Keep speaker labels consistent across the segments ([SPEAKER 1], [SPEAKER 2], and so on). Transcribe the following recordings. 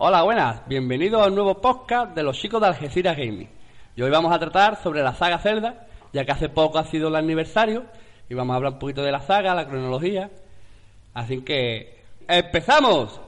[SPEAKER 1] Hola, buenas. Bienvenidos a un nuevo podcast de los chicos de Algeciras Gaming. Y hoy vamos a tratar sobre la saga Zelda, ya que hace poco ha sido el aniversario y vamos a hablar un poquito de la saga, la cronología. Así que, ¡empezamos!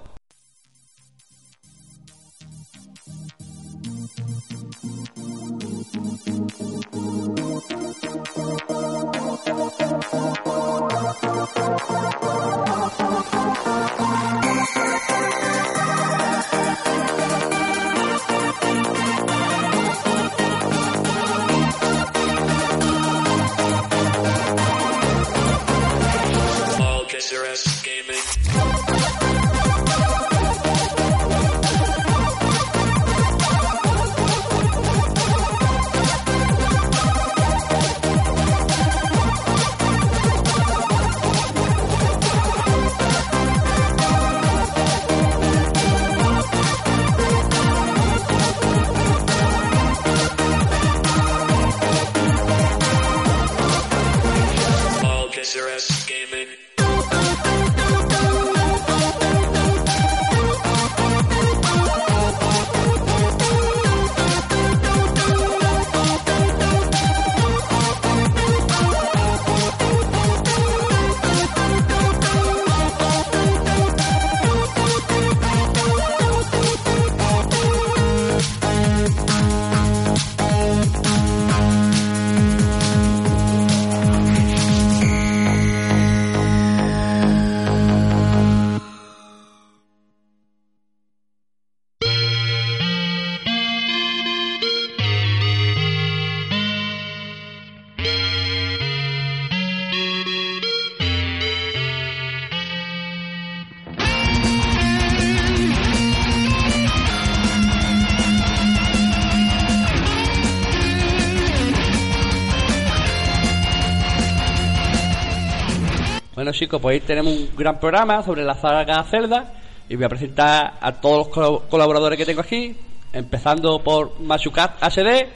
[SPEAKER 1] Bueno chicos, pues hoy tenemos un gran programa sobre la saga Zelda y voy a presentar a todos los colaboradores que tengo aquí, empezando por Machucat HD.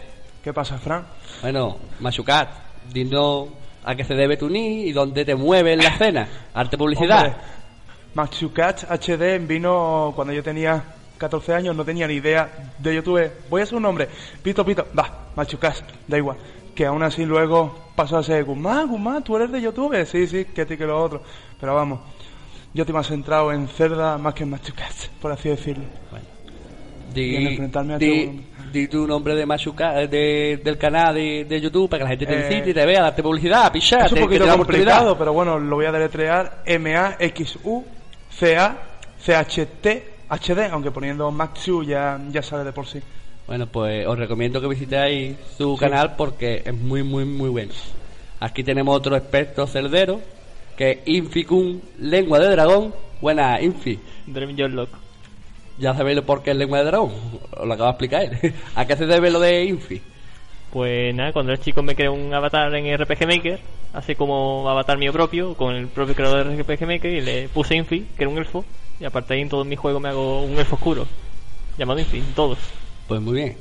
[SPEAKER 2] ¿Qué pasa, Fran?
[SPEAKER 1] Bueno, Machucat, dinos a qué se debe tu ni y dónde te mueve en la escena. Arte publicidad.
[SPEAKER 2] Hombre, Machucat HD vino cuando yo tenía 14 años, no tenía ni idea de YouTube. Voy a ser un hombre. Pito, pito. Va, Machucat, da igual. Que aún así luego pasó a ser Guzmán, Guzmán, tú eres de YouTube. Sí, sí, que ti que lo otro. Pero vamos, yo estoy más centrado en Cerda más que en Machucat, por así decirlo. Y en
[SPEAKER 1] Di,
[SPEAKER 2] enfrentarme a
[SPEAKER 1] di- di tu nombre de Machucat, de- del canal de, de YouTube para que la gente te
[SPEAKER 2] Eh,
[SPEAKER 1] visite y te vea, darte publicidad, pichar,
[SPEAKER 2] Es un poquito complicado, pero bueno, lo voy a deletrear M-A-X-U-C-A-C-H-T-H-D, aunque poniendo Maxu ya, ya sale de por sí.
[SPEAKER 1] Bueno, pues os recomiendo que visitéis su canal porque es muy, muy, muy bueno. Aquí tenemos otro experto cerdero, que es Inficun, lengua de dragón. Buena, Infi.
[SPEAKER 3] Dream Your Lock.
[SPEAKER 1] Ya sabéis lo por qué es lengua de dragón. Os lo acabo de explicar él. ¿A qué se debe lo de Infi?
[SPEAKER 3] Pues nada, cuando era chico me creé un avatar en RPG Maker, así como avatar mío propio, con el propio creador de RPG Maker, y le puse Infi, que era un elfo, y aparte ahí en todos mis juegos me hago un elfo oscuro, llamado Infi, en todos.
[SPEAKER 1] Pues muy bien.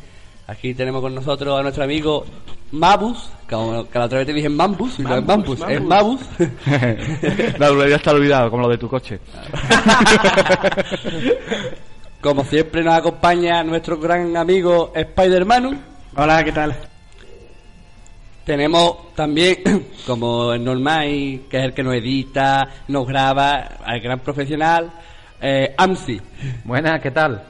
[SPEAKER 1] Aquí tenemos con nosotros a nuestro amigo Mabus, que, como- que la otra vez te dije Mambus, y no es Mambus, es Mabus.
[SPEAKER 4] La ya está olvidado, como lo de tu coche.
[SPEAKER 1] Como siempre nos acompaña nuestro gran amigo Spider-Man.
[SPEAKER 5] Hola, ¿qué tal?
[SPEAKER 1] Tenemos también, como es normal, que es el que nos edita, nos graba, al gran profesional, eh, AMSI.
[SPEAKER 4] Buenas, ¿qué tal?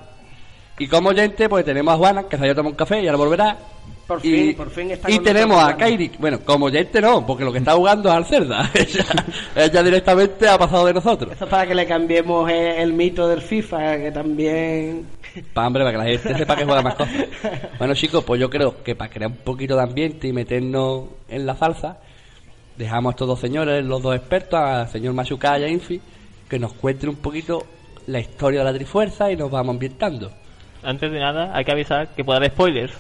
[SPEAKER 1] Y como oyente, pues tenemos a Juana, que ido a tomar un café y ahora volverá.
[SPEAKER 5] Por
[SPEAKER 1] y,
[SPEAKER 5] fin, por fin está
[SPEAKER 1] Y tenemos a Kairi, bueno, como oyente no, porque lo que está jugando es al Cerda. ella, ella directamente ha pasado de nosotros.
[SPEAKER 5] Esto es para que le cambiemos el, el mito del FIFA, que también...
[SPEAKER 1] Pa, hombre, para que la gente sepa que juega más cosas. Bueno, chicos, pues yo creo que para crear un poquito de ambiente y meternos en la salsa, dejamos a estos dos señores, los dos expertos, al señor Machuca y a Infi, que nos cuenten un poquito la historia de la Trifuerza y nos vamos ambientando.
[SPEAKER 3] Antes de nada hay que avisar que puede haber spoilers.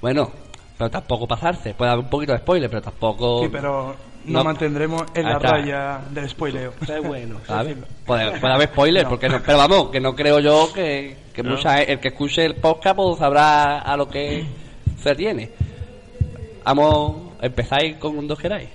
[SPEAKER 6] Bueno, pero tampoco pasarse. Puede haber un poquito de spoiler, pero tampoco.
[SPEAKER 2] Sí, pero
[SPEAKER 6] No.
[SPEAKER 2] nos mantendremos en la
[SPEAKER 6] está.
[SPEAKER 2] raya del spoileo.
[SPEAKER 5] Es bueno.
[SPEAKER 6] ¿sabes? Puede, puede haber spoilers, porque no, pero vamos, que no creo yo que, que mucha, el que escuche el podcast pues sabrá a lo que se tiene. Vamos, empezáis con un dos queráis.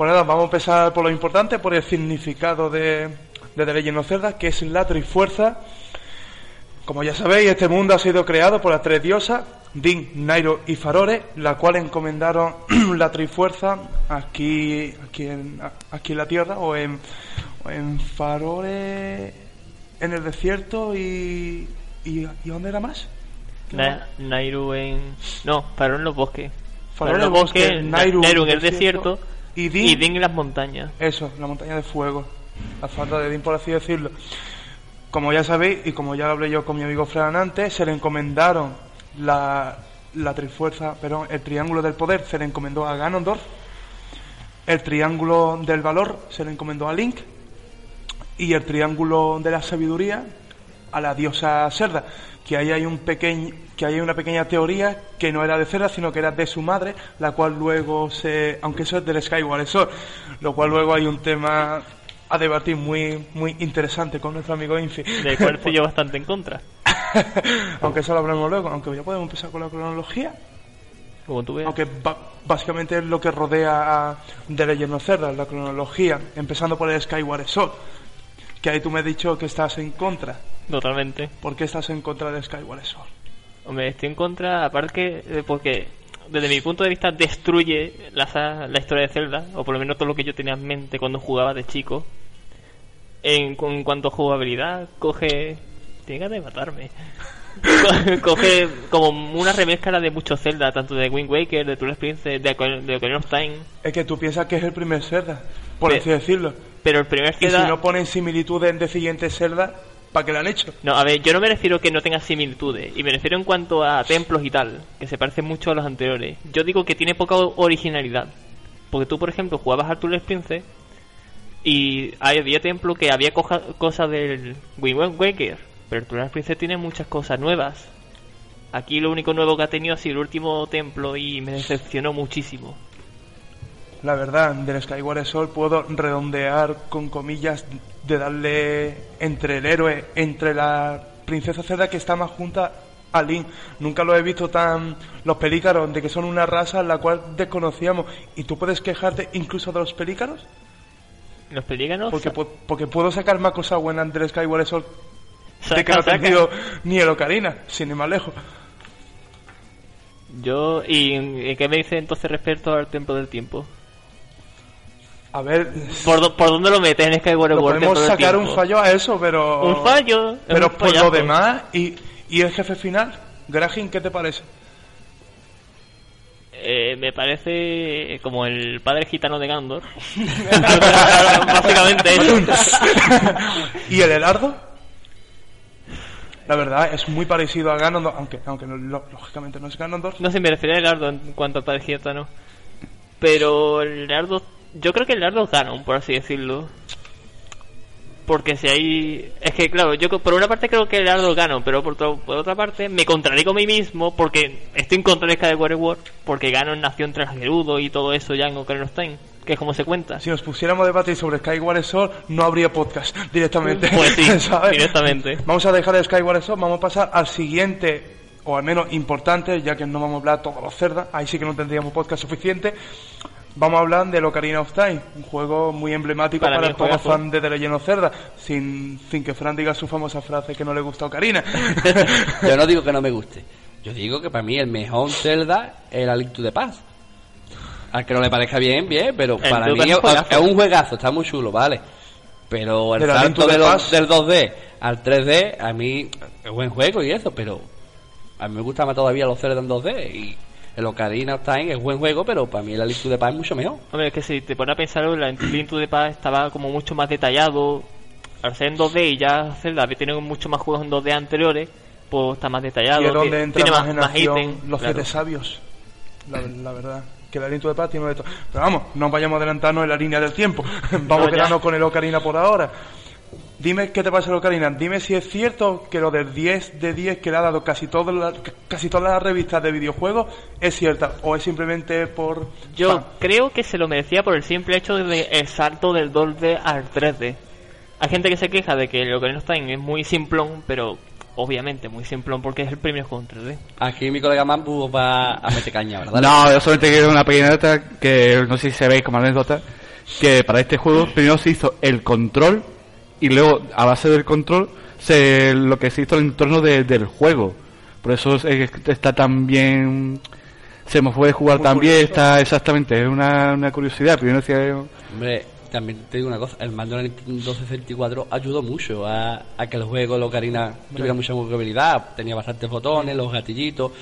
[SPEAKER 2] Pues nada, vamos a empezar por lo importante, por el significado de, de The Legend of Zelda, que es la Trifuerza. Como ya sabéis, este mundo ha sido creado por las tres diosas, Din, Nairo y Farore, la cual encomendaron la Trifuerza aquí, aquí, en, aquí en la Tierra, o en, o en Farore, en el desierto, y, y, ¿y dónde era más?
[SPEAKER 3] Na- Nairu en. No, Farón en los bosques.
[SPEAKER 2] Farore en el bosque,
[SPEAKER 3] Na-
[SPEAKER 2] Nairu
[SPEAKER 3] Nairu en el desierto
[SPEAKER 2] y Din,
[SPEAKER 3] y las montañas.
[SPEAKER 2] Eso, la montaña de fuego. La falta de Din, por así decirlo. Como ya sabéis, y como ya hablé yo con mi amigo Fran antes, se le encomendaron la, la trifuerza, perdón, el triángulo del poder se le encomendó a Ganondorf, el triángulo del valor se le encomendó a Link, y el triángulo de la sabiduría a la diosa Zelda, que ahí hay un pequeño que ahí hay una pequeña teoría que no era de Zelda, sino que era de su madre, la cual luego se, aunque eso es del Skyward Sword, lo cual luego hay un tema a debatir muy muy interesante con nuestro amigo Infi.
[SPEAKER 3] Del cual estoy yo bastante en contra.
[SPEAKER 2] aunque eso lo hablamos luego, aunque ya podemos empezar con la cronología,
[SPEAKER 3] Como tú veas.
[SPEAKER 2] aunque básicamente es lo que rodea a The Legend of Zelda, la cronología, empezando por el Skyward Sword, que ahí tú me has dicho que estás en contra.
[SPEAKER 3] Totalmente.
[SPEAKER 2] ¿Por qué estás en contra de Skyward Sword?
[SPEAKER 3] Hombre, estoy en contra, aparte que, eh, porque desde mi punto de vista destruye la, la historia de Zelda, o por lo menos todo lo que yo tenía en mente cuando jugaba de chico. En, en cuanto a jugabilidad, coge... Tiene ganas de matarme. Co- coge como una remezcla de muchos Zelda, tanto de Wind Waker, de Twilight Princess, de, Ocar- de Ocarina of Time.
[SPEAKER 2] Es que tú piensas que es el primer Zelda, por así decirlo.
[SPEAKER 3] Pero el primer
[SPEAKER 2] Y
[SPEAKER 3] Zelda...
[SPEAKER 2] si no ponen similitudes de siguientes Zelda, ¿para qué lo han hecho?
[SPEAKER 3] No, a ver, yo no me refiero que no tenga similitudes, y me refiero en cuanto a templos y tal, que se parecen mucho a los anteriores. Yo digo que tiene poca originalidad. Porque tú, por ejemplo, jugabas a Twilight Princess y había templos que había cosas del Wind Waker, pero Twilight Princess tiene muchas cosas nuevas. Aquí lo único nuevo que ha tenido ha sido el último templo y me decepcionó muchísimo.
[SPEAKER 2] La verdad, del Skyward Sword puedo redondear con comillas de darle entre el héroe, entre la princesa Zelda que está más junta a Link. Nunca lo he visto tan los pelícaros, de que son una raza la cual desconocíamos. ¿Y tú puedes quejarte incluso de los pelícaros?
[SPEAKER 3] Los pelícanos...
[SPEAKER 2] Porque, porque puedo sacar más cosas buenas del Skyward Sword
[SPEAKER 3] saca-
[SPEAKER 2] de que no ha
[SPEAKER 3] saca.
[SPEAKER 2] tenido ni el Ocarina, sin ir más lejos.
[SPEAKER 3] Yo... ¿Y, qué me dice entonces respecto al Templo del Tiempo?
[SPEAKER 2] A ver,
[SPEAKER 3] ¿Por, por dónde lo metes en Skyward
[SPEAKER 2] lo
[SPEAKER 3] Sword?
[SPEAKER 2] podemos sacar un fallo a eso, pero...
[SPEAKER 3] Un fallo.
[SPEAKER 2] Pero
[SPEAKER 3] un
[SPEAKER 2] por lo demás, ¿y, ¿y el jefe final? Grajin, ¿qué te parece?
[SPEAKER 3] Eh, me parece como el padre gitano de Gandor. Básicamente eso.
[SPEAKER 2] ¿Y el Helardo? La verdad, es muy parecido a Ganondorf, aunque, aunque no- lo- lógicamente no es Ganondorf.
[SPEAKER 3] No sé, me refería al Ardo en cuanto al padre gitano. Pero el Ardo... Yo creo que el Ardo es Ganon, por así decirlo. Porque si hay... Es que, claro, yo por una parte creo que el Ardo gano, pero por, otro- por otra parte me contradigo a mí mismo porque estoy en contra de Skyward War, porque Ganon nació entre el Gerudo y todo eso ya en Ocarina of Time, que es como se cuenta.
[SPEAKER 2] Si nos pusiéramos a debatir sobre Skyward Sword, no habría podcast directamente.
[SPEAKER 3] Pues sí,
[SPEAKER 2] ¿sabes?
[SPEAKER 3] directamente.
[SPEAKER 2] Vamos a dejar el Skyward Sword, vamos a pasar al siguiente, o al menos importante, ya que no vamos a hablar todos los cerdas, ahí sí que no tendríamos podcast suficiente. Vamos a hablar del Ocarina of Time, un juego muy emblemático
[SPEAKER 3] Para
[SPEAKER 2] para, todo fan de The Legend of Zelda, sin, sin que Fran diga su famosa frase que no le gusta a Ocarina.
[SPEAKER 6] Yo no digo que no me guste. Yo digo que para mí el mejor Zelda es el Link to the Past. Al que no le parezca bien, bien, pero
[SPEAKER 3] El
[SPEAKER 6] para mí es, un juegazo, está muy chulo, ¿vale? Pero el
[SPEAKER 2] Pero
[SPEAKER 6] salto de los- del 2D al 3D, a mí es buen juego y eso, pero a mí me gusta más todavía los Zelda en 2D y el Ocarina of Time es buen juego, pero para mí el Link to the Past es mucho mejor.
[SPEAKER 3] Hombre, es que si te pones a pensar, la Link to the Past estaba como mucho más detallado. Al ser en 2D y ya Zelda había tenido mucho más juegos en 2D anteriores, pues está más detallado.
[SPEAKER 2] y es donde entra
[SPEAKER 3] tiene
[SPEAKER 2] más
[SPEAKER 3] más,
[SPEAKER 2] en
[SPEAKER 3] más ítem,
[SPEAKER 2] los
[SPEAKER 3] claro.
[SPEAKER 2] siete sabios, la, la verdad. que el Link to the Past tiene de estos. Pero vamos, no vayamos a adelantarnos en la línea del tiempo. vamos
[SPEAKER 3] ya.
[SPEAKER 2] quedando con el Ocarina por ahora. Dime qué te pasa el Ocarina. Dime si es cierto que lo del 10 de 10 que le ha dado casi, todas las casi todas las revistas de videojuegos es cierta o es simplemente por...
[SPEAKER 3] Yo
[SPEAKER 2] fan.
[SPEAKER 3] creo que se lo merecía por el simple hecho de el salto del 2D al 3D. Hay gente que se queja de que el Ocarina of Time es muy simplón, pero obviamente muy simplón porque es el primer juego en 3D.
[SPEAKER 1] Aquí mi colega Mambu va a meter caña, ¿verdad?
[SPEAKER 4] No, yo solamente quiero una pequeña nota que no sé si sabéis como anécdota que para este juego primero se hizo el control y luego a base del control se lo que se hizo el entorno de- del juego. Por eso es- es- está tan bien se me puede jugar
[SPEAKER 2] Muy
[SPEAKER 4] también,
[SPEAKER 2] curioso.
[SPEAKER 4] está exactamente, es una, una curiosidad. Primero decía
[SPEAKER 1] Hombre, también te digo una cosa, el mando de Nintendo 64 ayudó mucho a, a que el juego, el Ocarina, tuviera mucha jugabilidad. Tenía bastantes botones, los gatillitos,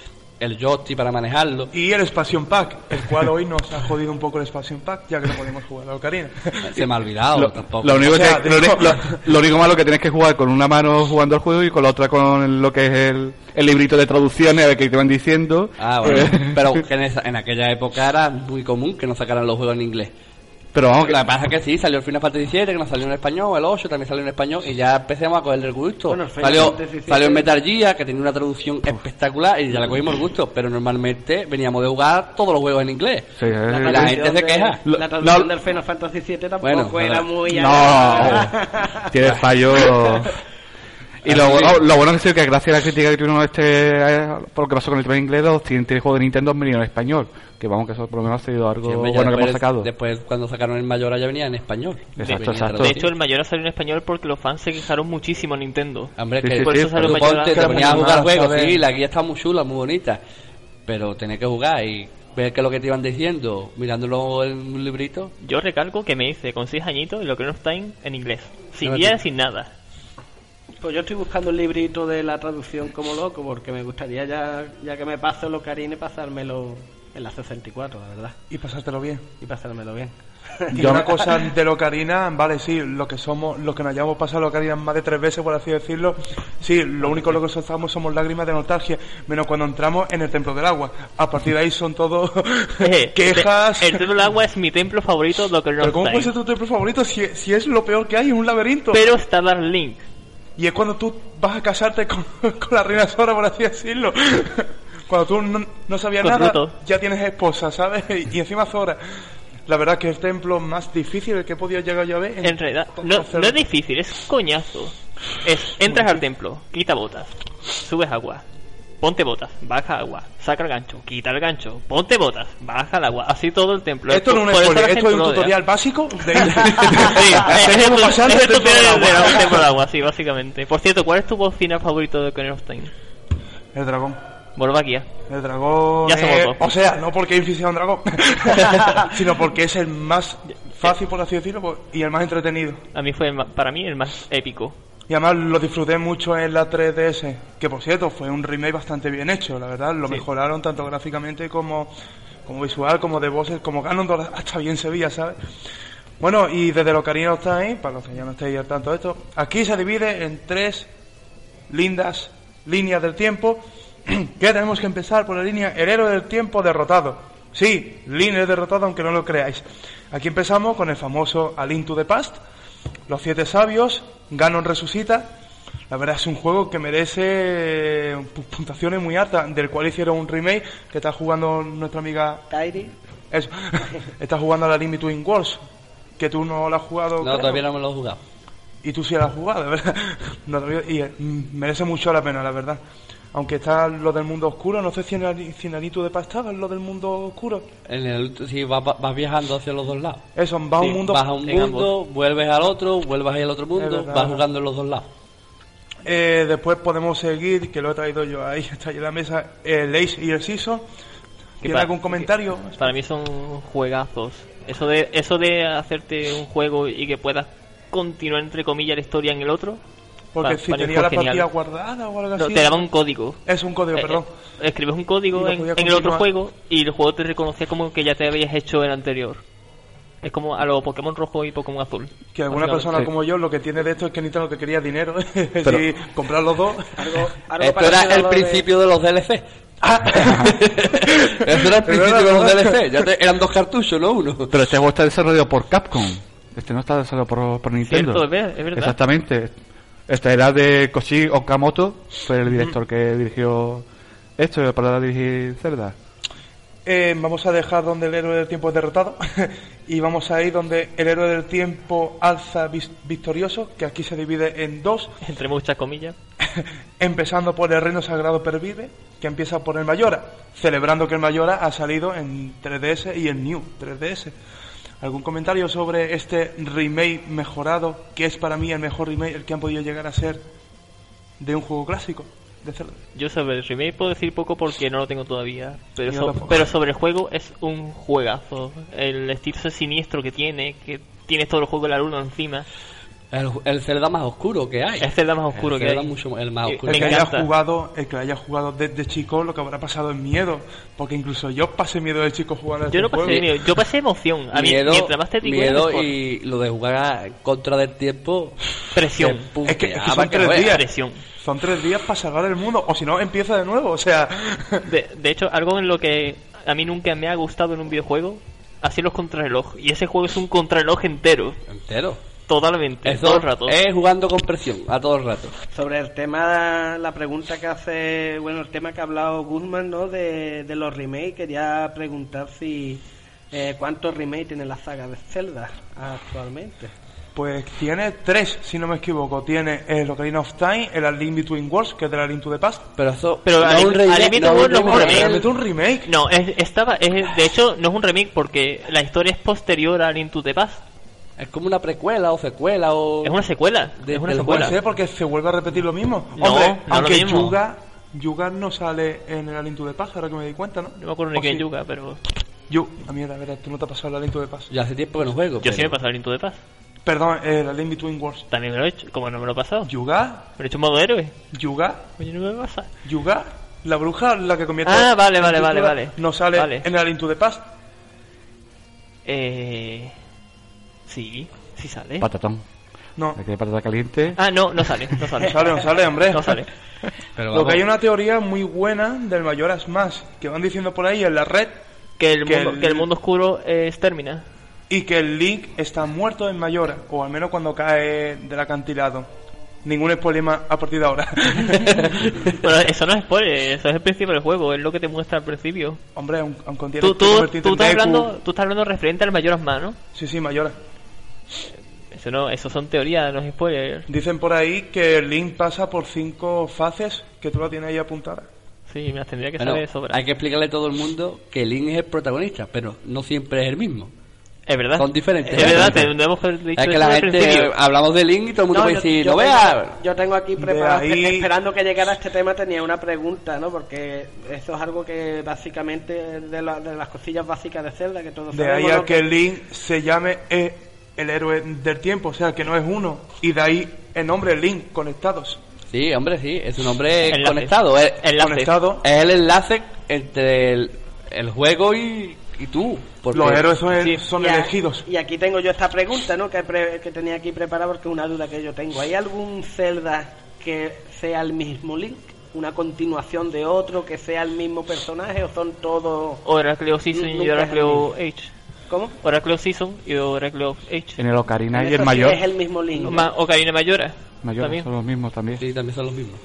[SPEAKER 1] el joystick para manejarlo.
[SPEAKER 2] Y el Expansion Pack, el cual hoy nos ha jodido un poco el Expansion Pack, ya que no podemos jugar a Ocarina.
[SPEAKER 1] Se me ha olvidado
[SPEAKER 4] Lo,
[SPEAKER 1] tampoco.
[SPEAKER 4] lo único
[SPEAKER 2] O sea,
[SPEAKER 4] que- lo,
[SPEAKER 2] digo-
[SPEAKER 4] uni- lo- lo único malo que tienes que jugar con una mano jugando al juego y con la otra con lo que es el, el librito de traducciones a ver qué te van diciendo.
[SPEAKER 1] Ah, bueno,
[SPEAKER 4] Eh,
[SPEAKER 1] pero que en, esa- en aquella época era muy común que no sacaran los juegos en inglés.
[SPEAKER 4] Pero vamos, que
[SPEAKER 1] Lo que pasa es que sí, salió el Final Fantasy VII, que nos salió en español, el 8 también salió en español, y ya empezamos a cogerle el gusto.
[SPEAKER 5] Bueno, el Final
[SPEAKER 1] salió,
[SPEAKER 5] Fantasy VII.
[SPEAKER 1] salió en Metal Gear, que tenía una traducción espectacular, y ya le cogimos el gusto, pero normalmente veníamos de jugar todos los juegos en inglés.
[SPEAKER 4] Sí,
[SPEAKER 1] la
[SPEAKER 5] traducción
[SPEAKER 1] gente se queja.
[SPEAKER 5] La traducción
[SPEAKER 4] no-
[SPEAKER 5] del Final Fantasy VII tampoco
[SPEAKER 1] Bueno,
[SPEAKER 5] era muy...
[SPEAKER 4] No, tiene fallo. Y lo,
[SPEAKER 1] Así.
[SPEAKER 4] lo bueno que sí que gracias a la crítica que tuvimos este, eh, por lo que pasó con el tema inglés, los siguientes juegos de Nintendo han venido en español. Que vamos, que eso por lo menos ha sido algo
[SPEAKER 1] Sí,
[SPEAKER 4] bueno que hemos
[SPEAKER 1] después,
[SPEAKER 4] sacado.
[SPEAKER 1] después, cuando sacaron el Mayora ya venía en español.
[SPEAKER 4] Exacto,
[SPEAKER 1] Venía
[SPEAKER 4] exacto.
[SPEAKER 3] De hecho, el mayor salió en español porque los fans se quejaron muchísimo a Nintendo.
[SPEAKER 1] Hombre,
[SPEAKER 4] Sí,
[SPEAKER 1] que
[SPEAKER 4] sí,
[SPEAKER 3] Por
[SPEAKER 4] sí,
[SPEAKER 3] eso salió
[SPEAKER 1] tú
[SPEAKER 3] el mayor
[SPEAKER 1] ponte,
[SPEAKER 3] a-
[SPEAKER 1] te
[SPEAKER 2] Queda
[SPEAKER 1] ponías a jugar juegos, sí, la guía está muy chula, muy bonita, pero tenés que jugar y ver qué es lo que te iban diciendo, mirándolo en un librito.
[SPEAKER 3] Yo recalco que me hice con 6 añitos el Ocarina of Time en inglés. Sin
[SPEAKER 1] No,
[SPEAKER 3] guía, sin nada.
[SPEAKER 5] Pues yo estoy buscando el librito de la traducción como loco, porque me gustaría ya, ya que me paso el Ocarina, pasármelo en la 64, la verdad.
[SPEAKER 2] Y pasártelo bien.
[SPEAKER 5] Y pasármelo bien.
[SPEAKER 2] Y una cosa del Ocarina, vale, sí, lo que somos, los que nos hayamos pasado el Ocarina más de tres veces, por así decirlo, sí, lo único lo que soltamos somos lágrimas de nostalgia, menos cuando entramos en el Templo del Agua. A partir de ahí son todo
[SPEAKER 3] Eh,
[SPEAKER 2] quejas.
[SPEAKER 3] El Templo del Agua es mi templo favorito de Ocarina
[SPEAKER 2] Pero
[SPEAKER 3] of
[SPEAKER 2] ¿cómo puede ser tu templo favorito si, si es lo peor que hay, un laberinto?
[SPEAKER 3] Pero está Dark Link.
[SPEAKER 2] Y es cuando tú vas a casarte con, con la reina Sora, por así decirlo. Cuando tú no, no sabías nada, ya tienes esposa, ¿sabes? Y encima Zora. La verdad que es el templo más difícil que he podido llegar yo a ver.
[SPEAKER 3] En realidad,
[SPEAKER 2] to-
[SPEAKER 3] no, no es difícil, es coñazo. Es, entras al templo, quita botas, subes agua, ponte botas, baja agua, saca el gancho, quita el gancho, ponte botas, baja el agua, así todo el templo.
[SPEAKER 2] Esto no es un spoiler, esto es un tutorial básico de...
[SPEAKER 3] Sí, es el
[SPEAKER 2] del
[SPEAKER 3] el
[SPEAKER 2] templo
[SPEAKER 3] tutorial de
[SPEAKER 2] agua.
[SPEAKER 3] sí, básicamente. Por cierto, ¿cuál es tu voz final favorito de Ocarina of Time?
[SPEAKER 2] El dragón.
[SPEAKER 3] Volvaquia.
[SPEAKER 2] El dragón.
[SPEAKER 3] Ya se votó.
[SPEAKER 2] O sea, no porque Infi sea un dragón, sino porque es el más fácil, por así decirlo, y el más entretenido.
[SPEAKER 3] A mí fue, el para mí, el más épico.
[SPEAKER 2] Y además lo disfruté mucho en la 3DS, que por cierto fue un remake bastante bien hecho, la verdad. Lo
[SPEAKER 3] Sí.
[SPEAKER 2] mejoraron tanto gráficamente como, como visual, como de voces, como Ganondorf, hasta bien se veía, ¿sabes? Bueno, y desde lo Ocarina of Time, para los que ya no estéis al tanto de esto, aquí se divide en tres lindas líneas del tiempo, que tenemos que empezar por la línea El héroe del tiempo derrotado. Sí, línea derrotado aunque no lo creáis. Aquí empezamos con el famoso A Link to the Past, los siete sabios, Ganon resucita. La verdad es un juego que merece eh, pu- puntuaciones muy altas, del cual hicieron un remake que está jugando nuestra amiga
[SPEAKER 5] Kairi.
[SPEAKER 2] eso. Está jugando a la Link Between Worlds. Que tú no la has jugado.
[SPEAKER 1] No,
[SPEAKER 2] creo.
[SPEAKER 1] todavía no me lo he jugado.
[SPEAKER 2] Y tú sí la has jugado, verdad. No, todavía- y eh, merece mucho la pena, la verdad. Aunque está lo del mundo oscuro, no sé si en el si en el Itu de Pastado es lo del mundo oscuro.
[SPEAKER 1] En el, sí, vas, vas viajando hacia los dos lados.
[SPEAKER 2] Eso, va a
[SPEAKER 3] Sí,
[SPEAKER 2] un mundo.
[SPEAKER 1] Vas a un mundo, vuelves al otro, vuelves al otro mundo, vas jugando en los dos lados.
[SPEAKER 2] Eh, después podemos seguir, que lo he traído yo ahí, está ahí en la mesa, el Ace y el Season. ¿Tiene algún comentario?
[SPEAKER 3] Para mí son juegazos. Eso de, eso de hacerte un juego y que puedas continuar, entre comillas, la historia en el otro.
[SPEAKER 2] Porque
[SPEAKER 3] pa-
[SPEAKER 2] si tenía la
[SPEAKER 3] genial.
[SPEAKER 2] partida guardada o algo
[SPEAKER 3] No,
[SPEAKER 2] así.
[SPEAKER 3] te daba un código.
[SPEAKER 2] Es un código,
[SPEAKER 3] Eh,
[SPEAKER 2] perdón.
[SPEAKER 3] eh, escribes un código en, el otro juego y el juego te reconocía como que ya te habías hecho el anterior. Es como a los Pokémon rojo y Pokémon azul.
[SPEAKER 2] Que alguna persona
[SPEAKER 4] Sí.
[SPEAKER 2] como yo lo que tiene de esto es que Nintendo lo que quería dinero. sí, comprar los dos.
[SPEAKER 5] Algo, algo
[SPEAKER 1] Esto era el
[SPEAKER 5] de-
[SPEAKER 1] principio de los DLC.
[SPEAKER 6] Eso era el principio de los DLC. Ya te- eran dos cartuchos, no uno.
[SPEAKER 4] Pero este juego está desarrollado por Capcom. Este no está desarrollado por, por Nintendo.
[SPEAKER 3] Cierto, es verdad.
[SPEAKER 4] Exactamente. Este era de Koshi Okamoto, fue el director que dirigió esto para dirigir Zelda.
[SPEAKER 2] Eh, vamos a dejar donde el héroe del tiempo es derrotado y vamos a ir donde el héroe del tiempo alza victorioso, que aquí se divide en dos,
[SPEAKER 3] Entre muchas comillas.
[SPEAKER 2] empezando por el reino sagrado pervive, que empieza por el Mayora, celebrando que el Mayora ha salido en 3DS y en New 3DS. ¿Algún comentario sobre este remake mejorado, que es para mí el mejor remake, el que han podido llegar a ser de un juego clásico? De Zelda?
[SPEAKER 3] Yo sobre el remake puedo decir poco porque no lo tengo todavía. Pero, so- pero sobre el juego es un juegazo. El estilo siniestro que tiene, que tienes todo el juego de la luna encima.
[SPEAKER 6] El, el Zelda más oscuro que hay.
[SPEAKER 3] Es Zelda más oscuro
[SPEAKER 6] el
[SPEAKER 3] que
[SPEAKER 6] Zelda
[SPEAKER 3] hay.
[SPEAKER 6] mucho el más oscuro.
[SPEAKER 2] El que haya jugado, el que haya jugado desde chico, lo que habrá pasado es miedo, porque incluso yo pasé miedo de chico jugando a
[SPEAKER 3] Yo
[SPEAKER 2] este
[SPEAKER 3] no pasé
[SPEAKER 2] juego.
[SPEAKER 3] miedo, yo pasé emoción. A mí,
[SPEAKER 6] miedo,
[SPEAKER 3] mientras más te digo,
[SPEAKER 6] miedo y lo de jugar a- contra del tiempo.
[SPEAKER 3] presión.
[SPEAKER 2] Es que, es que son tres días.
[SPEAKER 3] Presión.
[SPEAKER 2] Son tres días para salvar el mundo, o si no, empieza de nuevo, o sea...
[SPEAKER 3] De, de hecho, algo en lo que a mí nunca me ha gustado en un videojuego, así los contrarreloj. Y ese juego es un contrarreloj entero,
[SPEAKER 6] Entero.
[SPEAKER 3] Totalmente,
[SPEAKER 6] Eso
[SPEAKER 3] todo el rato.
[SPEAKER 6] es jugando con presión a todo el rato.
[SPEAKER 5] Sobre el tema, la pregunta que hace, bueno, el tema que ha hablado Guzmán, ¿no? De, de los remakes, quería preguntar si eh, cuántos remakes tiene la saga de Zelda actualmente.
[SPEAKER 2] Pues tiene tres, si no me equivoco. Tiene el Ocarina of Time, el A Link Between Worlds, que es de la Link to the Past.
[SPEAKER 6] Pero eso
[SPEAKER 3] Pero
[SPEAKER 6] no un remake, no es un remake.
[SPEAKER 3] no es un
[SPEAKER 2] Hombre,
[SPEAKER 3] remake.
[SPEAKER 2] realmente un remake.
[SPEAKER 3] No, es, estaba, es, de hecho, no es un remake porque la historia es posterior a Link to the Past.
[SPEAKER 6] Es como una precuela o secuela o...
[SPEAKER 3] Es una secuela.
[SPEAKER 6] De-
[SPEAKER 3] es una
[SPEAKER 6] del
[SPEAKER 3] secuela.
[SPEAKER 2] Ser porque se vuelve a repetir lo mismo.
[SPEAKER 3] No,
[SPEAKER 2] Hombre,
[SPEAKER 3] no
[SPEAKER 2] aunque
[SPEAKER 3] mismo.
[SPEAKER 2] Yuga, Yuga no sale en el A Link to the Past, ahora que me di cuenta, ¿no?
[SPEAKER 3] No me acuerdo ni
[SPEAKER 2] ¿O
[SPEAKER 3] quién
[SPEAKER 2] sí?
[SPEAKER 3] Yuga, pero
[SPEAKER 2] Yu, a mierda, a ver, tú no te has pasado el A Link to the Past.
[SPEAKER 6] Ya hace tiempo que no juego.
[SPEAKER 3] yo sí me he pasado Link to the Past.
[SPEAKER 2] Perdón, el Link Between Worlds.
[SPEAKER 3] También me lo he hecho, como no me lo he pasado.
[SPEAKER 2] Yuga,
[SPEAKER 3] Me lo he hecho en modo héroe.
[SPEAKER 2] Yuga,
[SPEAKER 3] Oye, no me pasa.
[SPEAKER 2] Yuga, la bruja, la que convierte
[SPEAKER 3] Ah, vale, vale, vale, vale.
[SPEAKER 2] No sale
[SPEAKER 3] Vale.
[SPEAKER 2] en el A Link to the Past.
[SPEAKER 3] Eh. Sí, sí sale.
[SPEAKER 4] Patatón.
[SPEAKER 2] No,
[SPEAKER 4] Aquí hay patata caliente.
[SPEAKER 3] Ah, no, no sale, no sale.
[SPEAKER 2] no sale, no sale, hombre.
[SPEAKER 3] No sale.
[SPEAKER 6] Pero
[SPEAKER 2] Lo que hay una teoría muy buena del Mayoras Más, que van diciendo por ahí en la red,
[SPEAKER 3] Que el,
[SPEAKER 2] Que
[SPEAKER 3] mundo,
[SPEAKER 2] el-
[SPEAKER 3] que el mundo oscuro es Termina.
[SPEAKER 2] y que el Link está muerto en Mayora, o al menos cuando cae del acantilado. Ningún spoiler más a partir de ahora.
[SPEAKER 3] Bueno, eso no es spoiler, eso es el principio del juego, es lo que te muestra al principio.
[SPEAKER 2] Hombre, aun, aun contiene
[SPEAKER 3] Tú,
[SPEAKER 2] que
[SPEAKER 3] tú,
[SPEAKER 2] convertirte
[SPEAKER 3] tú estás hablando, tú estás hablando referente al Mayoras Más, ¿no?
[SPEAKER 2] Sí, sí, Mayora.
[SPEAKER 3] Eso no, eso son teorías, no es spoiler.
[SPEAKER 2] Dicen por ahí que el Link pasa por cinco fases que tú la tienes ahí apuntada.
[SPEAKER 3] Sí, me las tendría que
[SPEAKER 6] bueno,
[SPEAKER 3] saber de sobra.
[SPEAKER 6] hay que explicarle a todo el mundo que Link es el protagonista, pero no siempre es el mismo.
[SPEAKER 3] Es verdad.
[SPEAKER 6] Son diferentes.
[SPEAKER 3] Es verdad, te lo hemos dicho
[SPEAKER 6] Es que la gente, hablamos de Link y todo el mundo puede
[SPEAKER 5] yo-
[SPEAKER 6] decir,
[SPEAKER 5] yo
[SPEAKER 6] no
[SPEAKER 5] tengo-
[SPEAKER 6] veas.
[SPEAKER 5] Yo tengo aquí preparado,
[SPEAKER 2] ahí-
[SPEAKER 5] esperando que llegara este tema, tenía una pregunta, ¿no? Porque eso es algo que básicamente de, la- de las cosillas básicas de Zelda, que todos
[SPEAKER 2] De
[SPEAKER 5] sabemos,
[SPEAKER 2] ahí a
[SPEAKER 5] ¿no?
[SPEAKER 2] que Link se llame eh, el héroe del tiempo, o sea, que no es uno. Y de ahí el nombre Link, conectados.
[SPEAKER 6] Sí, hombre, sí, es un hombre
[SPEAKER 3] Enlace.
[SPEAKER 6] conectado. Es,
[SPEAKER 3] Enlace.
[SPEAKER 2] Conectado.
[SPEAKER 6] es el enlace entre el, el juego y, y tú. Porque
[SPEAKER 2] Los héroes son,
[SPEAKER 3] sí,
[SPEAKER 2] son
[SPEAKER 5] Y a-
[SPEAKER 2] elegidos.
[SPEAKER 5] Y aquí tengo yo esta pregunta, ¿no? Que, pre- que tenía aquí preparada porque es una duda que yo tengo. ¿Hay algún Zelda que sea el mismo Link? ¿Una continuación de otro que sea el mismo personaje o son todos...
[SPEAKER 3] Oracle of Season y
[SPEAKER 5] Nunca es el
[SPEAKER 3] Oracle
[SPEAKER 5] mismo.
[SPEAKER 3] of Age.
[SPEAKER 5] ¿Cómo?
[SPEAKER 3] Oracle of Season y Oracle of Age.
[SPEAKER 4] En el Ocarina y el mayor.
[SPEAKER 5] Es el mismo Link.
[SPEAKER 3] Ma- Ocarina Mayora.
[SPEAKER 4] Mayor son los mismos también.
[SPEAKER 6] Sí, también son los mismos.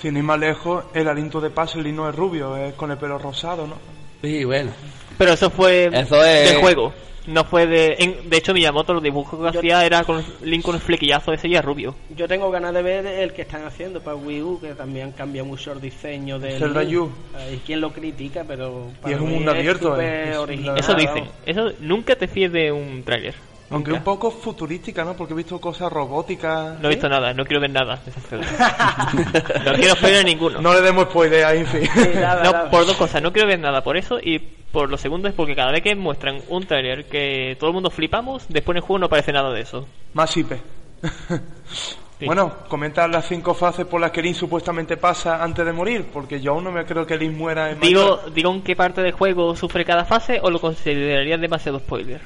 [SPEAKER 2] Sin ir más lejos, el aliento de paso, el Link no es rubio, es con el pelo rosado, ¿no?
[SPEAKER 6] Sí, bueno.
[SPEAKER 3] Pero eso fue
[SPEAKER 6] Eso es-
[SPEAKER 3] de juego. No fue de. en- de hecho, Miyamoto los dibujos que
[SPEAKER 5] Yo-
[SPEAKER 3] hacía era con Link con el flequillazo ese y es rubio.
[SPEAKER 5] Yo tengo ganas de ver el que están haciendo para Wii U, que también cambia mucho el diseño del
[SPEAKER 2] Zelda. U.
[SPEAKER 5] Hay quien lo critica, pero... para
[SPEAKER 2] es un mundo abierto,
[SPEAKER 5] súper
[SPEAKER 2] eh, es-
[SPEAKER 5] original,
[SPEAKER 3] Eso dicen. Eso nunca te fíes de un tráiler.
[SPEAKER 2] Aunque un poco futurística, ¿no? Porque he visto cosas robóticas.
[SPEAKER 3] No he visto nada, no quiero ver nada no quiero spoiler ninguno.
[SPEAKER 2] No le demos spoiler ahí, en fin.
[SPEAKER 5] Sí, nada,
[SPEAKER 3] No,
[SPEAKER 5] nada.
[SPEAKER 3] por dos cosas, no quiero ver nada por eso y por lo segundo es porque cada vez que muestran un trailer que todo el mundo flipamos, después en el juego no aparece nada de eso.
[SPEAKER 2] Más IP.
[SPEAKER 3] Sí.
[SPEAKER 2] Bueno, comentar las cinco fases por las que Link supuestamente pasa antes de morir, porque yo aún no me creo que Link muera en
[SPEAKER 3] Digo,
[SPEAKER 2] Minecraft.
[SPEAKER 3] digo en qué parte del juego sufre cada fase o lo considerarías demasiado spoiler.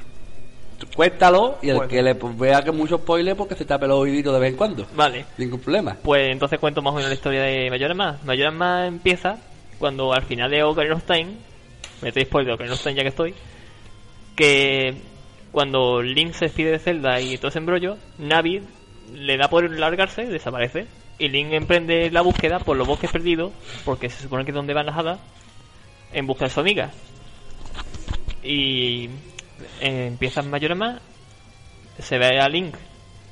[SPEAKER 6] Cuéntalo y el
[SPEAKER 2] Bueno.
[SPEAKER 6] que le pues, vea que mucho spoiler porque se tape los oíditos de vez en cuando.
[SPEAKER 3] Vale.
[SPEAKER 6] Ningún problema.
[SPEAKER 3] Pues entonces cuento más o menos la historia de Mayoras Más. Mayoras Más empieza cuando al final de Ocarina of Time, me estoy spoiler de Ocarina of Time ya que estoy, que cuando Link se despide de Zelda y todo ese embrollo, Navi le da por largarse, desaparece, y Link emprende la búsqueda por los bosques perdidos, porque se supone que es donde van las hadas, en busca de su amiga. Y eh, empiezan Mayoras más, se ve a Link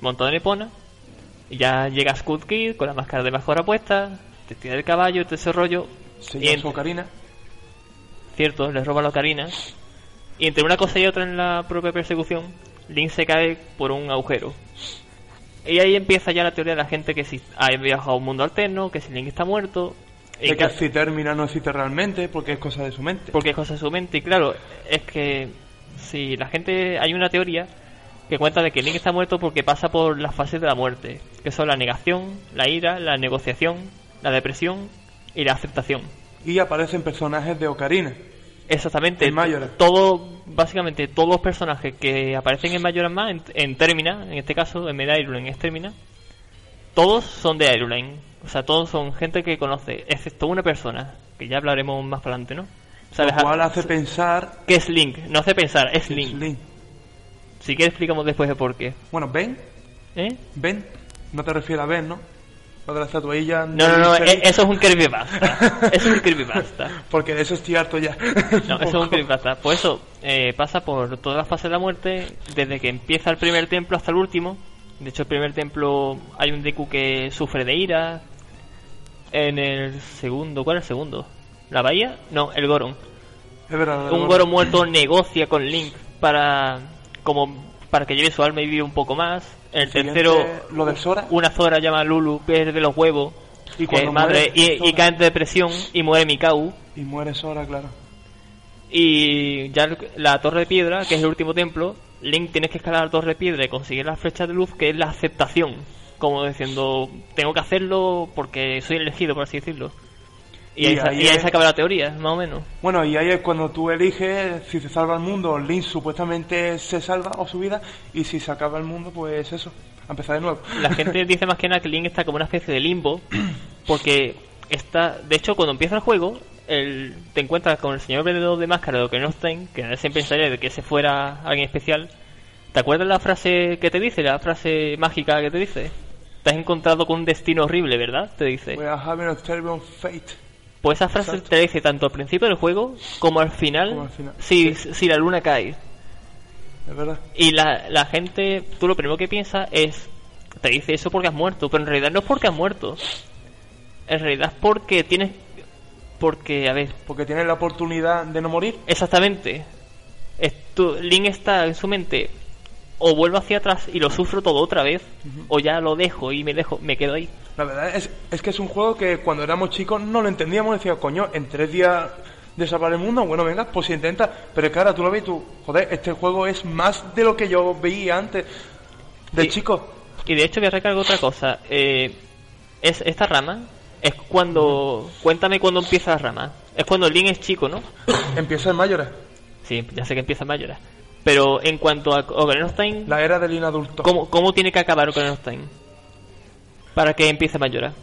[SPEAKER 3] montado en Epona, y ya llega Scoot Kid con la máscara de mejora puesta, te tira el caballo, todo ese rollo,
[SPEAKER 2] Se
[SPEAKER 3] Y en-
[SPEAKER 2] su ocarina.
[SPEAKER 3] cierto, le roba la ocarina, y entre una cosa y otra en la propia persecución, Link se cae por un agujero. Y ahí empieza ya la teoría de la gente que si ha viajado a un mundo alterno, que si Link está muerto, y
[SPEAKER 2] De que
[SPEAKER 3] ca-
[SPEAKER 2] si termina no existe realmente porque es cosa de su mente.
[SPEAKER 3] porque es cosa de su mente. Y claro, es que si la gente. Hay una teoría que cuenta de que Link está muerto porque pasa por las fases de la muerte, que son la negación, la ira, la negociación, la depresión y la aceptación.
[SPEAKER 2] Y aparecen personajes de Ocarina.
[SPEAKER 3] Exactamente.
[SPEAKER 2] En Majora's.
[SPEAKER 3] Todo, básicamente, todos los personajes que aparecen en Majora's Mask, en, en Termina, en este caso, en de Hyrule, es Termina, todos son de Hyrule. O sea, todos son gente que conoce, excepto una persona, que ya hablaremos más para adelante, ¿no? ¿Sabes?
[SPEAKER 2] Lo cual hace pensar
[SPEAKER 3] que es Link, no hace pensar, es
[SPEAKER 2] que es
[SPEAKER 3] Link.
[SPEAKER 2] Link.
[SPEAKER 3] Si quieres explicamos después de por qué.
[SPEAKER 2] Bueno, Ben,
[SPEAKER 3] ¿Eh?
[SPEAKER 2] Ben, no te refieres a Ben, ¿no? Lo de la estatuilla.
[SPEAKER 3] No, no, no, e- eso es un creepypasta. Eso es un creepypasta.
[SPEAKER 2] Porque de eso estoy harto ya.
[SPEAKER 3] No, eso es un creepypasta. Pues eso, eh, pasa por todas las fases de la muerte, desde que empieza el primer templo hasta el último. De hecho, el primer templo hay un Deku que sufre de ira. En el segundo, ¿cuál es el segundo? ¿La bahía? No, el Goron.
[SPEAKER 2] Es verdad.
[SPEAKER 3] Un Goron muerto negocia con Link para como para que lleve su alma y vive un poco más. El tercero,
[SPEAKER 2] Lo de Sora.
[SPEAKER 3] una Zora llama Lulu, pierde los huevos.
[SPEAKER 2] Y cuando
[SPEAKER 3] madre,
[SPEAKER 2] muere
[SPEAKER 3] y, cae en depresión y muere Mikau.
[SPEAKER 2] Y muere Sora, claro.
[SPEAKER 3] Y ya la torre de piedra, que es el último templo, Link tienes que escalar la torre de piedra y conseguir las flechas de luz, que es la aceptación. Como diciendo, tengo que hacerlo porque soy elegido, por así decirlo. Y,
[SPEAKER 2] Y
[SPEAKER 3] ahí, se-
[SPEAKER 2] ahí
[SPEAKER 3] y ahí se acaba la teoría, más o menos.
[SPEAKER 2] Bueno, y ahí es cuando tú eliges si se salva el mundo, Link supuestamente se salva o su vida, y si se acaba el mundo, pues eso, a empezar de nuevo.
[SPEAKER 3] La gente dice más que nada que Link está como una especie de limbo, porque está, de hecho, cuando empieza el juego, el, te encuentras con el señor vendedor de máscara de Time, que nadie se pensaría de que se fuera alguien especial. ¿Te acuerdas la frase que te dice, la frase mágica que te dice? Te has encontrado con un destino horrible, ¿verdad? Te dice.
[SPEAKER 2] We are having a terrible fate.
[SPEAKER 3] Pues esa frase
[SPEAKER 2] Exacto.
[SPEAKER 3] te la dice tanto al principio del juego como al final,
[SPEAKER 2] Como al final.
[SPEAKER 3] Si, si la luna cae.
[SPEAKER 2] Es verdad.
[SPEAKER 3] Y la, la gente, tú lo primero que piensas es, te dice eso porque has muerto, pero en realidad no es porque has muerto. En realidad es porque tienes, porque, a ver,
[SPEAKER 2] Porque tienes la oportunidad de no morir.
[SPEAKER 3] exactamente, es tu- Link está en su mente, o vuelvo hacia atrás y lo sufro todo otra vez, o ya lo dejo y me dejo, me quedo ahí.
[SPEAKER 2] La verdad es, es que es un juego que cuando éramos chicos no lo entendíamos. Decía, coño, en tres días de salvar el mundo, bueno, venga, pues si intenta. Pero claro, tú lo ves tú, joder, este juego es más de lo que yo veía antes. De chico.
[SPEAKER 3] Y de hecho voy a recargar otra cosa, eh, es esta rama, es cuando, cuéntame cuándo empieza la rama, es cuando Link es chico, ¿no?
[SPEAKER 2] Empieza en Mayores.
[SPEAKER 3] Sí, ya sé que empieza Mayora. Pero en cuanto a Ocarina of Time,
[SPEAKER 2] La era del inadulto.
[SPEAKER 3] ¿cómo, ¿cómo tiene que acabar Ocarina of Time? Para que empiece Mayora.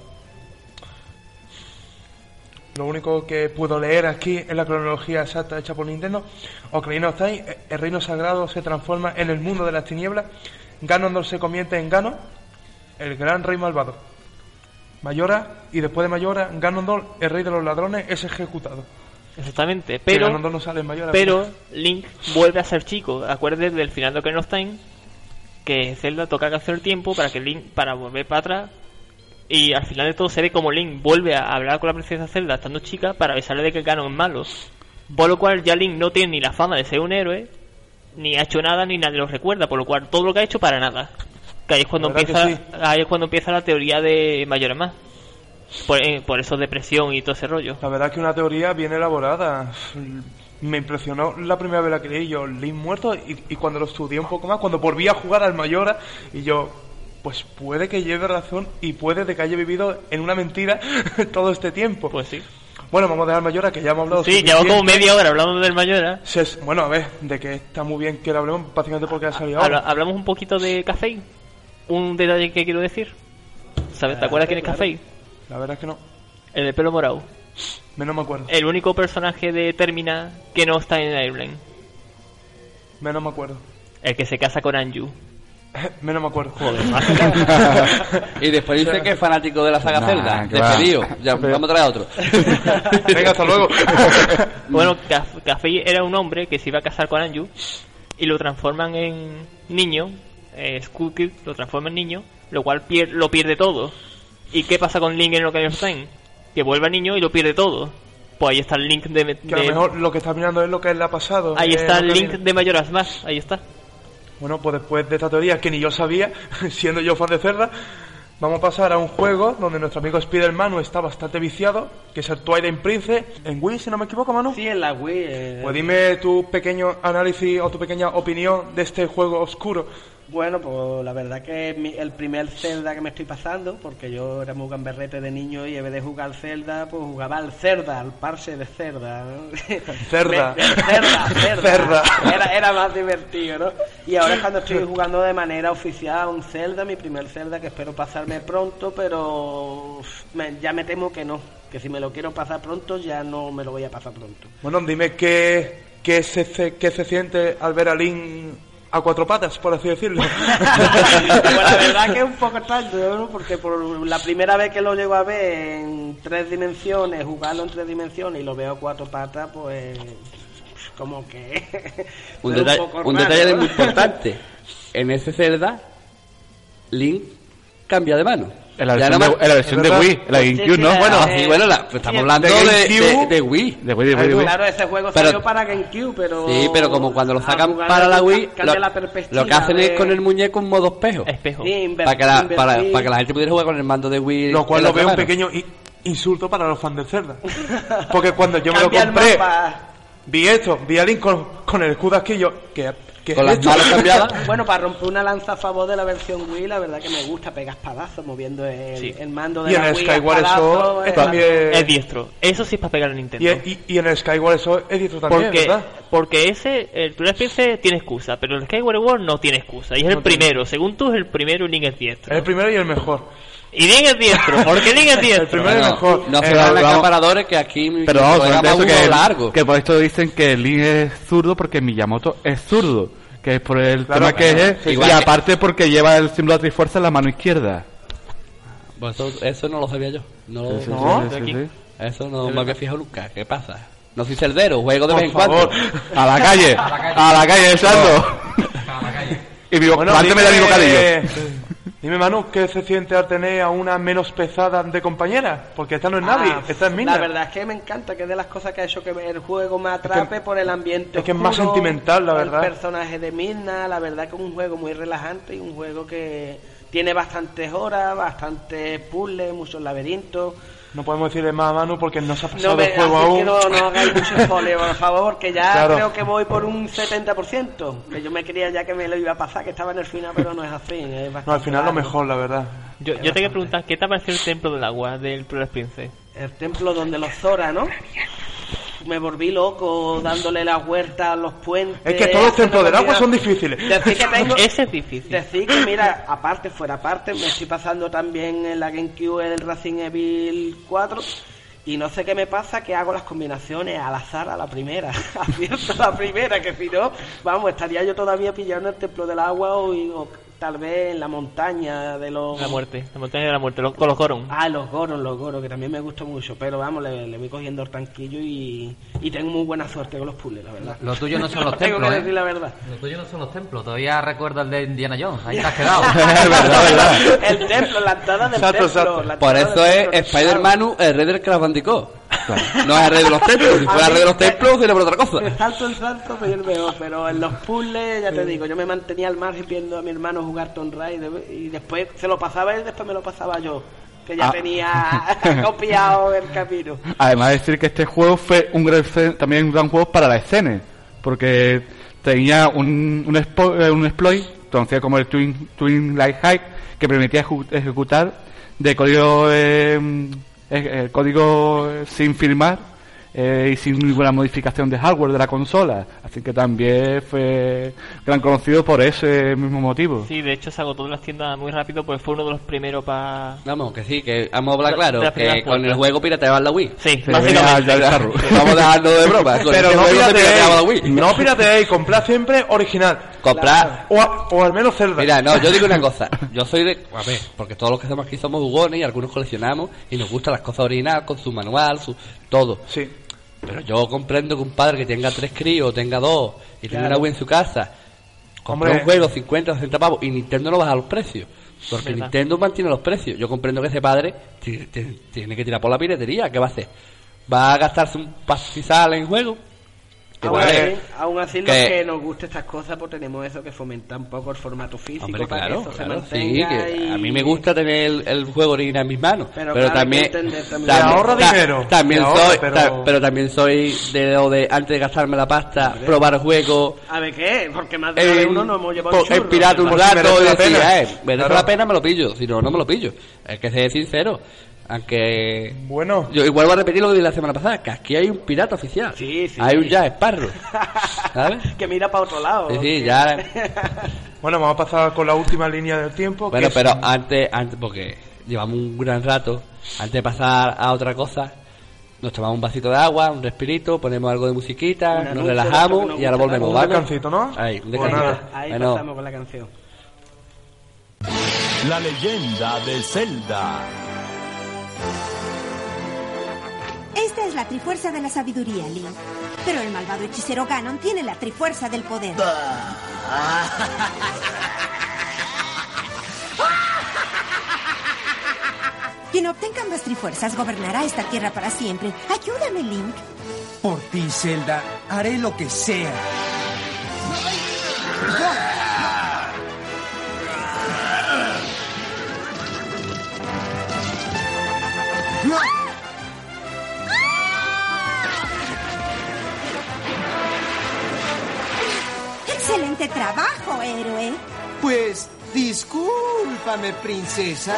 [SPEAKER 2] Lo único que puedo leer aquí en la cronología exacta hecha por Nintendo, Ocarina of Time, el reino sagrado se transforma en el mundo de las tinieblas, Ganondorf se convierte en Ganon, el gran rey malvado. Mayora, y después de Mayora, Ganondorf, el rey de los ladrones, es ejecutado.
[SPEAKER 3] Exactamente. Pero,
[SPEAKER 2] no sale en Mayora.
[SPEAKER 3] pero Link vuelve a ser chico. Acuérdate del final de Ocarina of Time que Zelda toca canción el tiempo para que Link, para volver para atrás. Y al final de todo se ve como Link vuelve a hablar con la princesa Zelda estando chica para avisarle de que Ganon es malo. Por lo cual ya Link no tiene ni la fama de ser un héroe, ni ha hecho nada, ni nadie lo recuerda. Por lo cual todo lo que ha hecho para nada. Que ahí es cuando empieza,
[SPEAKER 2] sí.
[SPEAKER 3] ahí es cuando empieza la teoría de Mayor más. Por, eh, por eso depresión y todo ese rollo.
[SPEAKER 2] La verdad que una teoría bien elaborada. Me impresionó la primera vez la que leí yo, Link muerto, y, y cuando lo estudié un poco más, cuando volví a jugar al Mayora, y yo, pues puede que lleve razón y puede de que haya vivido en una mentira todo este tiempo.
[SPEAKER 3] Pues sí.
[SPEAKER 2] Bueno, vamos a dejar Mayora, que ya hemos hablado.
[SPEAKER 3] Sí, llevamos como media hora hablando del Mayora.
[SPEAKER 2] Es- bueno, a ver, de que está muy bien que lo hablemos, básicamente porque ha salido ahora.
[SPEAKER 3] hablamos un poquito de Café. Un detalle que quiero decir. ¿Sabes? ¿Te acuerdas quién es. Café?
[SPEAKER 2] La verdad es que no.
[SPEAKER 3] El de pelo morado.
[SPEAKER 2] Menos me acuerdo.
[SPEAKER 3] El único personaje de Termina que no está en Airline.
[SPEAKER 2] Menos me acuerdo.
[SPEAKER 3] El que se casa con Anju.
[SPEAKER 2] Menos me acuerdo.
[SPEAKER 3] Joder,
[SPEAKER 6] Y después dice que es fanático de la saga
[SPEAKER 4] Nah,
[SPEAKER 6] Zelda.
[SPEAKER 4] que.
[SPEAKER 6] Despedido. Ya, vamos a traer a otro.
[SPEAKER 2] Venga, hasta luego.
[SPEAKER 3] Bueno, Caf- Café era un hombre que se iba a casar con Anju y lo transforman en niño. Eh, Skull Kid lo transforma en niño, lo cual pier- lo pierde todo. ¿Y qué pasa con Link en Ocarina of Time? Que vuelve a niño y lo pierde todo. Pues ahí está el link de...
[SPEAKER 2] Que a lo mejor lo que está mirando es lo que le ha pasado.
[SPEAKER 3] ahí está el link
[SPEAKER 2] viene.
[SPEAKER 3] de Mayoras más, ahí está.
[SPEAKER 2] Bueno, pues después de esta teoría que ni yo sabía, siendo yo fan de Zelda, vamos a pasar a un juego donde nuestro amigo Spider-Man está bastante viciado, que es el Twilight Princess, en Wii, si no me equivoco, Manu.
[SPEAKER 5] Sí, en la Wii. eh,
[SPEAKER 2] Pues dime tu pequeño análisis o tu pequeña opinión de este juego oscuro.
[SPEAKER 5] Bueno, pues la verdad que mi- el primer Zelda que me estoy pasando, porque yo era muy gamberrete de niño y en vez de jugar Zelda, pues jugaba al Cerda, al parse de Cerda. ¿no?
[SPEAKER 2] Cerda.
[SPEAKER 5] Me- Cerda, Cerda.
[SPEAKER 2] Cerda.
[SPEAKER 5] Era, era más divertido, ¿no? Y ahora es cuando estoy jugando de manera oficial a un Zelda, mi primer Zelda, que espero pasarme pronto, pero me- ya me temo que no, que si me lo quiero pasar pronto ya no me lo voy a pasar pronto.
[SPEAKER 2] Bueno, dime qué, qué, se, qué se siente al ver a Link a cuatro patas, por así decirlo.
[SPEAKER 5] pues la verdad que es un poco extraño, ¿no? porque por la primera vez que lo llego a ver en tres dimensiones, jugarlo en tres dimensiones y lo veo a cuatro patas, pues como que
[SPEAKER 6] Un,
[SPEAKER 5] es
[SPEAKER 6] detalle, un
[SPEAKER 5] raro,
[SPEAKER 6] detalle
[SPEAKER 5] ¿no?
[SPEAKER 6] muy importante. En ese Zelda, Link cambia de mano.
[SPEAKER 4] En la versión, de,
[SPEAKER 6] más-
[SPEAKER 4] en la versión de
[SPEAKER 2] ¿verdad?
[SPEAKER 4] Wii, en la GameCube,
[SPEAKER 5] sí,
[SPEAKER 4] ¿no? Bueno,
[SPEAKER 6] sí, bueno, la- pues estamos hablando
[SPEAKER 2] de
[SPEAKER 6] de, de- de Wii.
[SPEAKER 4] de Wii, de Wii, de Wii.
[SPEAKER 5] Claro, ese juego
[SPEAKER 6] Pero-
[SPEAKER 5] salió para GameCube, pero...
[SPEAKER 6] Sí, pero como cuando lo sacan para la Wii, lo,
[SPEAKER 5] la perspectiva
[SPEAKER 6] lo que hacen es con el muñeco un modo espejo.
[SPEAKER 3] Espejo.
[SPEAKER 5] Sí, inver-
[SPEAKER 6] Para que, la, para, para que la gente pudiera jugar con el mando de Wii.
[SPEAKER 2] Lo cual lo veo un pequeño i- insulto para los fans de Zelda. Porque cuando yo me lo compré, vi esto, vi a Link con, con el escudo aquí y yo, ¿qué, qué
[SPEAKER 6] Con
[SPEAKER 2] es
[SPEAKER 6] las manos cambiadas.
[SPEAKER 5] Bueno, para romper una lanza a favor de la versión Wii, la verdad que me gusta pegar espadazos moviendo el,
[SPEAKER 3] Sí.
[SPEAKER 5] el mando de
[SPEAKER 2] Y en
[SPEAKER 5] la
[SPEAKER 2] el
[SPEAKER 5] Wii.
[SPEAKER 2] Skyward eso
[SPEAKER 5] eh,
[SPEAKER 2] también...
[SPEAKER 3] Es diestro. Eso sí es para pegar a Nintendo.
[SPEAKER 2] Y, y, y en el Skyward eso es dicho también,
[SPEAKER 3] porque,
[SPEAKER 2] ¿verdad?
[SPEAKER 3] porque ese, el Twilight Princess tiene excusa, pero el Skyward World no tiene excusa. Y es el
[SPEAKER 2] tiene.
[SPEAKER 3] primero, según tú es el primero y Link es diestro.
[SPEAKER 2] Es el primero y el mejor.
[SPEAKER 3] Y Link es diestro, porque Link es diestro.
[SPEAKER 2] El primero y
[SPEAKER 6] Bueno,
[SPEAKER 2] mejor.
[SPEAKER 6] No
[SPEAKER 2] Eh,
[SPEAKER 6] se dan acaparadores que aquí
[SPEAKER 4] Pero vamos, que,
[SPEAKER 6] largo.
[SPEAKER 4] que por esto dicen que Link es zurdo porque Miyamoto es zurdo. Que es por el
[SPEAKER 2] Claro,
[SPEAKER 4] tema que
[SPEAKER 2] claro,
[SPEAKER 4] es.
[SPEAKER 2] sí,
[SPEAKER 4] y aparte porque lleva el símbolo de Trifuerza en la mano izquierda.
[SPEAKER 6] Pues eso, eso no lo sabía yo. No, lo-
[SPEAKER 4] Sí, sí,
[SPEAKER 2] ¿No?
[SPEAKER 4] sí, sí,
[SPEAKER 3] Aquí.
[SPEAKER 4] sí.
[SPEAKER 6] Eso no me había fijado nunca. ¿Qué pasa? No soy cerdero, juego de
[SPEAKER 2] Por
[SPEAKER 6] vez en cuando.
[SPEAKER 4] A la calle, a la calle, exacto. Y mi
[SPEAKER 2] Bueno,
[SPEAKER 4] antes me da mi bocadillo.
[SPEAKER 2] Dime, Manu, ¿qué se siente al tener a una menos pesada de compañera? Porque esta no es nadie,
[SPEAKER 5] Ah,
[SPEAKER 2] esta es Mina.
[SPEAKER 5] La verdad es que me encanta, que es de las cosas que ha hecho que el juego me atrape por el ambiente.
[SPEAKER 2] es que es más sentimental, la verdad.
[SPEAKER 5] El personaje de Mirna, la verdad que es un juego muy relajante y un juego que tiene bastantes horas, bastantes puzzles, muchos laberintos.
[SPEAKER 2] No podemos decirle más a Manu porque no se ha pasado
[SPEAKER 5] No, me,
[SPEAKER 2] el juego aún.
[SPEAKER 5] que no, no hagáis mucho spoiler, por favor, que ya
[SPEAKER 2] Claro.
[SPEAKER 5] creo que voy por un 70%. Que yo me creía ya que me lo iba a pasar, que estaba en el final, pero no es así. es
[SPEAKER 2] No, al final lo
[SPEAKER 5] largo.
[SPEAKER 2] mejor, la verdad.
[SPEAKER 3] Yo, yo te quería preguntar, ¿qué te ha parecido el templo del agua del Princess?
[SPEAKER 5] El templo donde los Zora, ¿no? Me volví loco dándole la huerta a los puentes.
[SPEAKER 2] Es que todos los templos del agua son difíciles.
[SPEAKER 5] Decir que tengo...
[SPEAKER 3] Ese es difícil.
[SPEAKER 5] Decir que, mira, aparte, fuera aparte, me estoy pasando también en la GameCube el Racing Evil 4 y no sé qué me pasa que hago las combinaciones al azar a la primera. Acierto a la primera, que si no, vamos, estaría yo todavía pillando el templo del agua o, o tal vez en la montaña de los...
[SPEAKER 3] La muerte, la montaña de la muerte, lo- con los Goron.
[SPEAKER 5] Ah, los goros, los goros, que también me gustó mucho, pero vamos, le, le voy cogiendo el tranquillo y, y tengo muy buena suerte con los puzzles, la verdad.
[SPEAKER 1] Lo tuyo no son los
[SPEAKER 5] Tengo
[SPEAKER 1] templos,
[SPEAKER 5] que
[SPEAKER 1] ¿eh?
[SPEAKER 5] decir la verdad.
[SPEAKER 1] Lo tuyo no son los templos. Todavía recuerdo el de Indiana Jones. Ahí te has quedado.
[SPEAKER 4] Es verdad, verdad.
[SPEAKER 5] El templo, la entrada del
[SPEAKER 2] Exacto,
[SPEAKER 5] templo.
[SPEAKER 2] exacto.
[SPEAKER 5] la
[SPEAKER 6] Por eso
[SPEAKER 5] del
[SPEAKER 6] es Spider-Man el rey del Crash Bandicoot. No es el rey de los templos. Si fuera el rey de los templos, sería por otra
[SPEAKER 5] De
[SPEAKER 6] cosa.
[SPEAKER 5] salto en salto soy el mejor, pero en los puzzles, ya te digo, yo me mantenía al margen viendo a mi hermano jugar Tomb Raider y después se lo pasaba él, después me lo pasaba yo, que ya
[SPEAKER 4] Ah.
[SPEAKER 5] tenía copiado el camino.
[SPEAKER 4] Además de decir que este juego fue un gran, también un gran juego para la escena, porque tenía un, un, expo- eh, un exploit, conocido como el Twin, Twin Light Hike, que permitía ejecutar de código, eh, eh, código sin firmar eh, y sin ninguna modificación de hardware de la consola. Así que también fue gran conocido por ese mismo motivo.
[SPEAKER 3] Sí, de hecho se agotó en las tiendas muy rápido, pues fue uno de los primeros para...
[SPEAKER 1] Vamos, que sí, que vamos a hablar claro, que
[SPEAKER 3] primeras
[SPEAKER 1] con el juego pirateaban la Wii.
[SPEAKER 3] Sí,
[SPEAKER 4] Sí,
[SPEAKER 3] básicamente.
[SPEAKER 4] ya- ya- ya-
[SPEAKER 1] Que vamos a dejarnos de broma. Con
[SPEAKER 2] Pero no
[SPEAKER 1] pirateaba la Wii.
[SPEAKER 2] pirateéis, no pirateéis, comprad siempre original.
[SPEAKER 1] Comprar.
[SPEAKER 2] O, a- o al menos Zelda.
[SPEAKER 1] Mira, no, yo digo una cosa. Yo soy de. A ver, porque todos los que somos aquí somos jugones y algunos coleccionamos y nos gustan las cosas originales con su manual, su. todo.
[SPEAKER 2] Sí.
[SPEAKER 1] Pero yo comprendo que un padre que tenga tres críos, tenga dos y tenga una Wii en su casa, compre un juego 50 o 60 pavos y Nintendo no baja los precios. Porque
[SPEAKER 3] Verdad.
[SPEAKER 1] Nintendo mantiene los precios. Yo comprendo que ese padre ti- ti- tiene que tirar por la piratería. ¿Qué va a hacer? ¿Va a gastarse un pastizal en juego?
[SPEAKER 5] Aún
[SPEAKER 1] vale.
[SPEAKER 5] así, aún así, los
[SPEAKER 1] Que-
[SPEAKER 5] nos guste estas cosas, pues tenemos eso que fomenta un poco el formato físico
[SPEAKER 1] Hombre,
[SPEAKER 5] para
[SPEAKER 1] claro,
[SPEAKER 5] que eso
[SPEAKER 1] claro,
[SPEAKER 5] se
[SPEAKER 1] sí,
[SPEAKER 5] mantenga.
[SPEAKER 1] que
[SPEAKER 5] y...
[SPEAKER 1] a mí me gusta tener el, el juego original en mis manos,
[SPEAKER 5] Pero
[SPEAKER 1] pero,
[SPEAKER 5] claro, hay
[SPEAKER 1] también,
[SPEAKER 5] también.
[SPEAKER 2] Te ahorra dinero,
[SPEAKER 1] también soy,
[SPEAKER 2] pero-
[SPEAKER 1] ta- pero también soy de lo de antes de gastarme la pasta, probar el juego,
[SPEAKER 5] A ver qué, porque más de
[SPEAKER 1] en,
[SPEAKER 5] uno nos hemos llevado
[SPEAKER 1] po-
[SPEAKER 5] un churro.
[SPEAKER 1] en pirata un rato y
[SPEAKER 2] la
[SPEAKER 1] decir,
[SPEAKER 2] pena.
[SPEAKER 1] eh, merece
[SPEAKER 2] Claro.
[SPEAKER 1] la pena me lo pillo, si no, no me lo pillo. Hay que ser sincero, aunque...
[SPEAKER 2] Bueno,
[SPEAKER 1] Yo igual voy a repetir lo que dije la semana pasada, que aquí hay un pirata oficial.
[SPEAKER 5] Sí, sí.
[SPEAKER 1] Hay un ya Sparrow, ¿sabes?
[SPEAKER 5] que mira para otro lado.
[SPEAKER 1] Sí, sí, ya...
[SPEAKER 2] bueno, vamos a pasar con la última línea del tiempo.
[SPEAKER 1] Bueno, pero
[SPEAKER 2] es-
[SPEAKER 1] antes, antes, porque llevamos un gran rato, antes de pasar a otra cosa, nos tomamos un vasito de agua, un respirito, ponemos algo de musiquita,
[SPEAKER 5] Un
[SPEAKER 1] nos relajamos
[SPEAKER 5] nos
[SPEAKER 1] y ahora volvemos,
[SPEAKER 2] un
[SPEAKER 1] ¿vale?
[SPEAKER 2] descansito, ¿no?
[SPEAKER 1] Ahí, un
[SPEAKER 2] Pues
[SPEAKER 1] descansito.
[SPEAKER 2] nada.
[SPEAKER 5] Ahí
[SPEAKER 1] Bueno,
[SPEAKER 5] pasamos con la canción.
[SPEAKER 7] La leyenda de Zelda.
[SPEAKER 8] Es la trifuerza de la sabiduría, Link. Pero el malvado hechicero Ganon tiene la trifuerza del poder. Quien obtenga ambas trifuerzas gobernará esta tierra para siempre. Ayúdame, Link.
[SPEAKER 9] Por ti, Zelda, haré lo que sea.
[SPEAKER 8] Excelente trabajo, héroe.
[SPEAKER 9] Pues, discúlpame, princesa.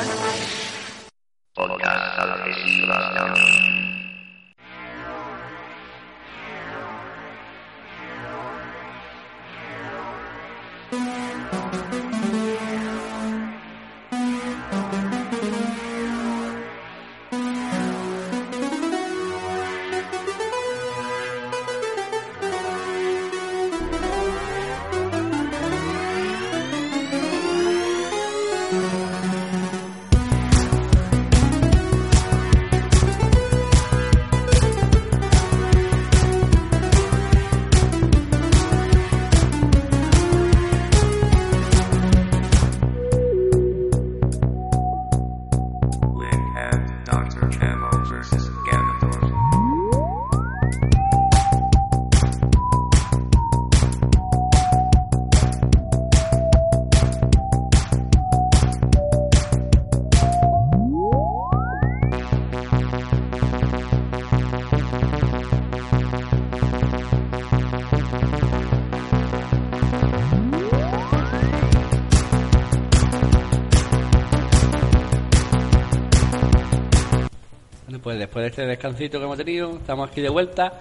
[SPEAKER 1] Después de este descansito que hemos tenido, estamos aquí de vuelta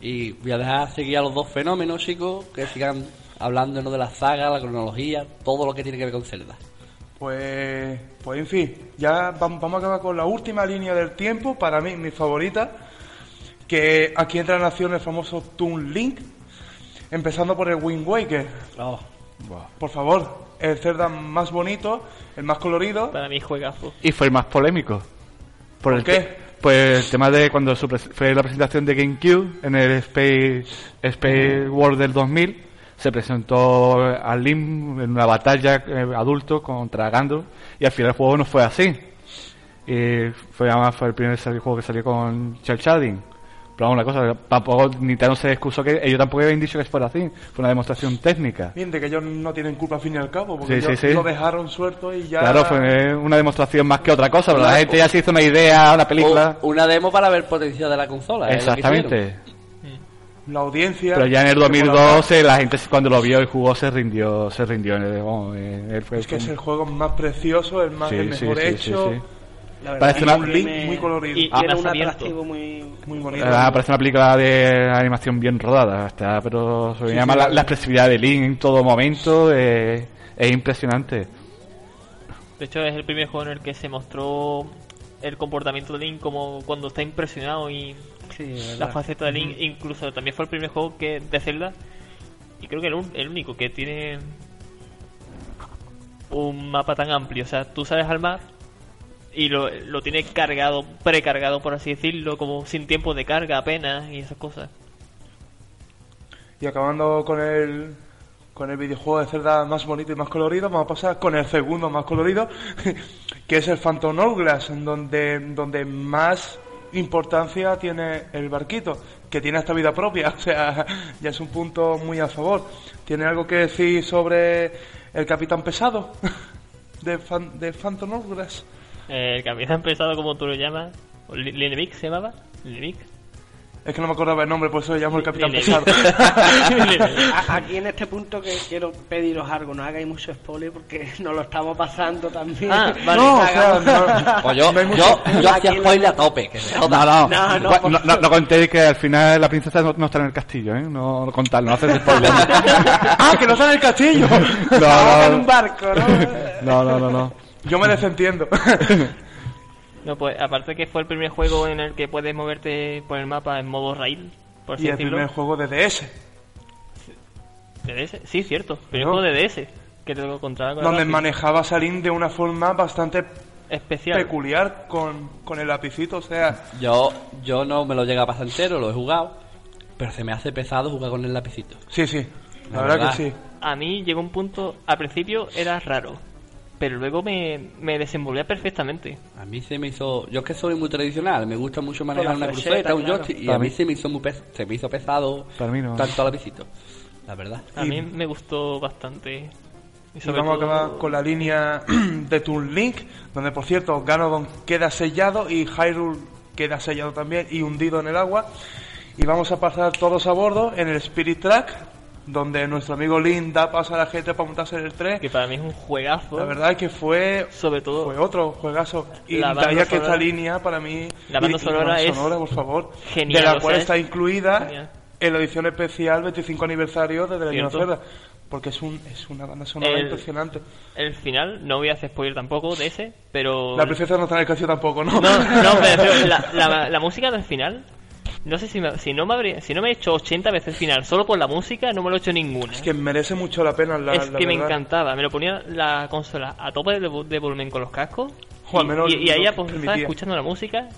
[SPEAKER 1] y voy a dejar seguir a los dos fenómenos, chicos, que sigan hablándonos de la saga, la cronología, todo lo que tiene que ver con Zelda.
[SPEAKER 2] Pues, pues en fin, ya vam- vamos a acabar con la última línea del tiempo, para mí, mi favorita, que aquí entra en acción el famoso Toon Link, empezando por el Wind Waker.
[SPEAKER 1] Oh,
[SPEAKER 2] Por favor, el Zelda más bonito, el más colorido.
[SPEAKER 3] Para mí juegazo.
[SPEAKER 4] Y fue el más polémico.
[SPEAKER 2] ¿Por
[SPEAKER 4] el
[SPEAKER 2] qué?
[SPEAKER 4] Pues el tema de cuando fue la presentación de GameCube en el Space, World del 2000, se presentó a Link en una batalla eh, adulto contra Gandalf y al final el juego no fue así. Y fue además fue el primer juego que salió con Shell Shading. Pero vamos, una cosa, tampoco Nintendo se excusó que ellos tampoco habían dicho que fuera así. Fue una demostración técnica.
[SPEAKER 2] Bien, de que ellos no tienen culpa al fin y al cabo, porque
[SPEAKER 4] Sí, sí,
[SPEAKER 2] ellos
[SPEAKER 4] sí.
[SPEAKER 2] lo dejaron suelto y ya...
[SPEAKER 4] Claro, fue una demostración más que otra cosa, pero la gente ya se hizo una idea, una película.
[SPEAKER 1] O una demo para ver potencial de la consola. hicieron.
[SPEAKER 4] Exactamente.
[SPEAKER 2] La audiencia...
[SPEAKER 4] Pero ya en el
[SPEAKER 2] que por la-
[SPEAKER 4] 2012 la gente cuando lo vio y jugó se rindió, se rindió. en el- vamos, en el- fue-
[SPEAKER 2] Es que es el juego más precioso, el, más,
[SPEAKER 4] Sí,
[SPEAKER 2] el
[SPEAKER 4] sí,
[SPEAKER 2] mejor
[SPEAKER 4] sí,
[SPEAKER 2] hecho.
[SPEAKER 5] La
[SPEAKER 4] Parece una-
[SPEAKER 2] un link muy colorido.
[SPEAKER 5] Y
[SPEAKER 3] Ah,
[SPEAKER 5] tiene un atractivo muy...
[SPEAKER 2] Muy bonito.
[SPEAKER 4] Ah, parece una película de animación bien rodada, está, pero se me
[SPEAKER 2] Sí,
[SPEAKER 4] llama
[SPEAKER 2] sí,
[SPEAKER 4] la, expresividad de Link en todo momento, eh, es impresionante.
[SPEAKER 3] De hecho, es el primer juego en el que se mostró el comportamiento de Link como cuando está impresionado y
[SPEAKER 5] Sí,
[SPEAKER 3] la faceta de Link. Incluso también fue el primer juego que de Zelda y creo que el, un- el único que tiene un mapa tan amplio. O sea, tú sales al mar y lo, lo tiene cargado, precargado por así decirlo, como sin tiempo de carga apenas y esas cosas.
[SPEAKER 2] Y acabando con el con el videojuego de Zelda más bonito y más colorido, vamos a pasar con el segundo más colorido, que es el Phantom Hourglass, donde, donde más importancia tiene el barquito, que tiene hasta vida propia, o sea, ya es un punto muy a favor. ¿Tiene algo que decir sobre el capitán pesado de, Fan- de Phantom Hourglass?
[SPEAKER 3] Eh, el capitán pesado, como tú lo llamas, o Li- Linemic se llamaba. Linemic.
[SPEAKER 2] Es que no me acordaba el nombre, por eso le llamo el capitán pesado.
[SPEAKER 5] Aquí en este punto que quiero pediros algo, no hagáis mucho spoiler porque nos lo estamos pasando también.
[SPEAKER 3] Ah, vale.
[SPEAKER 2] No, o sea, no-
[SPEAKER 1] Pues yo,
[SPEAKER 2] no
[SPEAKER 1] yo, yo hacía spoiler a tope. Que
[SPEAKER 4] No, no,
[SPEAKER 5] No, no,
[SPEAKER 4] no, no, no contéis que al final la princesa no, no está en el castillo, ¿eh? No, no contarlo, no haces spoiler.
[SPEAKER 2] ¡Ah, que no está en el castillo!
[SPEAKER 5] Estamos en un barco, ¿no?
[SPEAKER 4] no, no, no, no.
[SPEAKER 2] Yo me desentiendo.
[SPEAKER 3] No, pues aparte que fue el primer juego en el que puedes moverte por el mapa en modo rail, por así
[SPEAKER 2] y el
[SPEAKER 3] decirlo.
[SPEAKER 2] primer juego de DS,
[SPEAKER 3] ¿De DS? Sí, cierto. Primer
[SPEAKER 2] No.
[SPEAKER 3] juego de DS. Que te lo encontraba con el
[SPEAKER 2] donde
[SPEAKER 3] lápiz.
[SPEAKER 2] manejabas a Link de una forma bastante
[SPEAKER 3] Especial.
[SPEAKER 2] peculiar con, con el lapicito, o sea,
[SPEAKER 1] Yo, yo no me lo llega a pasar entero, lo he jugado. Pero se me hace pesado jugar con el lapicito.
[SPEAKER 2] sí, sí, la,
[SPEAKER 1] La
[SPEAKER 2] verdad,
[SPEAKER 1] verdad.
[SPEAKER 2] que sí.
[SPEAKER 3] A mí llegó un punto, al principio era raro, pero luego me, me desenvolvía perfectamente.
[SPEAKER 1] A mí se me hizo. Yo es que soy muy tradicional, me gusta mucho manejar
[SPEAKER 5] la
[SPEAKER 1] una cruceta, un
[SPEAKER 5] claro.
[SPEAKER 1] joystick, y a mí
[SPEAKER 4] mí-
[SPEAKER 1] se me hizo muy pes- se me hizo pesado
[SPEAKER 4] Para mí no.
[SPEAKER 1] tanto lapicito. La verdad.
[SPEAKER 3] A
[SPEAKER 2] Y-
[SPEAKER 3] mí me gustó bastante. Y
[SPEAKER 2] vamos a acabar con la línea de Toon Link, donde por cierto Ganodon queda sellado y Hyrule queda sellado también y hundido en el agua. Y vamos a pasar todos a bordo en el Spirit Track, donde nuestro amigo Link da paso a la gente para montarse en el tren.
[SPEAKER 3] Que para mí es un juegazo.
[SPEAKER 2] La verdad es que fue
[SPEAKER 3] Sobre todo.
[SPEAKER 2] fue otro juegazo. Y
[SPEAKER 3] La
[SPEAKER 2] que
[SPEAKER 3] sonora-
[SPEAKER 2] esta línea para mí.
[SPEAKER 3] La banda sonora es
[SPEAKER 2] sonora, por favor.
[SPEAKER 3] genial,
[SPEAKER 2] De la cual está
[SPEAKER 3] es
[SPEAKER 2] incluida
[SPEAKER 3] genial.
[SPEAKER 2] en la edición especial 25 aniversario de of
[SPEAKER 3] Cierto.
[SPEAKER 2] Zelda. Porque es, un, es una banda sonora
[SPEAKER 3] El-
[SPEAKER 2] impresionante.
[SPEAKER 3] El final, no voy a hacer spoiler tampoco de ese, pero.
[SPEAKER 2] La princesa no está en el castillo tampoco, ¿no?
[SPEAKER 3] No, no, pero, pero la, la- la música del final. No sé si, me, si, no me habría, si no me he hecho 80 veces el final solo por la música, no me lo he hecho ninguna.
[SPEAKER 2] Es que merece mucho la pena la,
[SPEAKER 3] es
[SPEAKER 2] la
[SPEAKER 3] que me
[SPEAKER 2] verdad.
[SPEAKER 3] encantaba. Me lo ponía la consola a tope de, de volumen con los cascos.
[SPEAKER 2] O al
[SPEAKER 3] y-
[SPEAKER 2] menos
[SPEAKER 3] y, y ahí pues, estaba escuchando la música.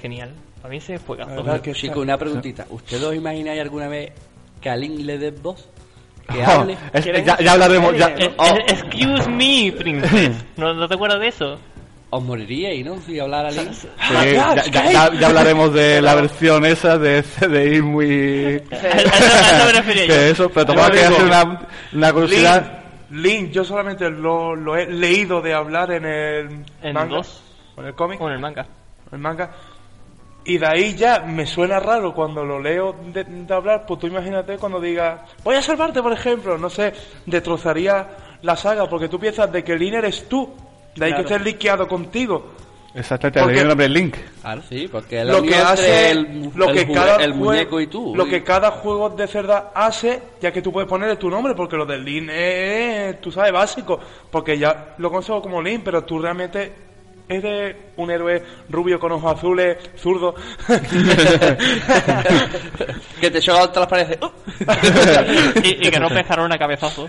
[SPEAKER 3] Genial. Para mí ese fue
[SPEAKER 2] que
[SPEAKER 1] Chicos,
[SPEAKER 2] está-
[SPEAKER 1] una preguntita. ¿Ustedes os imagináis alguna vez que a Link le des voz? Que
[SPEAKER 4] Oh,
[SPEAKER 1] hable.
[SPEAKER 4] es-
[SPEAKER 5] ¿Quieres
[SPEAKER 4] ya, ya hablaremos, ya,
[SPEAKER 5] serie?
[SPEAKER 1] Oh.
[SPEAKER 3] Excuse me, princess. ¿No, ¿No te acuerdas de eso?
[SPEAKER 1] Os moriríais, ¿no? Si hablara Link.
[SPEAKER 4] Sí, ya, ya- ya- ya hablaremos de la versión esa de CDI muy... Que eso, pero tomaba
[SPEAKER 2] Yo
[SPEAKER 4] que hacer una, una curiosidad.
[SPEAKER 2] Link, Link, yo solamente lo, lo he leído de hablar en el
[SPEAKER 3] En
[SPEAKER 2] manga,
[SPEAKER 3] dos.
[SPEAKER 2] o en el cómic,
[SPEAKER 3] Con el manga.
[SPEAKER 2] el manga. Y de ahí ya me suena raro cuando lo leo de, de hablar, pues tú imagínate cuando diga, voy a salvarte, por ejemplo, no sé, destrozaría la saga, porque tú piensas de que Link eres tú, de ahí
[SPEAKER 3] Claro.
[SPEAKER 2] que estés linkeado contigo.
[SPEAKER 4] Exactamente,
[SPEAKER 2] Porque-
[SPEAKER 4] el nombre Link.
[SPEAKER 1] Claro, sí, porque es
[SPEAKER 2] lo que hace
[SPEAKER 1] el,
[SPEAKER 2] lo
[SPEAKER 1] el
[SPEAKER 2] que cada
[SPEAKER 1] el muñeco y tú.
[SPEAKER 2] lo
[SPEAKER 1] y-
[SPEAKER 2] que cada juego de Zelda hace ya que tú puedes ponerle tu nombre porque lo del Link es tú sabes básico porque ya lo conozco como Link pero tú realmente eres un héroe rubio con ojos azules zurdo
[SPEAKER 1] que te choca contra las paredes. ¡uh!
[SPEAKER 3] y, y que no pegaron a cabezazo.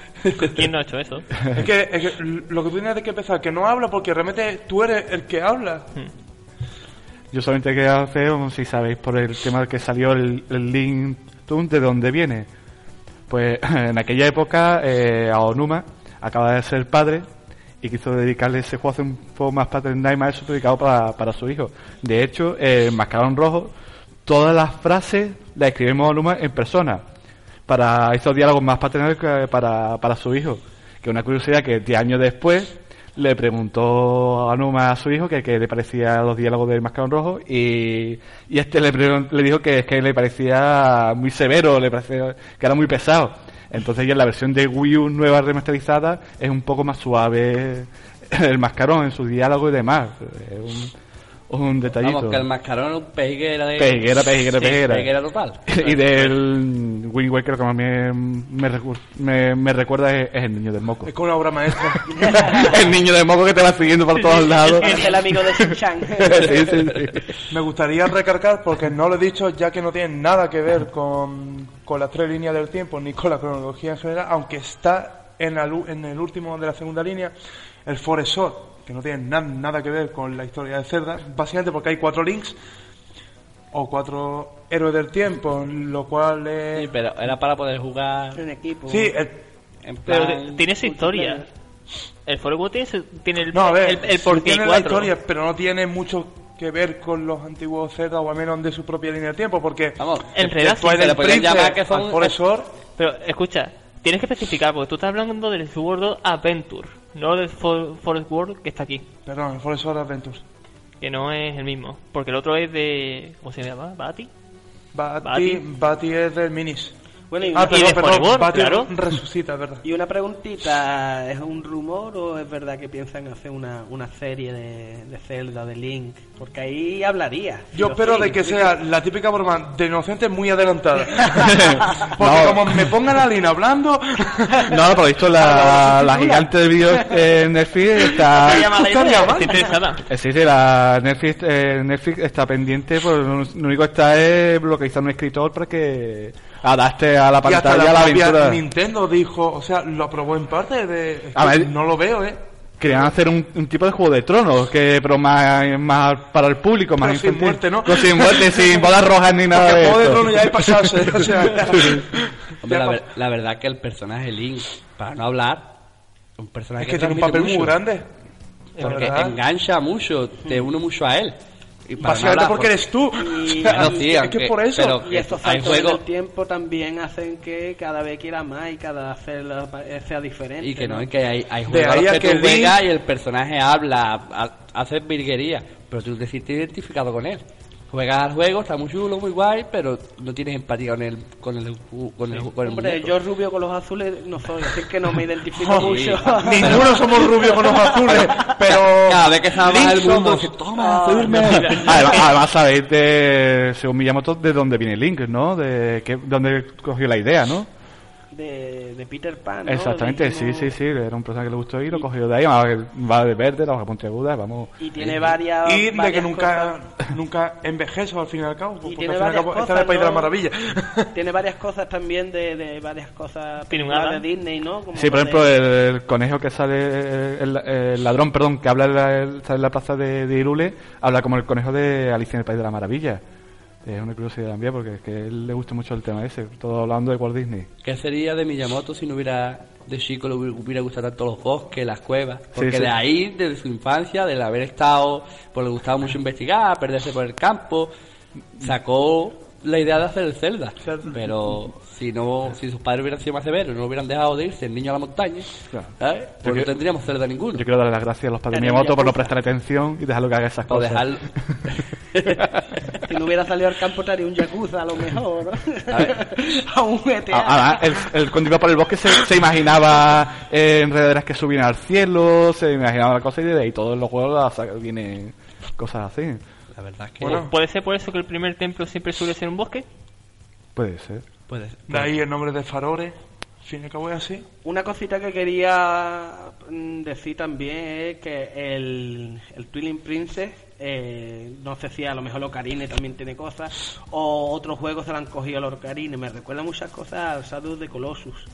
[SPEAKER 3] ¿Quién no ha hecho eso?
[SPEAKER 2] es, que, es que lo que tú tienes que pensar que no habla porque realmente tú eres el que habla
[SPEAKER 4] Yo solamente quería hacer, si sabéis, por el tema del que salió el, el Link de dónde viene. Pues en aquella época, eh, Aonuma acaba de ser padre y quiso dedicarle ese juego a hacer un poco más paternal y más eso dedicado para, para su hijo. De hecho, eh, en Mascarón Rojo, todas las frases las escribimos Aonuma en persona para esos diálogos más paternales para, para su hijo. Que una curiosidad que 10 años después le preguntó a Numa a su hijo que, que le parecía los diálogos del Mascarón Rojo y, y este le, le dijo que que le parecía muy severo, le parecía que era muy pesado. Entonces ya la versión de Wii U nueva remasterizada es un poco más suave el Mascarón en sus diálogos y demás. Un detallito.
[SPEAKER 1] Vamos, que el mascarón era un pejiguera de...
[SPEAKER 4] Pejiguera, pejiguera, pejiguera.
[SPEAKER 1] pejiguera total.
[SPEAKER 4] y del Wind Waker lo que más me, me, recu- me- me recuerda es, es el niño del moco.
[SPEAKER 2] Es como una obra maestra.
[SPEAKER 4] el niño del moco que te va siguiendo por todos lados.
[SPEAKER 5] Es el amigo de Shin-Chan.
[SPEAKER 4] Sí, sí, sí.
[SPEAKER 2] Me gustaría recargar, porque no lo he dicho, ya que no tiene nada que ver con, con las tres líneas del tiempo ni con la cronología en general, aunque está en, la lu- en el último de la segunda línea, el Forest Sword, que no tiene na- nada que ver con la historia de Zelda, básicamente porque hay cuatro links o cuatro héroes del tiempo, lo cual es...
[SPEAKER 1] Sí, pero era para poder jugar
[SPEAKER 5] En equipo.
[SPEAKER 2] Sí, el-
[SPEAKER 1] en
[SPEAKER 3] Pero
[SPEAKER 1] plan...
[SPEAKER 3] tiene su historia. El World tiene, el,
[SPEAKER 2] No, a ver,
[SPEAKER 3] el, el
[SPEAKER 2] sí
[SPEAKER 3] por qué
[SPEAKER 2] tiene la
[SPEAKER 3] 4.
[SPEAKER 2] historia, pero no tiene mucho que ver con los antiguos Zelda, o al menos de su propia línea de tiempo, porque...
[SPEAKER 1] Vamos,
[SPEAKER 3] En realidad sí,
[SPEAKER 1] llamar que son-
[SPEAKER 3] Pero escucha, tienes que especificar, porque tú estás hablando del Sword Adventure, no del For- Forest World que está aquí,
[SPEAKER 2] perdón, el Forest Sword Adventures.
[SPEAKER 3] que no es el mismo. Porque el otro es de. ¿Cómo se llama? ¿Bati?
[SPEAKER 2] Bati,
[SPEAKER 3] Bati.
[SPEAKER 2] Bati es del Minis.
[SPEAKER 5] Bueno, y
[SPEAKER 2] Ah, perdón,
[SPEAKER 3] de
[SPEAKER 2] perdón,
[SPEAKER 3] Forever,
[SPEAKER 2] Bati
[SPEAKER 3] claro.
[SPEAKER 2] resucita, es verdad.
[SPEAKER 5] y una preguntita, ¿es un rumor o es verdad que piensan hacer una, una serie de, de Zelda, de Link? Porque ahí hablaría.
[SPEAKER 2] Yo espero
[SPEAKER 5] sí.
[SPEAKER 2] de que sea la típica broma de inocente muy adelantada. Porque
[SPEAKER 4] No.
[SPEAKER 2] como me pongan a Lina hablando...
[SPEAKER 4] No, por visto la, la gigante de vídeos en Netflix está...
[SPEAKER 3] Estoy interesada.
[SPEAKER 4] Eh, Sí, sí, la Netflix, eh, Netflix está pendiente, pues lo, único que está es lo que hizo un escritor para que adapte a la
[SPEAKER 2] Y hasta
[SPEAKER 4] pantalla
[SPEAKER 2] la
[SPEAKER 4] la aventura.
[SPEAKER 2] Nintendo dijo, o sea, lo aprobó en parte de...
[SPEAKER 4] A ver.
[SPEAKER 2] no lo veo, ¿eh?
[SPEAKER 4] Querían hacer un, un tipo de juego de tronos, que pero más, más para el público, más
[SPEAKER 2] Pero sin
[SPEAKER 4] infantil.
[SPEAKER 2] muerte, ¿no?
[SPEAKER 4] No, sin muerte, sin bolas rojas ni nada
[SPEAKER 2] Porque
[SPEAKER 4] de
[SPEAKER 2] Juego de. Tronos ya es pasarse, o sea...
[SPEAKER 1] Hombre, la, ver- la verdad que el personaje Link, para no hablar, un personaje
[SPEAKER 2] Es que tiene un papel muy grande. La
[SPEAKER 1] Porque engancha mucho, te une mucho a él. Y
[SPEAKER 2] Básicamente porque eres tú.
[SPEAKER 5] Y-
[SPEAKER 1] sí,
[SPEAKER 2] es que por eso...
[SPEAKER 1] pero-
[SPEAKER 5] Y estos saltos en el tiempo también hacen que cada vez quiera más y cada Zelda sea diferente.
[SPEAKER 1] Y que no,
[SPEAKER 5] ¿no?
[SPEAKER 1] y que hay, hay juegos que
[SPEAKER 2] que
[SPEAKER 1] tú
[SPEAKER 2] Link-
[SPEAKER 1] juegas y el personaje habla, ha- hace virguería, pero tú te sientes identificado con él. Juegas al juego, está muy chulo, muy guay, pero no tienes empatía con el, con el, con el, con el
[SPEAKER 5] Hombre,
[SPEAKER 1] muñeco.
[SPEAKER 5] yo rubio con los azules no soy, así que no me identifico mucho.
[SPEAKER 2] Ninguno somos rubios con los azules, pero...
[SPEAKER 1] Cada vez que se el mundo, dice, toma.
[SPEAKER 4] Además, además sabéis de, según Miyamoto, de dónde viene Link, ¿no? De que, dónde cogió la idea, ¿no?
[SPEAKER 5] De, de Peter Pan, ¿no?
[SPEAKER 4] Exactamente, sí, sí, sí, era un personaje que le gustó y lo cogió de ahí, va, va de verde, la hoja puntiaguda, vamos.
[SPEAKER 5] Y tiene varias.
[SPEAKER 2] Y de que nunca, nunca envejezo al fin y al cabo. Porque
[SPEAKER 5] tiene
[SPEAKER 2] al fin y al cabo está en el país de la maravilla.
[SPEAKER 5] Tiene varias cosas también de, de varias cosas de Disney, ¿no? Como
[SPEAKER 4] Sí, por
[SPEAKER 5] lo
[SPEAKER 4] ejemplo,
[SPEAKER 5] de-
[SPEAKER 4] el, el conejo que sale, el, el ladrón, perdón, que habla en la, el- sale en la plaza de, de Irule, habla como el conejo de Alicia en el País de la Maravilla. Es una curiosidad también, porque es que a él le gusta mucho el tema ese, todo hablando de Walt Disney.
[SPEAKER 1] ¿Qué sería de Miyamoto si no hubiera, de chico le hubiera, gustado tanto los bosques, las cuevas? Porque
[SPEAKER 4] sí.
[SPEAKER 1] de ahí, desde su infancia, del haber estado, pues le gustaba mucho investigar, perderse por el campo, sacó la idea de hacer el Zelda. Pero si no, si sus padres hubieran sido más severos, no hubieran dejado de irse el niño a la montaña,
[SPEAKER 4] Claro.
[SPEAKER 1] ¿sabes?
[SPEAKER 4] Yo
[SPEAKER 1] Pues no
[SPEAKER 4] quiero-
[SPEAKER 1] tendríamos Zelda ninguno.
[SPEAKER 4] Yo quiero darle las gracias a los padres de
[SPEAKER 5] Era
[SPEAKER 4] Miyamoto por no prestar atención y dejarlo que haga esas
[SPEAKER 1] O
[SPEAKER 4] cosas.
[SPEAKER 1] dejarlo.
[SPEAKER 5] Si no hubiera salido al campo, estaría un Yakuza a lo mejor.
[SPEAKER 1] A ver.
[SPEAKER 5] a un GTA.
[SPEAKER 4] A- Además, el, el cuando iba por el bosque se, se imaginaba eh, enredaderas que subían al cielo, se imaginaba la cosa y de ahí todos los juegos vienen cosas así.
[SPEAKER 1] La verdad es que
[SPEAKER 2] Bueno.
[SPEAKER 3] ¿Puede ser por eso que el primer templo siempre suele ser un bosque?
[SPEAKER 4] Puede ser.
[SPEAKER 1] Puede.
[SPEAKER 2] De ahí el nombre de Farore. Fin y cabo es así.
[SPEAKER 5] Una cosita que quería mm, decir también es que el, el Twilight Princess, eh, no sé si a lo mejor Ocarina también tiene cosas, o otros juegos se lo han cogido a los Ocarina. Me recuerda muchas cosas al Shadow de Colossus,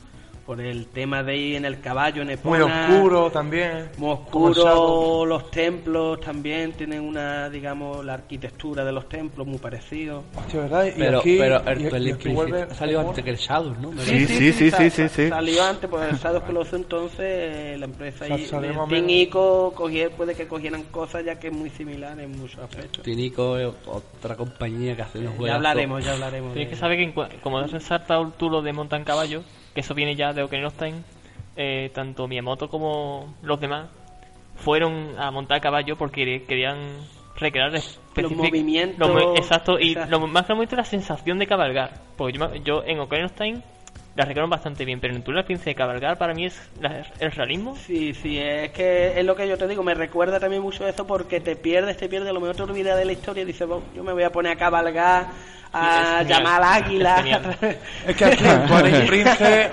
[SPEAKER 5] por el tema de ir en el caballo, en
[SPEAKER 2] Muy
[SPEAKER 5] Epona,
[SPEAKER 2] oscuro también.
[SPEAKER 5] Muy
[SPEAKER 2] el
[SPEAKER 5] oscuro, los templos también tienen una, digamos, la arquitectura de los templos muy parecido.
[SPEAKER 2] Hostia, ¿verdad? Y
[SPEAKER 1] Pero,
[SPEAKER 2] aquí,
[SPEAKER 1] pero
[SPEAKER 2] y-
[SPEAKER 1] el
[SPEAKER 2] y aquí
[SPEAKER 1] Princess
[SPEAKER 2] vuelve
[SPEAKER 1] ha salido
[SPEAKER 2] como-
[SPEAKER 1] antes que el Shadow, ¿no?
[SPEAKER 4] Sí, sí, sí, sí, sí, sí.
[SPEAKER 5] Salió antes, pues el Shadow Colossus entonces eh, la empresa
[SPEAKER 2] Sa-
[SPEAKER 5] y
[SPEAKER 2] salió
[SPEAKER 5] el
[SPEAKER 2] más o
[SPEAKER 5] Team
[SPEAKER 2] menos.
[SPEAKER 5] Ico cogier- puede que cogieran cosas ya que es muy similar en muchos aspectos.
[SPEAKER 1] Tinico es otra compañía que hace unos juegos.
[SPEAKER 5] Ya hablaremos, ya hablaremos.
[SPEAKER 3] Tienes que saber que en como has resaltado tú lo de montan caballo, que eso viene ya de Ocarina of Time, eh, tanto Miyamoto como los demás fueron a montar caballo porque querían recrear
[SPEAKER 5] movimientos,
[SPEAKER 3] los mo- exacto, y
[SPEAKER 5] exacto.
[SPEAKER 3] lo más es la sensación de cabalgar. Porque yo, yo en Ocarina of Time la recrearon bastante bien, pero en Twilight Princess cabalgar para mí es la- el realismo.
[SPEAKER 5] Sí, sí, es que es lo que yo te digo, me recuerda también mucho eso porque te pierdes, te pierdes, a lo mejor te olvidas de la historia y dices, "Bueno, yo me voy a poner a cabalgar, a
[SPEAKER 3] genial,
[SPEAKER 5] llamar al águila.
[SPEAKER 3] es
[SPEAKER 2] que aquí en Twilight Princess,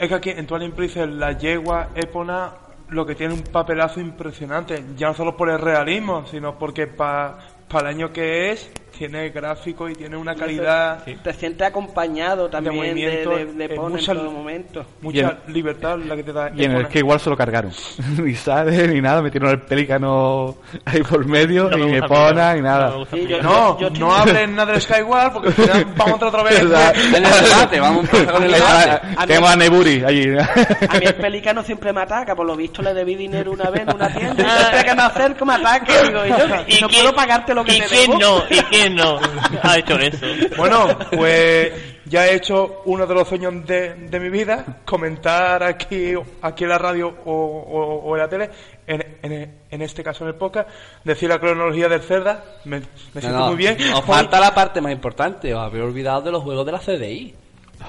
[SPEAKER 2] es que aquí en Twilight Princess la yegua Epona lo que tiene un papelazo impresionante, ya no solo por el realismo, sino porque para el año que es, tiene gráfico y tiene una calidad,
[SPEAKER 5] Te sientes acompañado también de,
[SPEAKER 2] movimiento,
[SPEAKER 5] de, de Pon
[SPEAKER 2] mucha-
[SPEAKER 5] en todo momento.
[SPEAKER 2] mucha libertad la que te da
[SPEAKER 4] Y en el que igual se lo cargaron. ni sale ni nada, metieron el pelícano ahí por medio,
[SPEAKER 3] No me
[SPEAKER 4] ni Epona,
[SPEAKER 3] mucho,
[SPEAKER 4] ni nada.
[SPEAKER 3] no me
[SPEAKER 5] Sí,
[SPEAKER 3] mucho.
[SPEAKER 5] yo-
[SPEAKER 2] No,
[SPEAKER 5] yo-
[SPEAKER 2] no hablen nada del Skyward porque al final vamos otra vez.
[SPEAKER 1] En el debate, vamos a empezar con el debate.
[SPEAKER 5] A mí-
[SPEAKER 4] Tenemos a Neburi allí.
[SPEAKER 5] A mí el pelicano siempre me ataca, por lo visto le debí dinero una vez en una tienda y siempre que me acerco me ataca y digo, y yo
[SPEAKER 3] ¿Y
[SPEAKER 5] no puedo pagarte lo que
[SPEAKER 3] ¿Y
[SPEAKER 5] te
[SPEAKER 3] quién
[SPEAKER 5] debo.
[SPEAKER 3] no? ¿Y quién no ha hecho eso?
[SPEAKER 2] Bueno, pues ya he hecho uno de los sueños de, de mi vida, comentar aquí, aquí en la radio o, o- o en la tele, en, en- en este caso en el podcast, decir la cronología del Cerda, me, me
[SPEAKER 1] No,
[SPEAKER 2] siento
[SPEAKER 1] no,
[SPEAKER 2] muy bien.
[SPEAKER 1] Os falta la parte más importante, os habéis olvidado de los juegos de la CDI.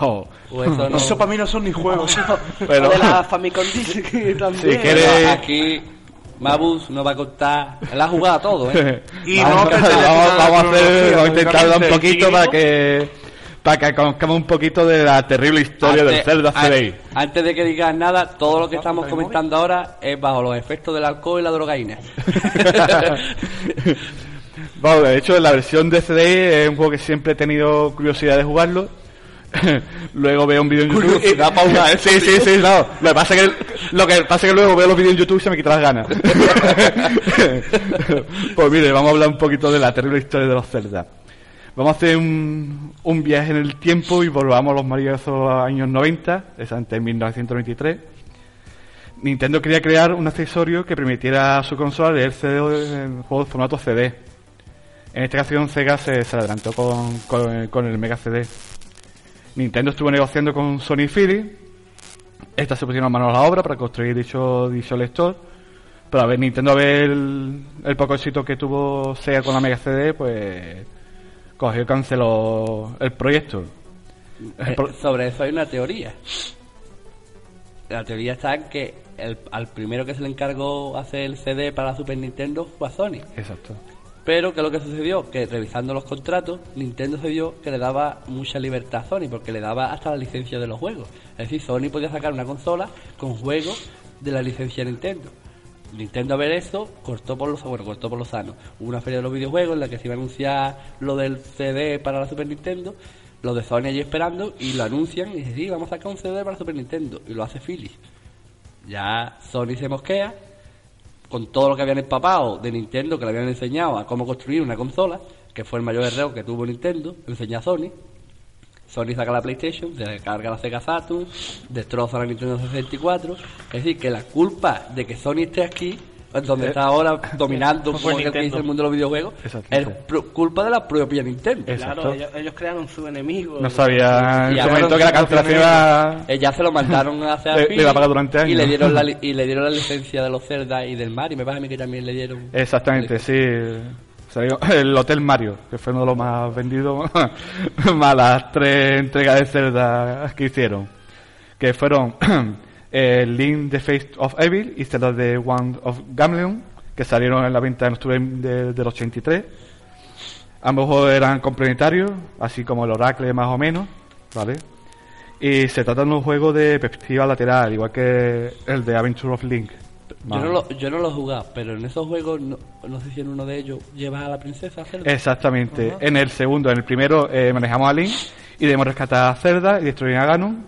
[SPEAKER 4] Oh.
[SPEAKER 1] Eso no.
[SPEAKER 2] Eso para mí no son ni juegos.
[SPEAKER 4] Pero-
[SPEAKER 5] de la Famicom también.
[SPEAKER 4] Si quieres-
[SPEAKER 1] aquí Mabus nos va a contar. Él ha jugado a todo, ¿eh?
[SPEAKER 2] Y
[SPEAKER 4] vamos,
[SPEAKER 2] no pertenece
[SPEAKER 4] vamos-
[SPEAKER 2] a la
[SPEAKER 4] vamos a hacer, vamos a intentar dar un poquito para que para que conozcamos un poquito de la terrible historia del Zelda CDI.
[SPEAKER 1] Antes de que digas nada, todo lo que estamos comentando ahora es bajo los efectos del alcohol y la drogaína.
[SPEAKER 4] Bueno, de hecho, la versión de CDI es un juego que siempre he tenido curiosidad de jugarlo. luego veo un vídeo en YouTube. y-
[SPEAKER 1] para jugar,
[SPEAKER 4] sí, sí, sí, no. Lo que pasa es que, lo que, pasa es que luego veo los vídeos en YouTube y se me quitan las ganas. pues mire, vamos a hablar un poquito de la terrible historia de los Zelda. Vamos a hacer un, un viaje en el tiempo y volvamos a los maravillosos años 90, exactamente en 1993. Nintendo quería crear un accesorio que permitiera a su consola leer CD en juegos de formato CD. En esta ocasión Sega se, se adelantó con, con- con el Mega CD. Nintendo estuvo negociando con Sony Philips. Estas se pusieron manos a la obra para construir dicho, dicho lector. Pero a ver, Nintendo a ver el, el poco éxito que tuvo Sega con la Mega CD, pues cogió y canceló el proyecto. El
[SPEAKER 1] Eh, sobre eso hay una teoría. La teoría está en que el, al primero que se le encargó hacer el CD para la Super Nintendo fue a Sony.
[SPEAKER 4] Exacto.
[SPEAKER 1] Pero que lo que sucedió, que revisando los contratos, Nintendo se vio que le daba mucha libertad a Sony, porque le daba hasta la licencia de los juegos. Es decir, Sony podía sacar una consola con juegos de la licencia de Nintendo. Nintendo a ver eso, cortó por los bueno, cortó por los. Hubo una feria de los videojuegos en la que se iba a anunciar lo del CD para la Super Nintendo, los de Sony allí esperando, y lo anuncian y dicen, sí, vamos a sacar un CD para la Super Nintendo, y lo hace Philips. Ya Sony se mosquea, con todo lo que habían empapado de Nintendo, que le habían enseñado a cómo construir una consola, que fue el mayor error que tuvo Nintendo, enseña a Sony. Sony saca la PlayStation, se carga la Sega Saturn, destroza la Nintendo 64. Es decir, que la culpa de que Sony esté aquí, donde
[SPEAKER 4] Eh,
[SPEAKER 1] está ahora dominando
[SPEAKER 3] fue
[SPEAKER 1] como que
[SPEAKER 3] Nintendo.
[SPEAKER 1] dice el mundo de los videojuegos, es culpa de la propia Nintendo.
[SPEAKER 4] Exacto.
[SPEAKER 5] Claro, ellos, ellos crearon su enemigo.
[SPEAKER 4] No sabía en
[SPEAKER 1] ahora
[SPEAKER 4] momento que la cancelación iba...
[SPEAKER 1] Eh, ya se lo mandaron a hacer a
[SPEAKER 4] Le- le
[SPEAKER 1] Philips
[SPEAKER 4] iba a pagar durante
[SPEAKER 1] y
[SPEAKER 4] años.
[SPEAKER 1] le dieron la li- y le dieron la licencia de los Zelda y del Mario. Me parece a mí que también le dieron.
[SPEAKER 4] Exactamente, sí. Salió el Hotel Mario, que fue uno de los más vendidos, más las tres entregas de Zelda que hicieron. Que fueron el Link the Face of Evil y Zelda The One of Gamleon, que salieron en la venta en octubre de- del 83. Ambos juegos eran complementarios, así como el Oracle más o menos, ¿vale? Y se trata de un juego de perspectiva lateral, igual que el de Adventure of Link.
[SPEAKER 1] Yo no, lo, yo no lo he jugado, pero en esos juegos, no, no sé si en uno de ellos llevas a la princesa Zelda.
[SPEAKER 4] Exactamente. En el segundo, en el primero, eh, manejamos a Link y debemos rescatar a Zelda y destruir a Ganon.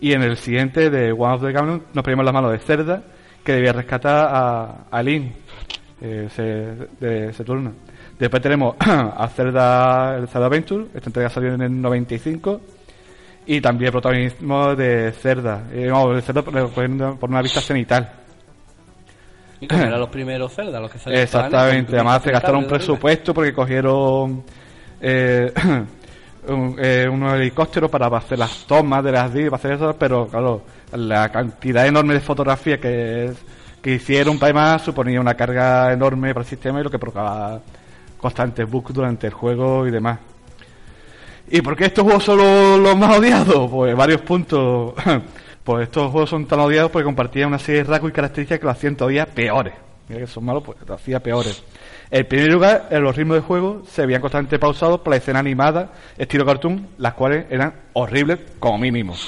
[SPEAKER 4] Y en el siguiente, de One of the Ganon, nos ponemos las manos de Zelda, que debía rescatar a, a Link. Eh, se, de Saturno. Después tenemos a Zelda, el Zelda Adventure, esta entrega salió en el 95. Y también protagonismo de Zelda, eh, no, de Zelda por, por- por una vista cenital.
[SPEAKER 1] Y como eran los primeros Zelda, los que salieron.
[SPEAKER 4] Exactamente, además se gastaron un presupuesto porque cogieron eh, un- eh, unos helicópteros para hacer las tomas de las vídeos, para hacer eso, pero claro, la cantidad enorme de fotografías que, que hicieron para además suponía una carga enorme para el sistema y lo que provocaba constantes bugs durante el juego y demás. ¿Y por qué estos juegos son los, más odiados? Pues varios puntos. Pues estos juegos son tan odiados porque compartían una serie de rasgos y características que los hacían todavía peores. Mira que son malos, pues los hacía peores. En primer lugar, en los ritmos de juego se veían constantemente pausados por la escena animada, estilo cartoon, las cuales eran horribles como mínimo.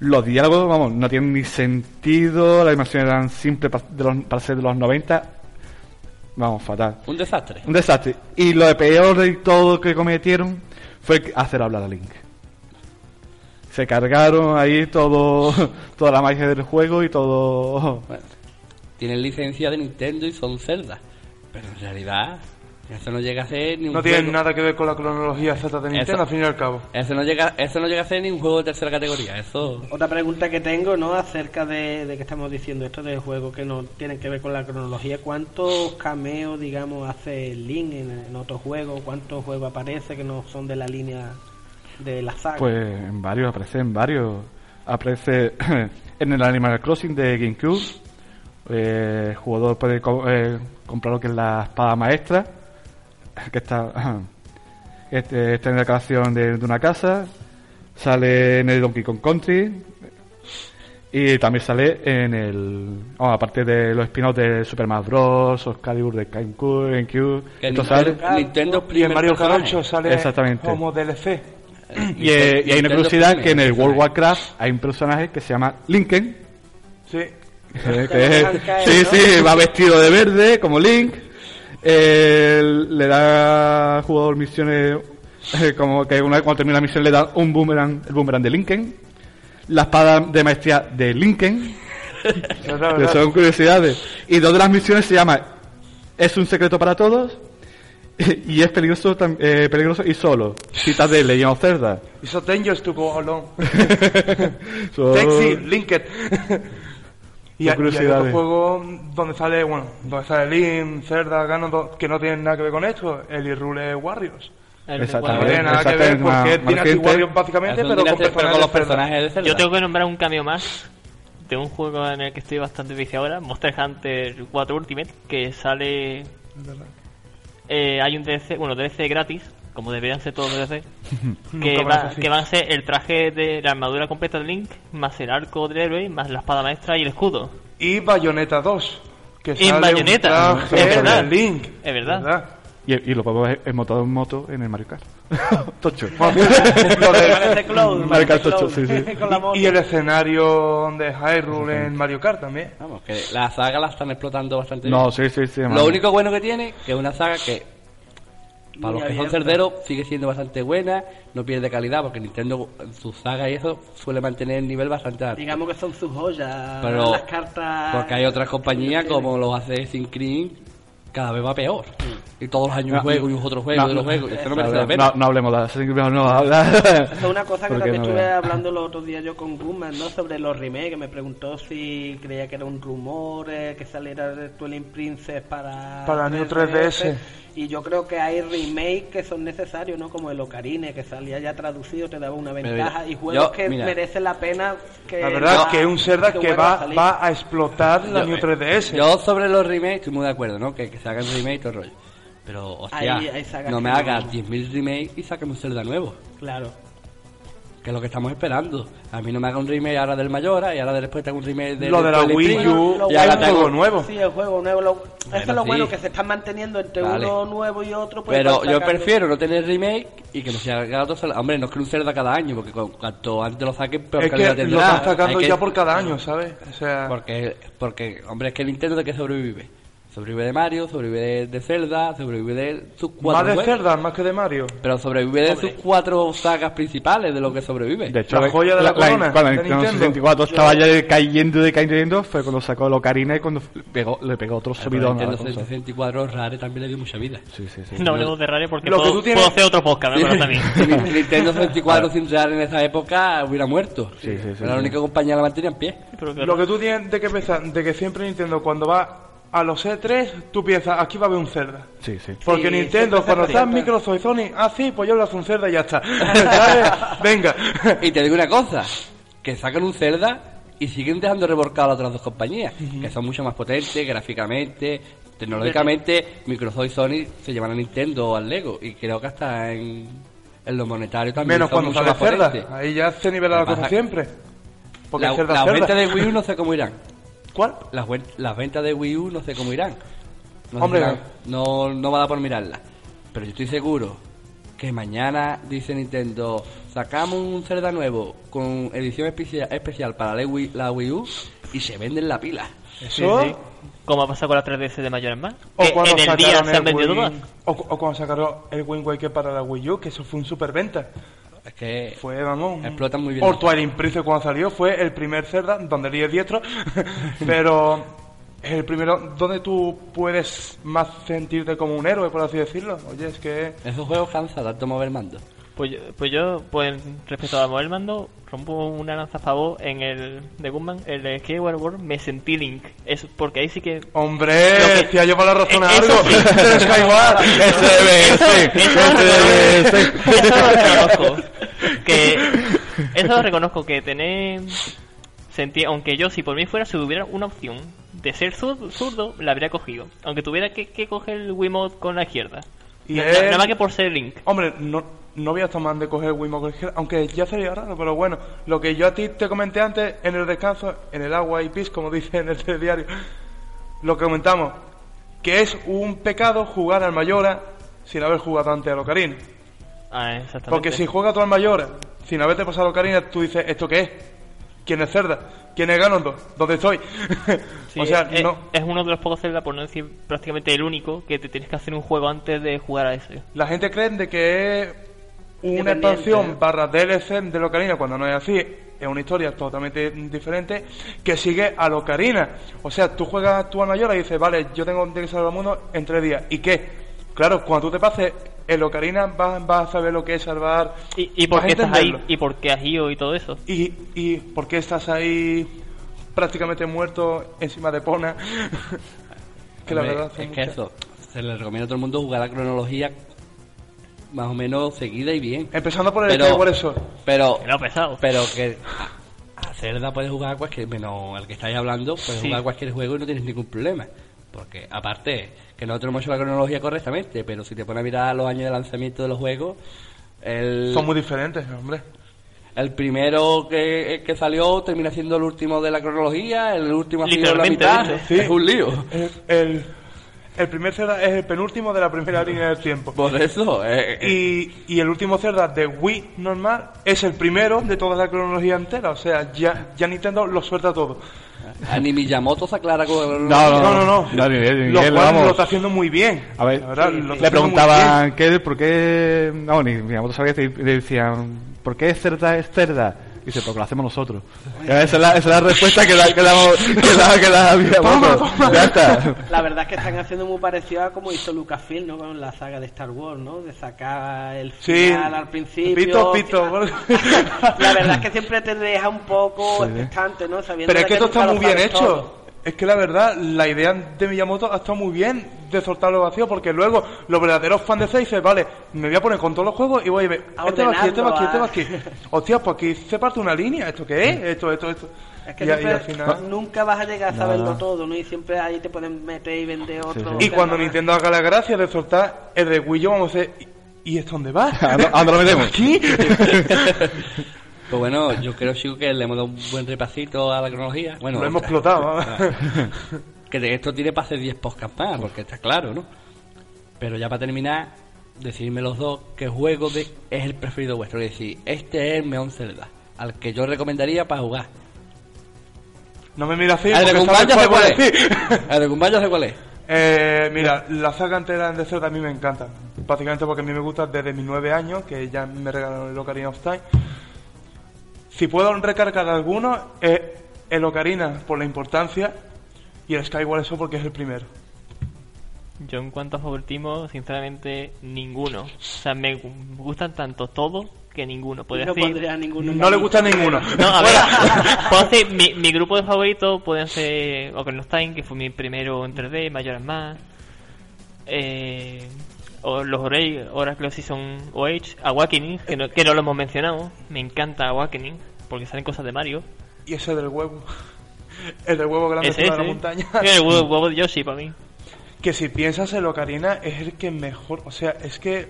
[SPEAKER 4] Los diálogos, vamos, no tienen ni sentido, las animaciones eran simples pa- de los- para ser de los 90. Vamos, fatal.
[SPEAKER 1] Un desastre.
[SPEAKER 4] Un desastre. Y lo de peor de todo que cometieron fue hacer hablar a Link. Se cargaron ahí todo, toda la magia del juego y todo.
[SPEAKER 1] Tienen licencia de Nintendo y son Zelda. Pero en realidad, eso no llega a ser ni un
[SPEAKER 2] No tiene
[SPEAKER 1] juego-
[SPEAKER 2] nada que ver con la cronología Z de Nintendo,
[SPEAKER 1] Eso-
[SPEAKER 2] al fin y al cabo.
[SPEAKER 1] Eso no llega, eso no llega a ser ni un juego de tercera categoría. Eso.
[SPEAKER 5] Otra pregunta que tengo, ¿no? Acerca de, de que estamos diciendo esto de juegos que no tienen que ver con la cronología. ¿Cuántos cameos, digamos, hace Link en, en otros juegos? ¿Cuántos juegos aparece que no son de la línea de la saga?
[SPEAKER 4] Pues en varios, aparece en varios. Aparece en el Animal Crossing de GameCube. Eh, el jugador puede co- eh, comprar lo que es la espada maestra. Que está, este, está en la creación de, de una casa. Sale en el Donkey Kong Country. Y también sale en el. oh, aparte de los spin-offs de Super Smash Bros., Excalibur de GameCube. GameCube esto
[SPEAKER 1] Nintendo-
[SPEAKER 4] sale.
[SPEAKER 1] Nintendo
[SPEAKER 2] y en Mario Kart
[SPEAKER 1] personaje.
[SPEAKER 2] 8 sale
[SPEAKER 4] Exactamente.
[SPEAKER 2] como DLC.
[SPEAKER 4] Y, eh, y hay una curiosidad que en el World
[SPEAKER 1] personaje.
[SPEAKER 4] Warcraft hay un personaje que se llama Linken.
[SPEAKER 2] Sí.
[SPEAKER 4] Eh, sí, sí, va vestido de verde como Link. Eh, le da al jugador misiones eh, como que una vez cuando termina la misión le da un boomerang, el boomerang de Linken. La espada de maestría de Linken.
[SPEAKER 2] ¿Verdad,
[SPEAKER 4] que
[SPEAKER 2] verdad?
[SPEAKER 4] son curiosidades. Y dos de las misiones se llama Es un secreto para todos. Y es peligroso, eh, peligroso y solo. Citas de Legend of Zelda.
[SPEAKER 2] It's so dangerous to go alone. Taxi, Linked. Y, hay- y hay
[SPEAKER 4] curiosidades.
[SPEAKER 2] otro juego donde sale, bueno, donde sale Link, Zelda, Ganon, do- que no tienen nada que ver con esto, el Irrule Warriors.
[SPEAKER 3] El
[SPEAKER 4] Exactamente.
[SPEAKER 2] No tiene nada que ver
[SPEAKER 4] Exactamente,
[SPEAKER 2] porque es Dynasty. Warriors básicamente, pero con
[SPEAKER 1] Dynasty, pero con los
[SPEAKER 2] personajes de Zelda.
[SPEAKER 1] personajes de Zelda.
[SPEAKER 3] Yo tengo que nombrar un cambio más de un juego en el que estoy bastante viciado ahora, Monster Hunter 4 Ultimate, que sale... Eh, hay un DLC, bueno, DLC gratis, como deberían ser todos los DLC, que, va, que van a ser el traje de la armadura completa de Link, más el arco del héroe, más la espada maestra y el escudo.
[SPEAKER 2] Y Bayonetta 2. Que
[SPEAKER 3] Y
[SPEAKER 2] sale
[SPEAKER 3] Bayonetta,
[SPEAKER 2] un traje
[SPEAKER 3] es verdad.
[SPEAKER 2] de Link.
[SPEAKER 3] Es verdad.
[SPEAKER 4] Y, y lo podemos ver en moto en moto en el Mario Kart. Tocho. Mario Kart Tocho, sí, sí.
[SPEAKER 5] Moto.
[SPEAKER 2] y el escenario de Hyrule en Mario Kart también.
[SPEAKER 1] Vamos, que la saga la están explotando bastante
[SPEAKER 4] No,
[SPEAKER 1] bien.
[SPEAKER 4] sí, sí, sí.
[SPEAKER 1] Lo único bueno que tiene, que es una saga que, para los que son cerderos, sigue siendo bastante buena, no pierde calidad, porque Nintendo, en su saga y eso, suele mantener el nivel bastante alto.
[SPEAKER 5] Digamos que son sus joyas,
[SPEAKER 1] Pero-
[SPEAKER 5] las cartas...
[SPEAKER 1] Porque hay otras compañías como los Assassin's Creed, cada vez va peor. Y todos los años un
[SPEAKER 4] No,
[SPEAKER 1] juego y un otro juego
[SPEAKER 4] no,
[SPEAKER 1] otro
[SPEAKER 4] no,
[SPEAKER 1] eso no
[SPEAKER 4] no,
[SPEAKER 1] merece la pena.
[SPEAKER 4] no, no hablemos de.
[SPEAKER 5] Esa es una cosa que también
[SPEAKER 4] no
[SPEAKER 5] estuve hablando el otro día yo con Guzman, ¿no? Sobre los remakes, que me preguntó si creía que era un rumor eh, que saliera el Twilight Princess para...
[SPEAKER 2] Para New 3DS.
[SPEAKER 5] Y yo creo que hay remakes que son necesarios, ¿no? Como el Ocarine, que salía ya traducido, te daba una ventaja. y juegos
[SPEAKER 1] yo,
[SPEAKER 5] que
[SPEAKER 1] mira.
[SPEAKER 5] merecen la pena que...
[SPEAKER 2] La verdad
[SPEAKER 5] va-
[SPEAKER 2] es que es un Zelda que
[SPEAKER 5] vuelva a
[SPEAKER 2] va, va a explotar la
[SPEAKER 1] Yo-
[SPEAKER 2] New 3DS.
[SPEAKER 1] Yo sobre los remakes estoy muy de acuerdo, ¿no? Que, que se hagan remakes y todo el rollo. Pero, hostia,
[SPEAKER 5] hay sagas
[SPEAKER 1] no me
[SPEAKER 5] que
[SPEAKER 1] hagas
[SPEAKER 5] no.
[SPEAKER 1] 10.000 remakes y un Zelda nuevo.
[SPEAKER 5] Claro.
[SPEAKER 1] Que es lo que estamos esperando. A mí no me haga un remake ahora del Mayora y ahora después te hago un remake del
[SPEAKER 2] Lo de la Wii U,
[SPEAKER 1] y ahora
[SPEAKER 2] un
[SPEAKER 1] te hago-
[SPEAKER 2] juego nuevo.
[SPEAKER 5] Sí, el juego nuevo. lo- eso es lo
[SPEAKER 1] sí.
[SPEAKER 5] bueno, que se están manteniendo entre
[SPEAKER 1] Vale.
[SPEAKER 5] uno nuevo y otro. pues,
[SPEAKER 1] Pero
[SPEAKER 5] van
[SPEAKER 1] yo prefiero no tener remake y que no se haga otro Zelda. Hombre, no es que un Zelda cada año, porque cu- cuanto antes lo saquen, peor
[SPEAKER 2] Es
[SPEAKER 1] calidad
[SPEAKER 2] que
[SPEAKER 1] tendrá.
[SPEAKER 2] lo están sacando
[SPEAKER 1] Hay que-
[SPEAKER 2] ya por cada año, ¿sabes? O sea,
[SPEAKER 1] Porque, porque, hombre, es que Nintendo de qué sobrevive. Sobrevive de Mario, sobrevive de, de Zelda, sobrevive de sus cuatro
[SPEAKER 2] más de
[SPEAKER 1] juegos.
[SPEAKER 2] Zelda, más que de Mario.
[SPEAKER 1] Pero sobrevive de sus cuatro sagas principales de lo que sobrevive.
[SPEAKER 4] De hecho,
[SPEAKER 2] La joya de la corona
[SPEAKER 4] cuando
[SPEAKER 2] de
[SPEAKER 4] el Nintendo
[SPEAKER 2] Nintendo.
[SPEAKER 4] 64 estaba ya cayendo y cayendo, fue cuando sacó el Ocarina y cuando pegó, le pegó otro subidón a la
[SPEAKER 1] Nintendo
[SPEAKER 4] consola.
[SPEAKER 1] 64 Rare también le dio mucha vida.
[SPEAKER 4] Sí, sí, sí.
[SPEAKER 3] No hablemos de Rare porque
[SPEAKER 2] Lo que
[SPEAKER 3] puedo,
[SPEAKER 2] tú tienes-
[SPEAKER 3] puedo hacer otro podcast.
[SPEAKER 1] Si Ni- Nintendo 64 sin Rare en esa época hubiera muerto.
[SPEAKER 4] Sí, sí, sí,
[SPEAKER 1] Era la
[SPEAKER 4] sí.
[SPEAKER 1] única compañía que la mantenía en pie.
[SPEAKER 3] Pero que-
[SPEAKER 2] Lo que tú tienes de que pensar, de que siempre Nintendo cuando va a los E3, tú piensas, aquí va a haber un Zelda.
[SPEAKER 4] Sí, sí.
[SPEAKER 2] Porque
[SPEAKER 5] Sí,
[SPEAKER 2] Nintendo, cuando
[SPEAKER 5] se
[SPEAKER 2] está en
[SPEAKER 5] presenta.
[SPEAKER 2] Microsoft y Sony, ah, sí, pues yo le hago un Zelda y ya está. ¿Sabes? Venga.
[SPEAKER 1] Y te digo una cosa, que sacan un Zelda y siguen dejando reborcado a las otras dos compañías, que son mucho más potentes gráficamente, tecnológicamente, Microsoft y Sony se llevan a Nintendo o al Lego, y creo que hasta en, en lo monetario también
[SPEAKER 2] Menos
[SPEAKER 1] son
[SPEAKER 2] cuando sale Zelda.
[SPEAKER 1] potentes.
[SPEAKER 2] Ahí ya se nivela la
[SPEAKER 1] Lo que
[SPEAKER 2] cosa
[SPEAKER 1] pasa-
[SPEAKER 2] siempre. Porque
[SPEAKER 1] La-
[SPEAKER 2] Zelda
[SPEAKER 1] las
[SPEAKER 2] Zelda.
[SPEAKER 1] ventas de Wii U no sé cómo irán.
[SPEAKER 2] ¿Cuál?
[SPEAKER 1] Las, ven- las ventas de Wii U no sé cómo irán. No, sé
[SPEAKER 2] Hombre.
[SPEAKER 1] irán- no, no va a dar por mirarlas. Pero yo estoy seguro que mañana dice Nintendo, sacamos un Zelda nuevo con edición especia- especial para la Wii, la Wii U y se venden la pila.
[SPEAKER 3] Sí, sí. Como ha pasado con la 3DS de Mayor más.
[SPEAKER 2] O
[SPEAKER 3] Que
[SPEAKER 2] cuando
[SPEAKER 3] en el día
[SPEAKER 2] sacaron
[SPEAKER 3] se han
[SPEAKER 2] el
[SPEAKER 3] vendido
[SPEAKER 2] Wii-
[SPEAKER 3] todas.
[SPEAKER 2] O, o cuando sacaron el Wind Waker para la Wii U, que eso fue un superventa.
[SPEAKER 1] Que
[SPEAKER 2] Fue, vamos.
[SPEAKER 1] explotan muy bien.
[SPEAKER 2] O Twilight Princess cuando salió fue el primer Zelda donde Lee es diestro, pero es el primero donde tú puedes más sentirte como un héroe, por así decirlo. Oye, es que
[SPEAKER 1] Esos juegos cansan tanto mover mando.
[SPEAKER 3] Pues yo, pues yo, pues respecto a mover el mando, rompo una lanza a favor en el de Gunman, el de Skyward World, me sentí Link. Es porque ahí sí que.
[SPEAKER 2] Hombre, decía yo para la razón
[SPEAKER 3] Eh, eso
[SPEAKER 2] algo. Skyward,
[SPEAKER 3] Eso-
[SPEAKER 2] SBS,
[SPEAKER 3] eso- eso lo reconozco. Que eso lo reconozco que tener sentí aunque yo si por mí fuera si hubiera una opción de ser zur- zurdo la habría cogido aunque tuviera que, que coger el Wiimote con la izquierda nada más que por ser Link
[SPEAKER 2] Hombre, no, no voy a estar mal de coger izquierda, aunque ya sería raro, pero bueno, lo que yo a ti te comenté antes, en el descanso, en el agua y pis, como dice en el telediario, lo que comentamos, que es un pecado jugar al Mayora sin haber jugado antes a Ocarina.
[SPEAKER 3] ah, exactamente
[SPEAKER 2] Porque si juegas tú al Mayora sin haberte pasado a Ocarina, tú dices, ¿esto qué es? ¿Quién es Cerda? ¿Quién es Ganondorf? ¿Dónde estoy?
[SPEAKER 3] Sí,
[SPEAKER 2] o sea,
[SPEAKER 3] es,
[SPEAKER 2] no,
[SPEAKER 3] es uno de los pocos Zelda, por no decir prácticamente el único, que te tienes que hacer un juego antes de jugar a ese.
[SPEAKER 2] La gente cree de que es una expansión barra DLC de Locarina cuando no es así. Es una historia totalmente diferente que sigue a Locarina. O sea, tú juegas tú a Mayora y dices, vale, yo tengo que salvar el mundo en tres días. ¿Y qué? Claro, cuando tú te pases el Ocarina vas, vas a saber lo que es salvar.
[SPEAKER 3] ¿Y, y por qué estás ahí? ¿Y por qué has ido y todo eso?
[SPEAKER 2] ¿Y, ¿Y por qué estás ahí prácticamente muerto encima de Pona? que la verdad
[SPEAKER 1] es que
[SPEAKER 2] muchas.
[SPEAKER 1] eso, se le recomienda a todo el mundo jugar la cronología más o menos seguida y bien.
[SPEAKER 2] Empezando por el
[SPEAKER 1] Pero-
[SPEAKER 2] Skyward Sword.
[SPEAKER 1] Pero,
[SPEAKER 3] Que no, pesado.
[SPEAKER 1] pero que a, a Zelda puedes jugar cualquier, menos el que estáis hablando, puedes
[SPEAKER 3] Sí.
[SPEAKER 1] jugar cualquier juego y no tienes ningún problema. Porque aparte, que nosotros hemos hecho la cronología correctamente, pero si te pones a mirar los años de lanzamiento de los juegos, el,
[SPEAKER 2] Son muy diferentes, hombre.
[SPEAKER 1] el primero que, que salió termina siendo el último de la cronología, el último ha sido la mitad,
[SPEAKER 3] dicho.
[SPEAKER 2] Sí.
[SPEAKER 1] es un lío.
[SPEAKER 2] El, el, el primer Zelda es el penúltimo de la primera línea del tiempo.
[SPEAKER 1] Por eso, eh, eh,
[SPEAKER 2] Y, y el último Zelda de Wii normal es el primero de toda la cronología entera. O sea, ya, ya Nintendo lo suelta todo.
[SPEAKER 1] a ni Miyamoto se aclara con la
[SPEAKER 4] No,
[SPEAKER 2] No, no, no.
[SPEAKER 4] No, ni ni
[SPEAKER 2] lo
[SPEAKER 4] él,
[SPEAKER 2] cual
[SPEAKER 4] vamos.
[SPEAKER 2] lo está haciendo muy bien.
[SPEAKER 4] A ver,
[SPEAKER 2] verdad,
[SPEAKER 4] le preguntaban ¿qué, por qué. No, ni Miyamoto sabía que le decían ¿por qué cerda es cerda? Y dice, porque lo hacemos nosotros. Esa es la, esa es la respuesta que da, que damos, que da, que da Miyamoto. Ya está.
[SPEAKER 5] La verdad es que están haciendo muy parecido a como hizo Lucasfilm, ¿no? Con la saga de Star Wars, ¿no? De sacar el
[SPEAKER 2] Sí.
[SPEAKER 5] final al principio.
[SPEAKER 2] Pito, pito.
[SPEAKER 5] La verdad es que siempre te deja un poco
[SPEAKER 2] Sí.
[SPEAKER 5] expectante, ¿no? Sabiendo
[SPEAKER 2] Pero es que esto está muy bien hecho.
[SPEAKER 5] todo.
[SPEAKER 2] Es que la verdad, la idea de Miyamoto ha estado muy bien de soltarlo vacío, porque luego los verdaderos fans de Sega dicen, vale, me voy a poner con todos los juegos y voy a ver,
[SPEAKER 5] A
[SPEAKER 2] este va aquí, este va aquí, este va aquí. Hostia, pues aquí se parte una línea, ¿esto qué es? Esto, esto, esto.
[SPEAKER 5] Es que
[SPEAKER 2] y, y
[SPEAKER 5] siempre
[SPEAKER 2] al final...
[SPEAKER 5] nunca vas a llegar a saberlo
[SPEAKER 2] Nada.
[SPEAKER 5] todo, ¿no? Y siempre ahí te pueden meter y vender otro.
[SPEAKER 2] Y cuando Nintendo haga la gracia de soltar el de Wii U, vamos a decir, ¿y esto dónde va?
[SPEAKER 4] ¿A dónde- a dónde lo metemos?
[SPEAKER 2] ¿Aquí?
[SPEAKER 1] Pues bueno, yo creo chico que le hemos dado un buen repasito a la cronología. Bueno,
[SPEAKER 2] Lo hemos explotado,
[SPEAKER 1] que de esto tiene para hacer 10 podcasts más, porque está claro, ¿no? Pero ya para terminar, decidme los dos qué juego de, es el preferido vuestro. Es decir, este es el Meon Zelda, al que yo recomendaría para jugar.
[SPEAKER 2] No me mires así,
[SPEAKER 1] El de
[SPEAKER 2] porque
[SPEAKER 1] Gumball ya
[SPEAKER 2] sabes
[SPEAKER 1] sé cuál
[SPEAKER 2] cuál
[SPEAKER 1] es.
[SPEAKER 2] decir.
[SPEAKER 1] El de Gumball ya sé cuál es.
[SPEAKER 2] Eh, mira, la saga entera de Zelda a mí me encanta. Básicamente porque a mí me gusta desde mis nueve años, que ya me regalaron el Ocarina of Time. Si puedo recargar alguno, es el Ocarina por la importancia y el Skyward Sword porque es el primero.
[SPEAKER 3] Yo en cuanto a favoritismo, sinceramente, ninguno. O sea, me gu- gustan tanto todos que ninguno. Podría
[SPEAKER 5] No
[SPEAKER 3] decir...
[SPEAKER 5] pondría ninguno
[SPEAKER 2] No le gusta ninguno.
[SPEAKER 3] No, a ver, puedo decir, mi, mi grupo de favoritos pueden ser Ocarina of Time, que fue mi primero en 3D, Majora's Mask, eh, o los Ora- Oracle Season OH, Awakening, que no, que no lo hemos mencionado, me encanta Awakening, porque salen cosas de Mario.
[SPEAKER 2] Y ese del huevo. El del huevo grande de la montaña.
[SPEAKER 3] El huevo, huevo de Yoshi para mí.
[SPEAKER 2] Que si piensas el Ocarina es el que mejor, o sea, es que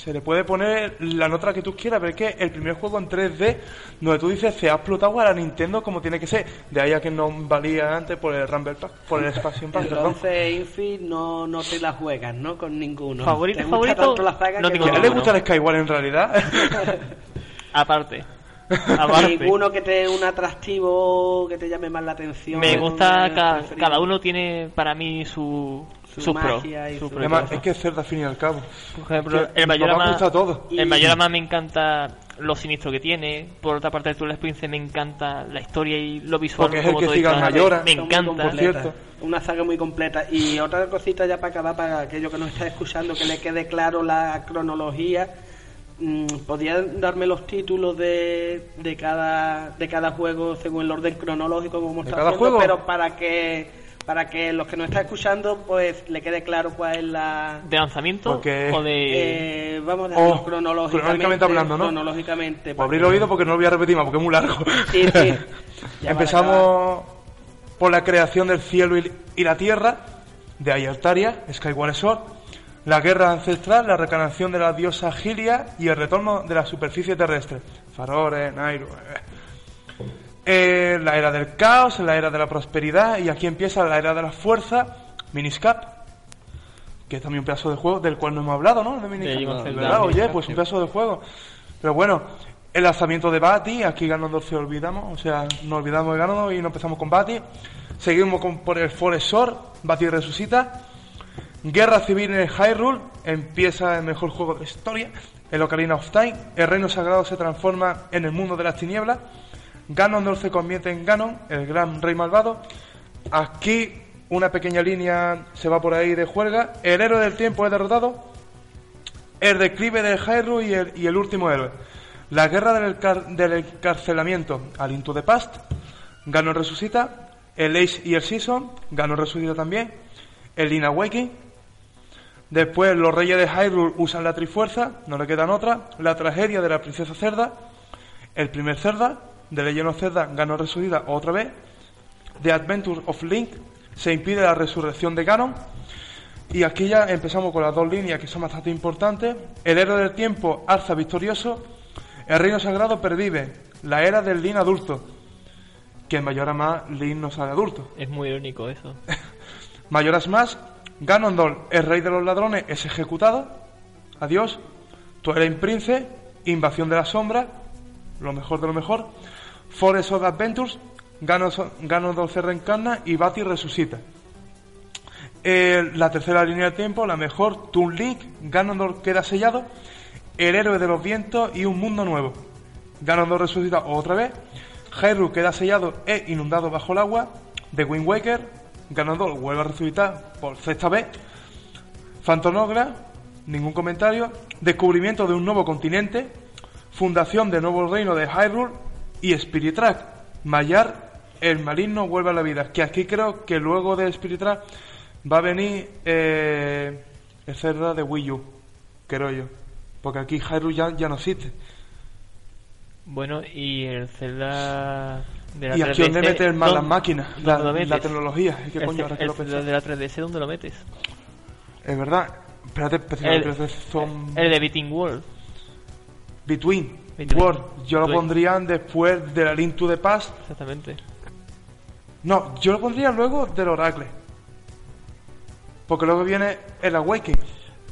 [SPEAKER 2] se le puede poner la nota que tú quieras, pero es que el primer juego en 3D, donde tú dices se ha explotado a la Nintendo como tiene que ser, de ahí a que no valía antes por el Rumble Pack, por el Expansion Pack, perdón.
[SPEAKER 5] Entonces, Infi, no, no te la juegas, ¿no? Con ninguno.
[SPEAKER 3] Favorito,
[SPEAKER 5] ¿Te gusta
[SPEAKER 3] favorito,
[SPEAKER 5] tanto la saga
[SPEAKER 3] no
[SPEAKER 5] que
[SPEAKER 3] tengo
[SPEAKER 2] ¿A él le gusta el Skyward en realidad?
[SPEAKER 3] Aparte. Aparte.
[SPEAKER 5] Ninguno que te dé un atractivo que te llame más la atención.
[SPEAKER 3] Me gusta, ca-
[SPEAKER 5] preferido.
[SPEAKER 3] cada uno tiene para mí su,
[SPEAKER 5] Su magia y
[SPEAKER 3] sus
[SPEAKER 5] su-
[SPEAKER 3] y
[SPEAKER 2] Además, es que es Zelda al fin y al cabo.
[SPEAKER 3] Por ejemplo,
[SPEAKER 2] que
[SPEAKER 3] el
[SPEAKER 2] nos
[SPEAKER 3] Majorama,
[SPEAKER 2] va a gustar todo.
[SPEAKER 3] el Majorama me encanta lo sinistro que tiene. Por otra parte, el Twilight Princess me encanta la historia y lo visual.
[SPEAKER 2] Porque es el
[SPEAKER 3] como
[SPEAKER 2] que
[SPEAKER 3] todo
[SPEAKER 2] sigue al.
[SPEAKER 3] Me encanta.
[SPEAKER 5] completas.
[SPEAKER 2] cierto.
[SPEAKER 5] Una saga muy completa. Y otra cosita ya para acabar, para aquello que nos está escuchando, que le quede claro la cronología. mm, ¿Podrían darme los títulos de, de cada de cada juego según el orden cronológico como
[SPEAKER 2] ¿De
[SPEAKER 5] está
[SPEAKER 2] cada
[SPEAKER 5] haciendo?
[SPEAKER 2] juego?
[SPEAKER 5] Pero para que para que los que nos están escuchando pues le quede claro cuál es la
[SPEAKER 3] ¿De lanzamiento
[SPEAKER 2] Porque-
[SPEAKER 3] o de.?
[SPEAKER 5] eh, vamos a
[SPEAKER 2] Oh,
[SPEAKER 5] cronológicamente,
[SPEAKER 2] cronológicamente hablando, ¿no?
[SPEAKER 5] cronológicamente,
[SPEAKER 2] Pues abrir el oído porque no lo voy a repetir más, porque es muy largo.
[SPEAKER 5] Sí, sí.
[SPEAKER 2] Empezamos por la creación del cielo y, la tierra, de ahí Altaria, Skyward Sword, la guerra ancestral, la recarnación de la diosa Gilia y el retorno de la superficie terrestre. Farore, Nairu. eh. Eh, la era del caos, la era de la prosperidad y aquí empieza la era de la fuerza, Miniscap, que es también un pedazo de juego del cual no hemos hablado, ¿no? De Miniscap.
[SPEAKER 3] Zelda.
[SPEAKER 2] ¿Verdad? Oye, pues
[SPEAKER 3] sí.
[SPEAKER 2] un pedazo de juego. Pero bueno, el lanzamiento de Bati, aquí Ganondorf se olvidamos, o sea, nos olvidamos de Ganondorf y no empezamos con Bati. Seguimos con, por el Forest Sword, Bati resucita. Guerra civil en el Hyrule, empieza el mejor juego de la historia. El Ocarina of Time, el reino sagrado se transforma en el mundo de las tinieblas. Ganondorf se convierte en Ganon, el gran rey malvado. Aquí una pequeña línea se va por ahí de juerga. El héroe del tiempo es derrotado. El declive del Hyrule y el, y el último héroe. La guerra del, car- del encarcelamiento al Into the Past. Ganon resucita. El Age y el Season. Ganon resucita también. El Link Awakening. Después los reyes de Hyrule usan la Trifuerza. No le quedan otra. La tragedia de la princesa Cerda. El primer Zelda. De Legend of Zelda. Ganon resucita otra vez. The Adventures of Link. Se impide la resurrección de Ganon. Y aquí ya empezamos con las dos líneas que son bastante importantes. El héroe del tiempo alza victorioso. El reino sagrado pervive. La era del Lin adulto. Que en Mayoras más Lin no sale adulto.
[SPEAKER 3] Es muy irónico eso.
[SPEAKER 2] Mayoras más. Ganondorf, el rey de los ladrones, es ejecutado. Adiós. Twilight Prince. Invasión de la sombra. Lo mejor de lo mejor. Forest of Adventures. Ganondorf se reencarna y Bati resucita. Eh, la tercera línea del tiempo, la mejor, Toon Link, Ganondorf queda sellado, el héroe de los vientos y un mundo nuevo. Ganondorf resucita otra vez, Hyrule queda sellado e inundado bajo el agua, The Wind Waker, Ganondorf vuelve a resucitar por sexta vez, Fantonogra, ningún comentario, descubrimiento de un nuevo continente, fundación de nuevo reino de Hyrule y Spirit Track, Mayar, el maligno vuelve a la vida, que aquí creo que luego de Spirit Track va a venir eh, el Zelda de Wii U, creo yo. Porque aquí Hyrule ya, ya no existe.
[SPEAKER 3] Bueno, y el Zelda de la
[SPEAKER 2] Y aquí
[SPEAKER 3] 3DS,
[SPEAKER 2] donde metes más las
[SPEAKER 3] ¿dónde-
[SPEAKER 2] máquinas,
[SPEAKER 3] dónde
[SPEAKER 2] la,
[SPEAKER 3] lo metes?
[SPEAKER 2] la tecnología.
[SPEAKER 3] De la 3DS, ¿dónde lo metes?
[SPEAKER 2] Es verdad. Espérate, espérate,
[SPEAKER 3] El-
[SPEAKER 2] son
[SPEAKER 3] El de Beating World.
[SPEAKER 2] Between, World. Yo lo pondría después de la Link to the Past.
[SPEAKER 3] Exactamente.
[SPEAKER 2] No, yo lo pondría luego del Oracle. Porque luego viene el Awakening.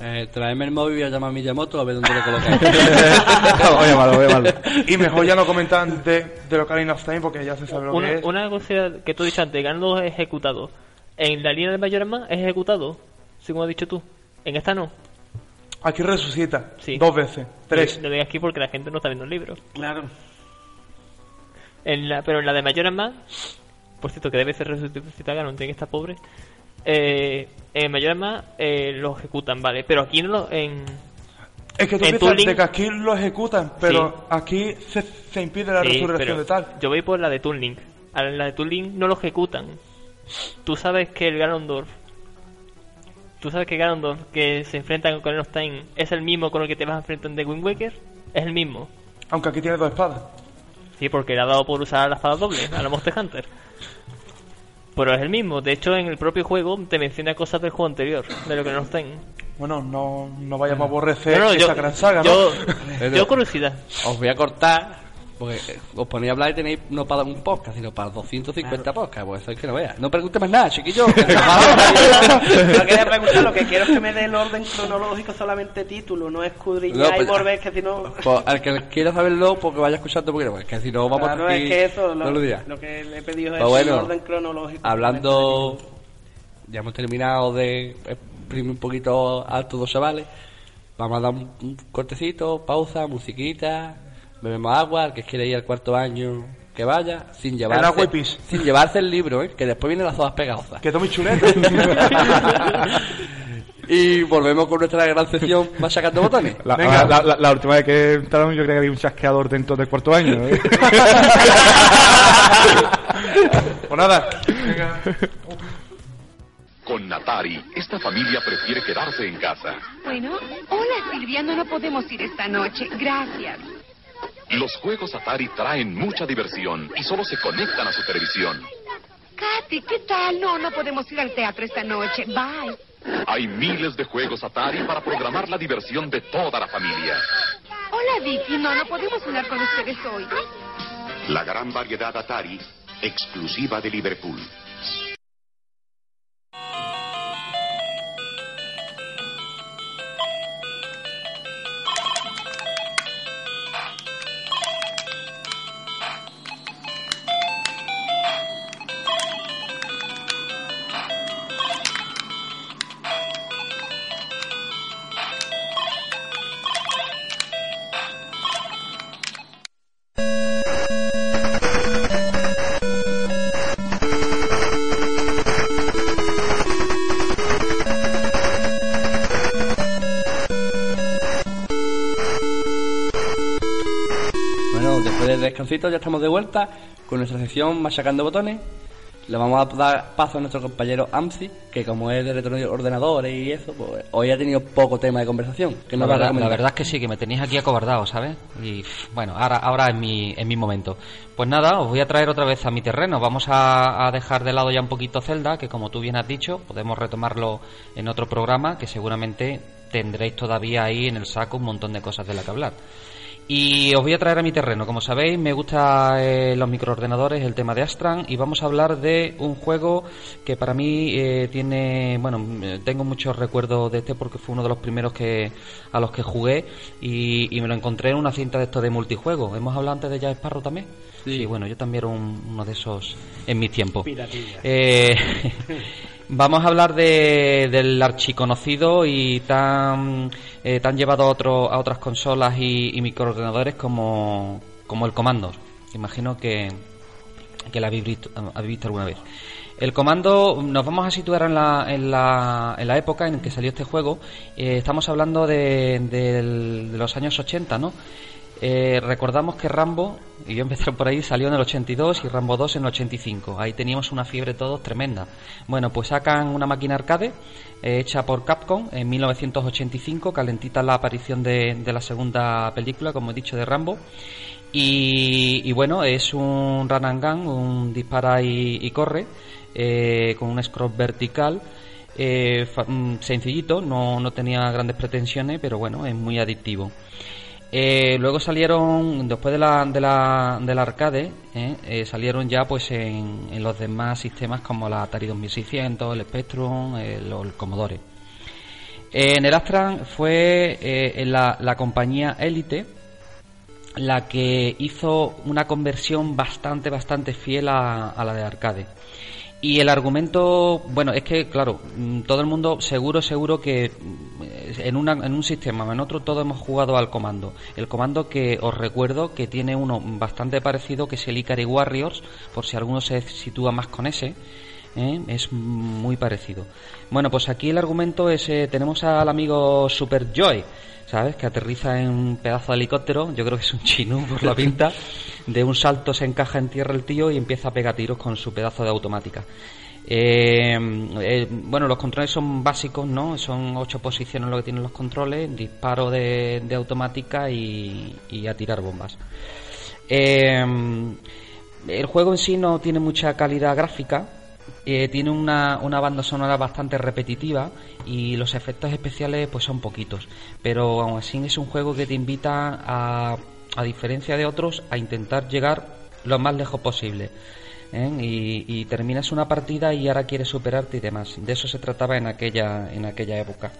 [SPEAKER 1] Eh, traeme el móvil y voy a llamar a Miyamoto a ver dónde lo colocáis.
[SPEAKER 4] voy a llamarlo, voy a llamarlo.
[SPEAKER 2] Y mejor ya no comentan de, de Ocarina of Time porque ya se sabe lo
[SPEAKER 3] Una,
[SPEAKER 2] que es.
[SPEAKER 3] una cosa que tú dicho antes, Ganondorf es ejecutado. En la línea de Majorama es ejecutado, según has dicho tú. En esta no.
[SPEAKER 2] Aquí resucita.
[SPEAKER 3] Sí.
[SPEAKER 2] Dos veces. Tres.
[SPEAKER 3] Lo aquí porque la gente no está viendo el libro.
[SPEAKER 5] Claro.
[SPEAKER 3] En la, pero en la de Majorama, por cierto, que debe ser resucitar Ganon, tiene que estar pobre. Eh, en Majorama eh, lo ejecutan, vale. Pero aquí no lo. En,
[SPEAKER 2] Es que tú
[SPEAKER 3] en
[SPEAKER 2] piensas de que aquí lo ejecutan, pero aquí se, se impide la
[SPEAKER 3] Sí,
[SPEAKER 2] resurrección de tal.
[SPEAKER 3] Yo voy por la de Toon Link. A la de Toon Link no lo ejecutan. Tú sabes que el Ganondorf. Tú sabes que Ganondorf que se enfrenta con el of Time es el mismo con el que te vas a enfrentar en The Wind Waker. Es el mismo.
[SPEAKER 2] Aunque aquí tiene dos espadas.
[SPEAKER 3] Sí, porque le ha dado por usar la espada doble a la Monster Hunter. Pero es el mismo. De hecho, en el propio juego te menciona cosas del juego anterior, de lo que no estén.
[SPEAKER 2] Bueno, no, no vayamos a aborrecer
[SPEAKER 3] No, no,
[SPEAKER 2] esa
[SPEAKER 3] yo-
[SPEAKER 2] gran saga, ¿no?
[SPEAKER 3] yo- yo curiosidad.
[SPEAKER 1] Os voy a cortar, porque eh, os ponéis a hablar y tenéis no para un podcast, sino para 250 podcasts, pues eso es que no veas. No pregunte más nada, chiquillo. que se acaba.
[SPEAKER 5] No quería preguntar, lo que quiero es que me dé el orden cronológico solamente título, no escudriñar
[SPEAKER 1] No,
[SPEAKER 5] y
[SPEAKER 1] pues-
[SPEAKER 5] volver, que si no...
[SPEAKER 1] Pues, al que quiera saberlo, porque vaya escuchando, porque no, es que si no vamos
[SPEAKER 5] Claro,
[SPEAKER 1] a
[SPEAKER 5] es que eso, lo, lo que le he pedido es
[SPEAKER 1] Pues bueno,
[SPEAKER 5] el orden cronológico.
[SPEAKER 1] Hablando, ya hemos terminado de exprimir un poquito a todos los chavales. Vamos a dar un, un cortecito, pausa, musiquita, bebemos agua, el que quiera ir al cuarto año que vaya, sin llevarse,
[SPEAKER 2] agua y pis.
[SPEAKER 1] sin llevarse el libro, ¿eh? que después vienen las hojas pegajosas.
[SPEAKER 2] Que tome chuleta.
[SPEAKER 1] y volvemos con nuestra gran sesión más sacando botones.
[SPEAKER 4] La, la, la- la- la última vez que entraron yo creo que había un chasqueador dentro del cuarto año. ¿eh?
[SPEAKER 2] pues nada.
[SPEAKER 10] Con Natari, esta familia prefiere quedarse en casa.
[SPEAKER 11] Bueno, hola Silvia, no, no podemos ir esta noche. Gracias.
[SPEAKER 10] Los juegos Atari traen mucha diversión y solo se conectan a su televisión.
[SPEAKER 11] Katy, ¿qué tal? No, no podemos ir al teatro esta noche. Bye.
[SPEAKER 10] Hay miles de juegos Atari para programar la diversión de toda la familia.
[SPEAKER 11] Hola Vicky, no, no podemos hablar con ustedes hoy.
[SPEAKER 12] La gran variedad Atari, exclusiva de Liverpool.
[SPEAKER 1] Vuelta con nuestra sección Machacando Botones. Le vamos a dar paso a nuestro compañero Amsi, que como es de ordenadores y eso, pues hoy ha tenido poco tema de conversación. Que
[SPEAKER 13] la, verdad, la verdad es que sí, que me tenéis aquí acobardado, ¿sabes? Y bueno, ahora, ahora es, mi, es mi momento. Pues nada, os voy a traer otra vez a mi terreno. Vamos a, a dejar de lado ya un poquito Zelda, que como tú bien has dicho, podemos retomarlo en otro programa, que seguramente tendréis todavía ahí en el saco un montón de cosas de las que hablar. Y os voy a traer a mi terreno. Como sabéis, me gusta eh, los microordenadores, el tema de Astran, y vamos a hablar de un juego que para mí eh, tiene, bueno, tengo muchos recuerdos de este porque fue uno de los primeros que a los que jugué y, y me lo encontré en una cinta de esto de multijuego. Hemos hablado antes de Jack Sparrow también. Sí, bueno, yo también era un- uno de esos en mis tiempos.
[SPEAKER 5] Piratilla.
[SPEAKER 13] Eh, Vamos a hablar de, del archiconocido y tan, eh, llevado a, otro, a otras consolas y, microordenadores como, el Comando. Imagino que, que la habéis visto, habéis visto alguna vez. El comando, nos vamos a situar en la, en la, en la época en que salió este juego. Eh, estamos hablando de, del- de los años 80, ¿no? Eh, recordamos que Rambo, y yo empecé por ahí, salió en el 82 y Rambo 2 en el 85. Ahí teníamos una fiebre todos tremenda. Bueno, pues sacan una máquina arcade eh, hecha por Capcom en 1985, calentita la aparición de, de la segunda película, como he dicho, de Rambo. Y, bueno, es un run and gun, un dispara y, corre, eh, con un scroll vertical. mm, sencillito, no, no tenía grandes pretensiones, pero bueno, es muy adictivo. Eh, luego salieron, después de la, de la, del arcade, eh, eh, salieron ya pues en, los demás sistemas como la Atari 2600, el Spectrum, el, el Commodore. En el Astran fue la, la compañía Elite la que hizo una conversión bastante, bastante fiel a la de arcade. Y el argumento, bueno, es que, claro, mm, todo el mundo seguro, seguro que mm, en, una, en un sistema o en otro todos hemos jugado al comando. El comando que os recuerdo que tiene uno bastante parecido que es el Ikari Warriors, por si alguno se sitúa más con ese. ¿eh? Es muy parecido. Bueno, pues aquí el argumento es, eh, tenemos al amigo Super Joy, ¿sabes? Que aterriza en un pedazo de helicóptero, yo creo que es un chinú por la pinta, de un salto se encaja en tierra el tío y empieza a pegar tiros con su pedazo de automática. Eh, eh, bueno, los controles son básicos, ¿no? Son ocho posiciones lo que tienen los controles, disparo de, de automática y, y a tirar bombas. Eh, el juego en sí no tiene mucha calidad gráfica, Eh, tiene una, una banda sonora bastante repetitiva y los efectos especiales pues son poquitos. Pero aún así es un juego que te invita a, a diferencia de otros, a intentar llegar lo más lejos posible. ¿eh? Y, terminas una partida y ahora quieres superarte y demás. De eso se trataba en aquella, en aquella época.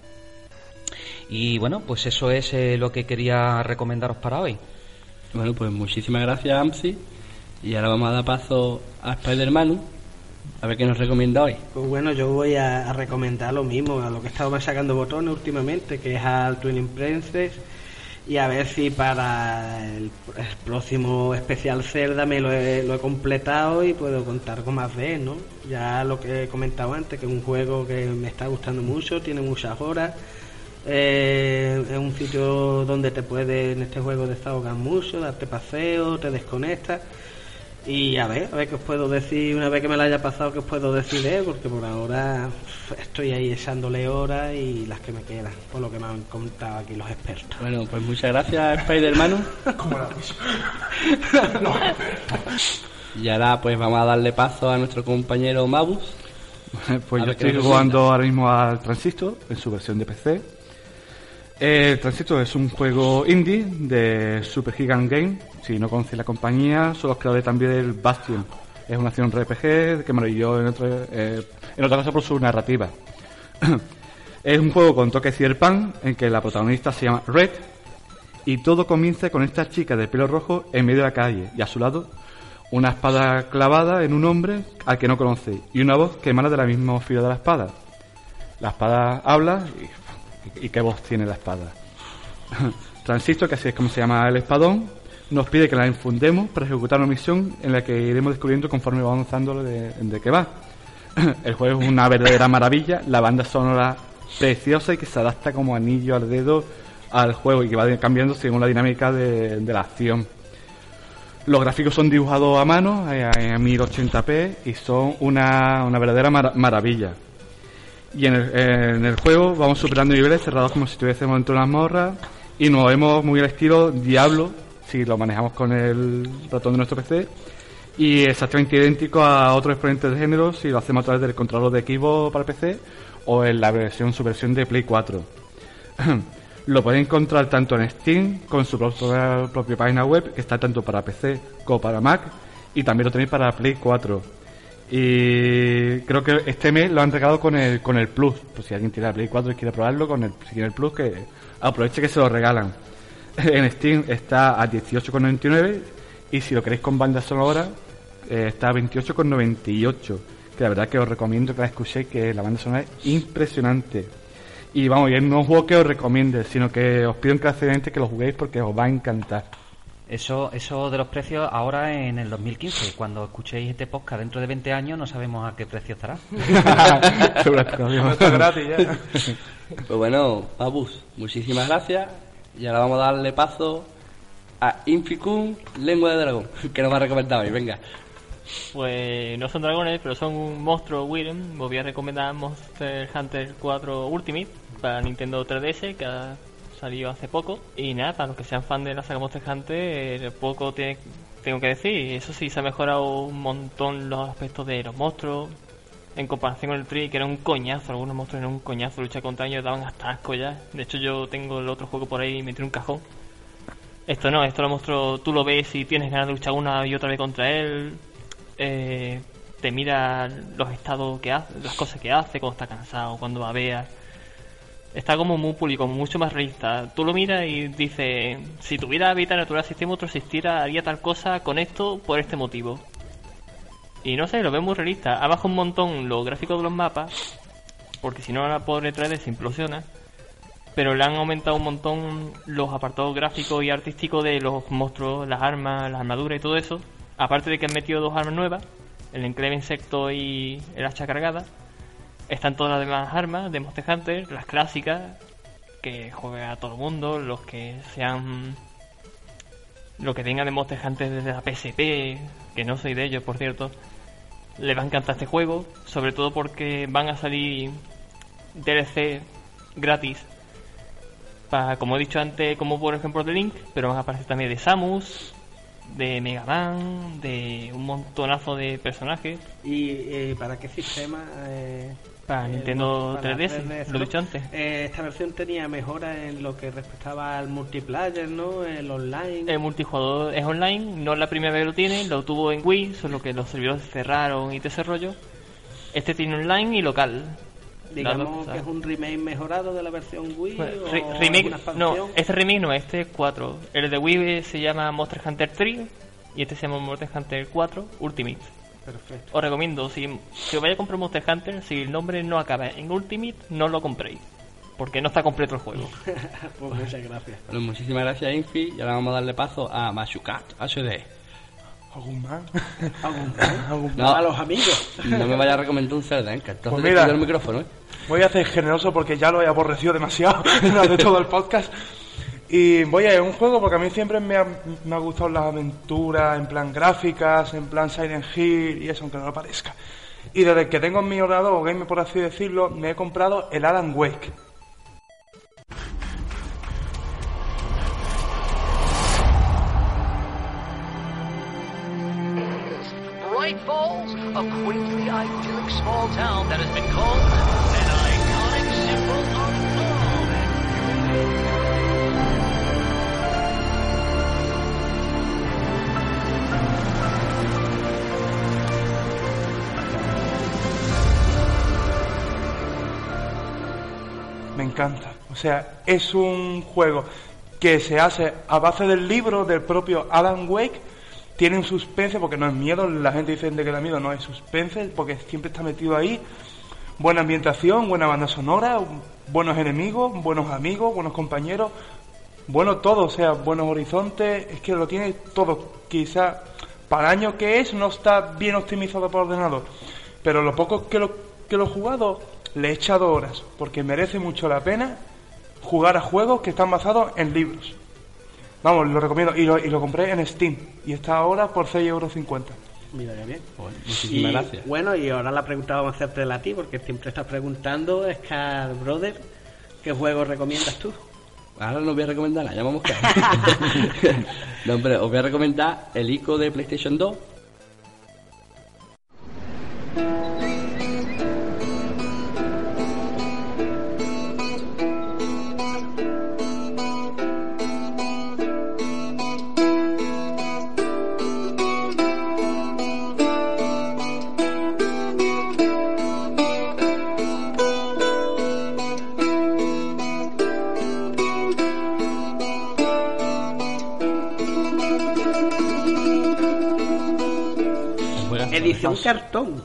[SPEAKER 13] Y bueno, pues eso es eh, lo que quería recomendaros para hoy.
[SPEAKER 1] Bueno, pues muchísimas gracias, Amsi. Y ahora vamos a dar paso a Spider-Man. A ver qué nos recomienda hoy.
[SPEAKER 5] Pues bueno, yo voy a, recomendar lo mismo, a lo que he estado sacando botones últimamente, que es al Twin Princess. Y a ver si para el, próximo especial Zelda me lo he, lo he completado y puedo contar con más de ¿no? Ya lo que he comentado antes, que es un juego que me está gustando mucho, tiene muchas horas. Eh, es un sitio donde te puedes en este juego desahogar mucho, darte paseo, te desconectas. Y a ver, a ver qué os puedo decir, una vez que me la haya pasado, qué os puedo decir de él, porque por ahora estoy ahí echándole horas y las que me quedan, por lo que me han contado aquí los expertos.
[SPEAKER 1] Bueno, pues muchas gracias, Spider-Man. y ahora pues vamos a darle paso a nuestro compañero Mabus.
[SPEAKER 4] Pues
[SPEAKER 1] A
[SPEAKER 4] yo estoy jugando ahora mismo al Transistor en su versión de PC. El Transistor es un juego indie de Super Gigant Game. Si no conocéis la compañía, son los creadores también del Bastion. Es una acción RPG que maravilló en, otro, eh, en otra cosa por su narrativa. es un juego con toque cyberpunk en que la protagonista se llama Red y todo comienza con esta chica de pelo rojo en medio de la calle y a su lado una espada clavada en un hombre al que no conoce y una voz que emana de la misma fibra de la espada. La espada habla y, y qué voz tiene la espada. Transistor, que así es como se llama el espadón, nos pide que la infundemos para ejecutar una misión en la que iremos descubriendo conforme va avanzando de, de qué va. El juego es una verdadera maravilla, la banda sonora preciosa y que se adapta como anillo al dedo al juego y que va cambiando según la dinámica de, la acción. Los gráficos son dibujados a mano eh, en 1080p y son una, verdadera mara- maravilla. Y en el, en el juego vamos superando niveles cerrados como si estuviésemos dentro de una mazmorra y nos vemos muy al estilo Diablo si lo manejamos con el ratón de nuestro PC y exactamente idéntico a otros exponentes de género si lo hacemos a través del controlador de equipo para PC o en la versión su versión de Play 4. Lo podéis encontrar tanto en Steam con su propia, propia página web, que está tanto para PC como para Mac, y también lo tenéis para Play 4. Y creo que este mes lo han regalado con el, con el Plus. Pues si alguien tiene la Play 4 y quiere probarlo, con el, si tiene el Plus, que aproveche que se lo regalan. En Steam está a 18,99 y si lo queréis con banda sonora eh, está a 28,98. Que la verdad que os recomiendo que la escuchéis, que la banda sonora es impresionante. Y vamos, y es no un juego que os recomiende, sino que os pido encarecidamente que lo juguéis porque os va a encantar.
[SPEAKER 13] Eso, eso de los precios ahora en el 2015. Cuando escuchéis este podcast dentro de 20 años no sabemos a qué precio estará.
[SPEAKER 2] Está gratis ya.
[SPEAKER 1] Pues bueno, Mabus, muchísimas gracias. Y ahora vamos a darle paso a Inficum, Lengua de Dragón, que nos va a recomendar hoy. Venga.
[SPEAKER 3] Pues no son dragones, pero son un monstruo Willen. Os voy a recomendar Monster Hunter 4 Ultimate para Nintendo 3DS, que ha salido hace poco. Y nada, para los que sean fan de la saga Monster Hunter, eh, poco te- tengo que decir. Eso sí, se ha mejorado un montón los aspectos de los monstruos. En comparación con el Tree, que era un coñazo, algunos monstruos eran un coñazo, lucha contra ellos daban hasta asco ya. De hecho, yo tengo el otro juego por ahí metido en un cajón. Esto no, esto lo monstruos tú lo ves y tienes ganas de luchar una y otra vez contra él. Eh, te mira los estados que hace, las cosas que hace, cuando está cansado, cuando babea. Está como muy público, mucho más realista. Tú lo miras y dices, si tuviera hábitat natural sistema otro existiera, haría tal cosa con esto por este motivo. Y no sé, lo veo muy realista. Ha bajado un montón los gráficos de los mapas, porque si no la pobre 3D se implosiona. Pero le han aumentado un montón los apartados gráficos y artísticos de los monstruos, las armas, las armaduras y todo eso. Aparte de que han metido dos armas nuevas, el enclave insecto y el hacha cargada. Están todas las demás armas de Monster Hunter, las clásicas, que juega a todo el mundo, los que sean... Los que tengan de Monster Hunter desde la PSP, que no soy de ellos, por cierto, les va a encantar este juego, sobre todo porque van a salir DLC gratis para, como he dicho antes, como por ejemplo de Link, pero van a aparecer también de Samus, de Mega Man, de un montonazo de personajes.
[SPEAKER 5] ¿Y eh, para qué sistema? eh,
[SPEAKER 3] Para
[SPEAKER 5] eh,
[SPEAKER 3] Nintendo
[SPEAKER 5] para
[SPEAKER 3] 3DS, lo dicho antes.
[SPEAKER 5] Eh, esta versión tenía mejoras en lo que respectaba al multiplayer, ¿no? El online.
[SPEAKER 3] El multijugador es online, no es la primera vez que lo tiene, lo tuvo en Wii, solo que los servidores cerraron y te ese rollo. Este tiene online y local.
[SPEAKER 5] Digamos que es un remake mejorado de la versión Wii.
[SPEAKER 3] Bueno, re- remake, no, este remake no, este es 4. El de Wii se llama Monster Hunter 3 y este se llama Monster Hunter 4 Ultimate.
[SPEAKER 5] Perfecto.
[SPEAKER 3] Os recomiendo, si, si os vais a comprar Monster Hunter, si el nombre no acaba en Ultimate, no lo compréis. Porque no está completo el juego.
[SPEAKER 5] pues muchas gracias.
[SPEAKER 1] Bueno, muchísimas gracias, Infi. Y ahora vamos a darle paso a Machucat HD.
[SPEAKER 2] ¿Algún más?
[SPEAKER 1] No,
[SPEAKER 5] A los amigos.
[SPEAKER 1] No me vaya a recomendar un Zelda, ¿eh? Que entonces
[SPEAKER 2] Pues mira.
[SPEAKER 1] el micrófono, ¿eh?
[SPEAKER 2] Voy a hacer generoso porque ya lo he aborrecido demasiado durante todo el podcast. Y voy a ir a un juego porque a mí siempre me ha, gustado las aventuras en plan gráficas, en plan Silent Hill y eso, aunque no lo parezca. Y desde que tengo en mi ordenador, o game por así decirlo, me he comprado el Alan Wake.
[SPEAKER 14] Bright Falls, a quaintly idyllic small town that has been called
[SPEAKER 2] Me encanta. O sea, es un juego que se hace a base del libro del propio Alan Wake. Tiene un suspense, porque no es miedo, la gente dice de que da miedo, no es suspense, porque siempre está metido ahí. Buena ambientación, buena banda sonora, buenos enemigos, buenos amigos, buenos compañeros, bueno todo, o sea, buenos horizontes, es que lo tiene todo. Quizá para el año que es no está bien optimizado por ordenador, pero lo poco que lo, que lo he jugado le he echado horas, porque merece mucho la pena jugar a juegos que están basados en libros. Vamos, lo recomiendo y lo, y lo compré en Steam y está ahora por 6,50 euros.
[SPEAKER 5] Mira qué bien.
[SPEAKER 1] muchísimas
[SPEAKER 5] Y,
[SPEAKER 1] gracias.
[SPEAKER 5] Bueno, y ahora la pregunta vamos a hacerte a ti, porque siempre estás preguntando, Scar Brother, ¿qué juego recomiendas tú?
[SPEAKER 1] Ahora no voy a recomendar nada, ya vamos a No, hombre, os voy a recomendar el ICO de PlayStation 2.
[SPEAKER 5] Cartón.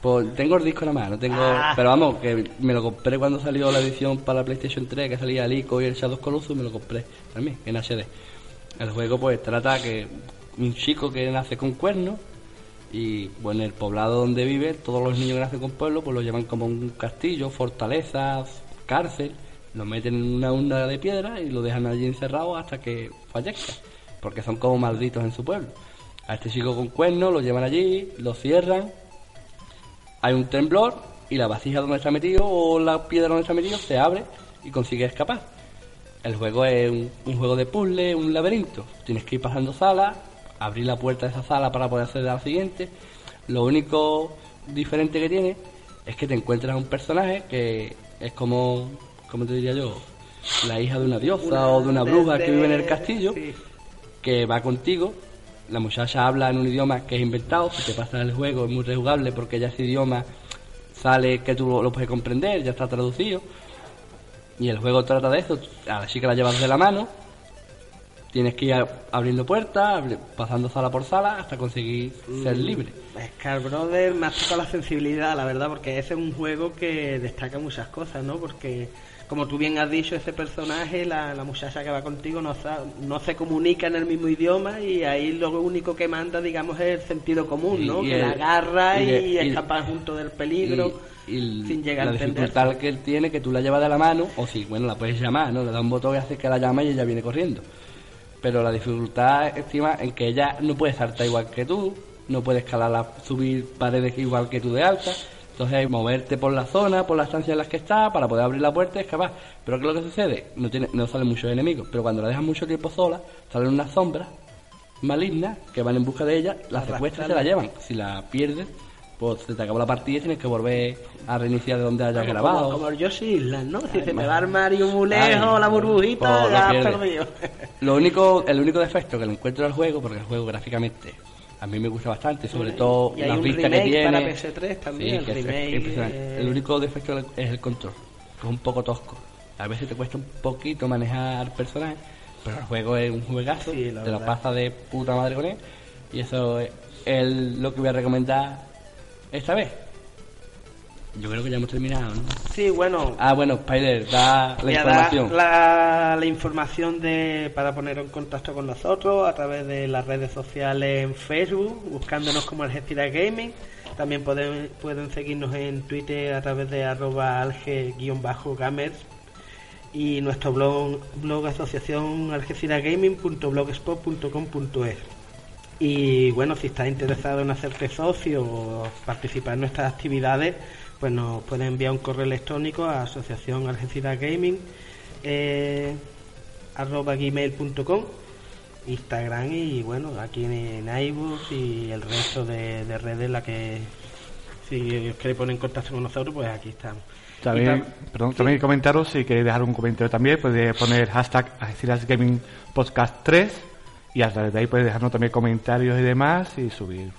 [SPEAKER 1] Pues tengo el disco nada más, no tengo.
[SPEAKER 5] Ah.
[SPEAKER 1] Pero vamos, que me lo compré cuando salió la edición para la PlayStation 3, que salía el ICO y el Shadow Colossus, me lo compré también en HD. El juego, pues trata que un chico que nace con cuernos y, bueno, en el poblado donde vive, todos los niños que nacen con pueblo, pues lo llevan como un castillo, fortaleza, cárcel, lo meten en una urna de piedra y lo dejan allí encerrado hasta que fallezca, porque son como malditos en su pueblo. A este chico con cuernos lo llevan allí, lo cierran hay un temblor y la vasija donde está metido o la piedra donde está metido se abre y consigue escapar. El juego es un, un juego de puzzle, un laberinto. Tienes que ir pasando salas, abrir la puerta de esa sala para poder acceder a la siguiente. Lo único diferente que tiene es que te encuentras un personaje que es como, como te diría yo, la hija de una diosa
[SPEAKER 5] Una
[SPEAKER 1] o de una
[SPEAKER 5] de-
[SPEAKER 1] bruja que vive en el castillo, que va contigo. La muchacha habla en un idioma que es inventado, si te pasas el juego es muy rejugable porque ya ese idioma sale que tú lo, puedes comprender, ya está traducido. Y el juego trata de eso, a la chica la llevas de la mano, tienes que ir abriendo puertas, pasando sala por sala hasta conseguir ser
[SPEAKER 5] Mm.
[SPEAKER 1] libre.
[SPEAKER 5] Scar Brother me ha tocado la sensibilidad, la verdad, porque ese es un juego que destaca muchas cosas, ¿no? Porque, como tú bien has dicho, ese personaje, la, la muchacha que va contigo, no, no se comunica en el mismo idioma y ahí lo único que manda, digamos, es el sentido común,
[SPEAKER 1] Y-
[SPEAKER 5] ¿no?
[SPEAKER 1] y
[SPEAKER 5] que
[SPEAKER 1] el-
[SPEAKER 5] la agarra
[SPEAKER 1] y
[SPEAKER 5] y, escapar junto del peligro sin llegar
[SPEAKER 1] la
[SPEAKER 5] a
[SPEAKER 1] dificultad que él tiene, que tú la llevas de la mano, o si, bueno, la puedes llamar, ¿no? Le da un botón y hace que la llama y ella viene corriendo. Pero la dificultad estima en que ella no puede saltar igual que tú, no puede escalar, la- subir paredes igual que tú de alta. Entonces hay moverte por la zona, por las estancias en las que está, para poder abrir la puerta y escapar. Pero ¿qué es lo que sucede? No tiene, no salen muchos enemigos, pero cuando la dejas mucho tiempo sola, salen unas sombras malignas que van en busca de ella, la secuestran y se la llevan. Si la pierdes, pues se te acabó la partida y tienes que volver a reiniciar de donde hayas
[SPEAKER 5] Como,
[SPEAKER 1] grabado.
[SPEAKER 5] como, el Yoshi Island, ¿no? Si se me va a armar y un lejos, la burbujita,
[SPEAKER 1] pues lo
[SPEAKER 5] ya has perdido.
[SPEAKER 1] Lo único, el único defecto que le encuentro al juego, porque el juego gráficamente a mí me gusta bastante, sobre todo
[SPEAKER 5] Y
[SPEAKER 1] las vistas que tiene.
[SPEAKER 5] para PS3 también, el
[SPEAKER 1] es- es
[SPEAKER 5] remake.
[SPEAKER 1] El único defecto es el control, que es un poco tosco. A veces te cuesta un poquito manejar personajes, pero el juego es un juegazo,
[SPEAKER 5] Sí, la
[SPEAKER 1] te lo pasas de puta madre con él, y eso es el- lo que voy a recomendar esta vez. Yo creo que ya hemos terminado, ¿no?
[SPEAKER 5] Sí, bueno.
[SPEAKER 1] Ah, bueno, Spider, da la
[SPEAKER 5] Voy a dar
[SPEAKER 1] información.
[SPEAKER 5] La, la información de para poner en contacto con nosotros a través de las redes sociales en Facebook, buscándonos como Algeciras Gaming. También pueden, pueden seguirnos en Twitter a través de arroba alge-gamers y nuestro blog, blog asociación algeciragaming.blogspot.com.es. Y bueno, si estás interesado en hacerte socio o participar en nuestras actividades, pues nos puedes enviar un correo electrónico a asociación Algeciras Gaming eh, arroba gmail.com Instagram y bueno, aquí en, en iBooks y el resto de, de redes la que si os queréis poner en contacto con nosotros, pues aquí estamos.
[SPEAKER 4] También,
[SPEAKER 5] tam-
[SPEAKER 4] perdón, también comentaros, si queréis dejar un comentario también, podéis poner hashtag Algeciras Gaming Podcast 3 y a través de ahí podéis dejarnos también comentarios y demás y subir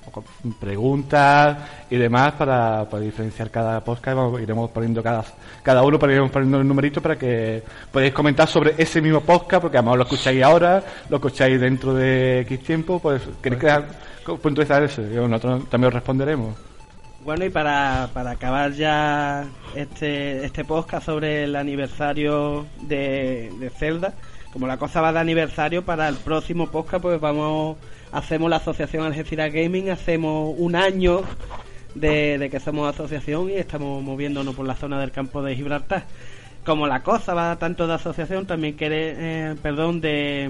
[SPEAKER 4] preguntas y demás para, para diferenciar cada podcast. Iremos poniendo cada, cada uno, pero iremos poniendo el numerito para que podáis comentar sobre ese mismo podcast, porque además lo escucháis ahora, lo escucháis dentro de X tiempo, pues queréis crear puntualizar eso. Y nosotros también os responderemos.
[SPEAKER 5] Bueno, y para, para acabar ya este, este podcast sobre el aniversario de, de Zelda, como la cosa va de aniversario, para el próximo podcast pues vamos, hacemos la asociación Algeciras Gaming, hacemos un año de, de que somos asociación y estamos moviéndonos por la zona del campo de Gibraltar. Como la cosa va tanto de asociación, también quiere, eh, perdón, de,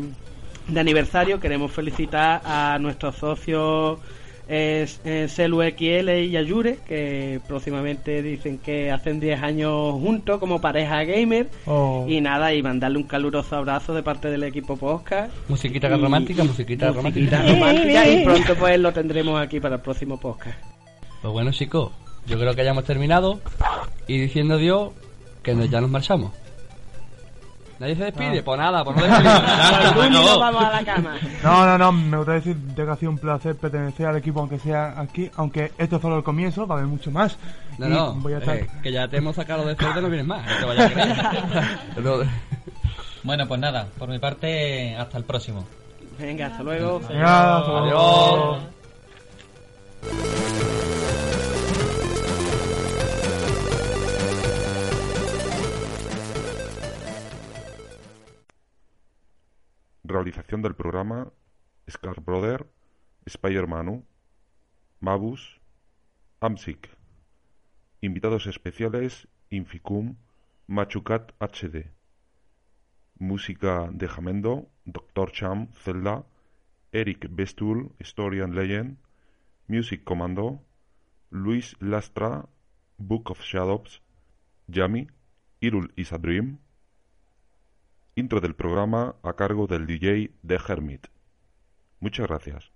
[SPEAKER 5] de aniversario, queremos felicitar a nuestros socios es eh, Celu XL y Ayure, que próximamente dicen que hacen 10 años juntos como pareja gamer.
[SPEAKER 2] Oh.
[SPEAKER 5] Y nada, y mandarle un caluroso abrazo de parte del equipo podcast.
[SPEAKER 1] Musiquita
[SPEAKER 5] Y-
[SPEAKER 1] romántica, musiquita
[SPEAKER 5] musiquita
[SPEAKER 1] romántica.
[SPEAKER 5] romántica, y pronto pues lo tendremos aquí para el próximo podcast.
[SPEAKER 1] Pues bueno, chicos, yo creo que ya hemos terminado. Y diciendo adiós, que nos- ya nos marchamos. Nadie se despide,
[SPEAKER 2] Ah.
[SPEAKER 1] pues nada, pues no
[SPEAKER 5] vamos a la cama.
[SPEAKER 2] No, no, no, me gustaría decir de que ha sido un placer pertenecer al equipo, aunque sea aquí, aunque esto es solo el comienzo, va a haber mucho más.
[SPEAKER 1] No,
[SPEAKER 2] Y
[SPEAKER 1] no,
[SPEAKER 2] voy a estar...
[SPEAKER 1] eh, que ya te hemos sacado de Zelda, no vienes más. No te vayas a creer. No,
[SPEAKER 15] Bueno, pues nada, por mi parte, hasta el próximo.
[SPEAKER 5] Venga, hasta luego.
[SPEAKER 2] Venga, hasta luego.
[SPEAKER 1] Adiós.
[SPEAKER 16] Realización del programa Scar Brother, Spider Manu, Mabus, Amsic. Invitados especiales Inficum, Machucat HD. Música de Jamendo, Dr. Cham, Zelda, Eric Bestul, Story and Legend, Music Commando, Luis Lastra, Book of Shadows, Yami, Irul is a Dream, Intro del programa a cargo del DJ The Hermit. Muchas gracias.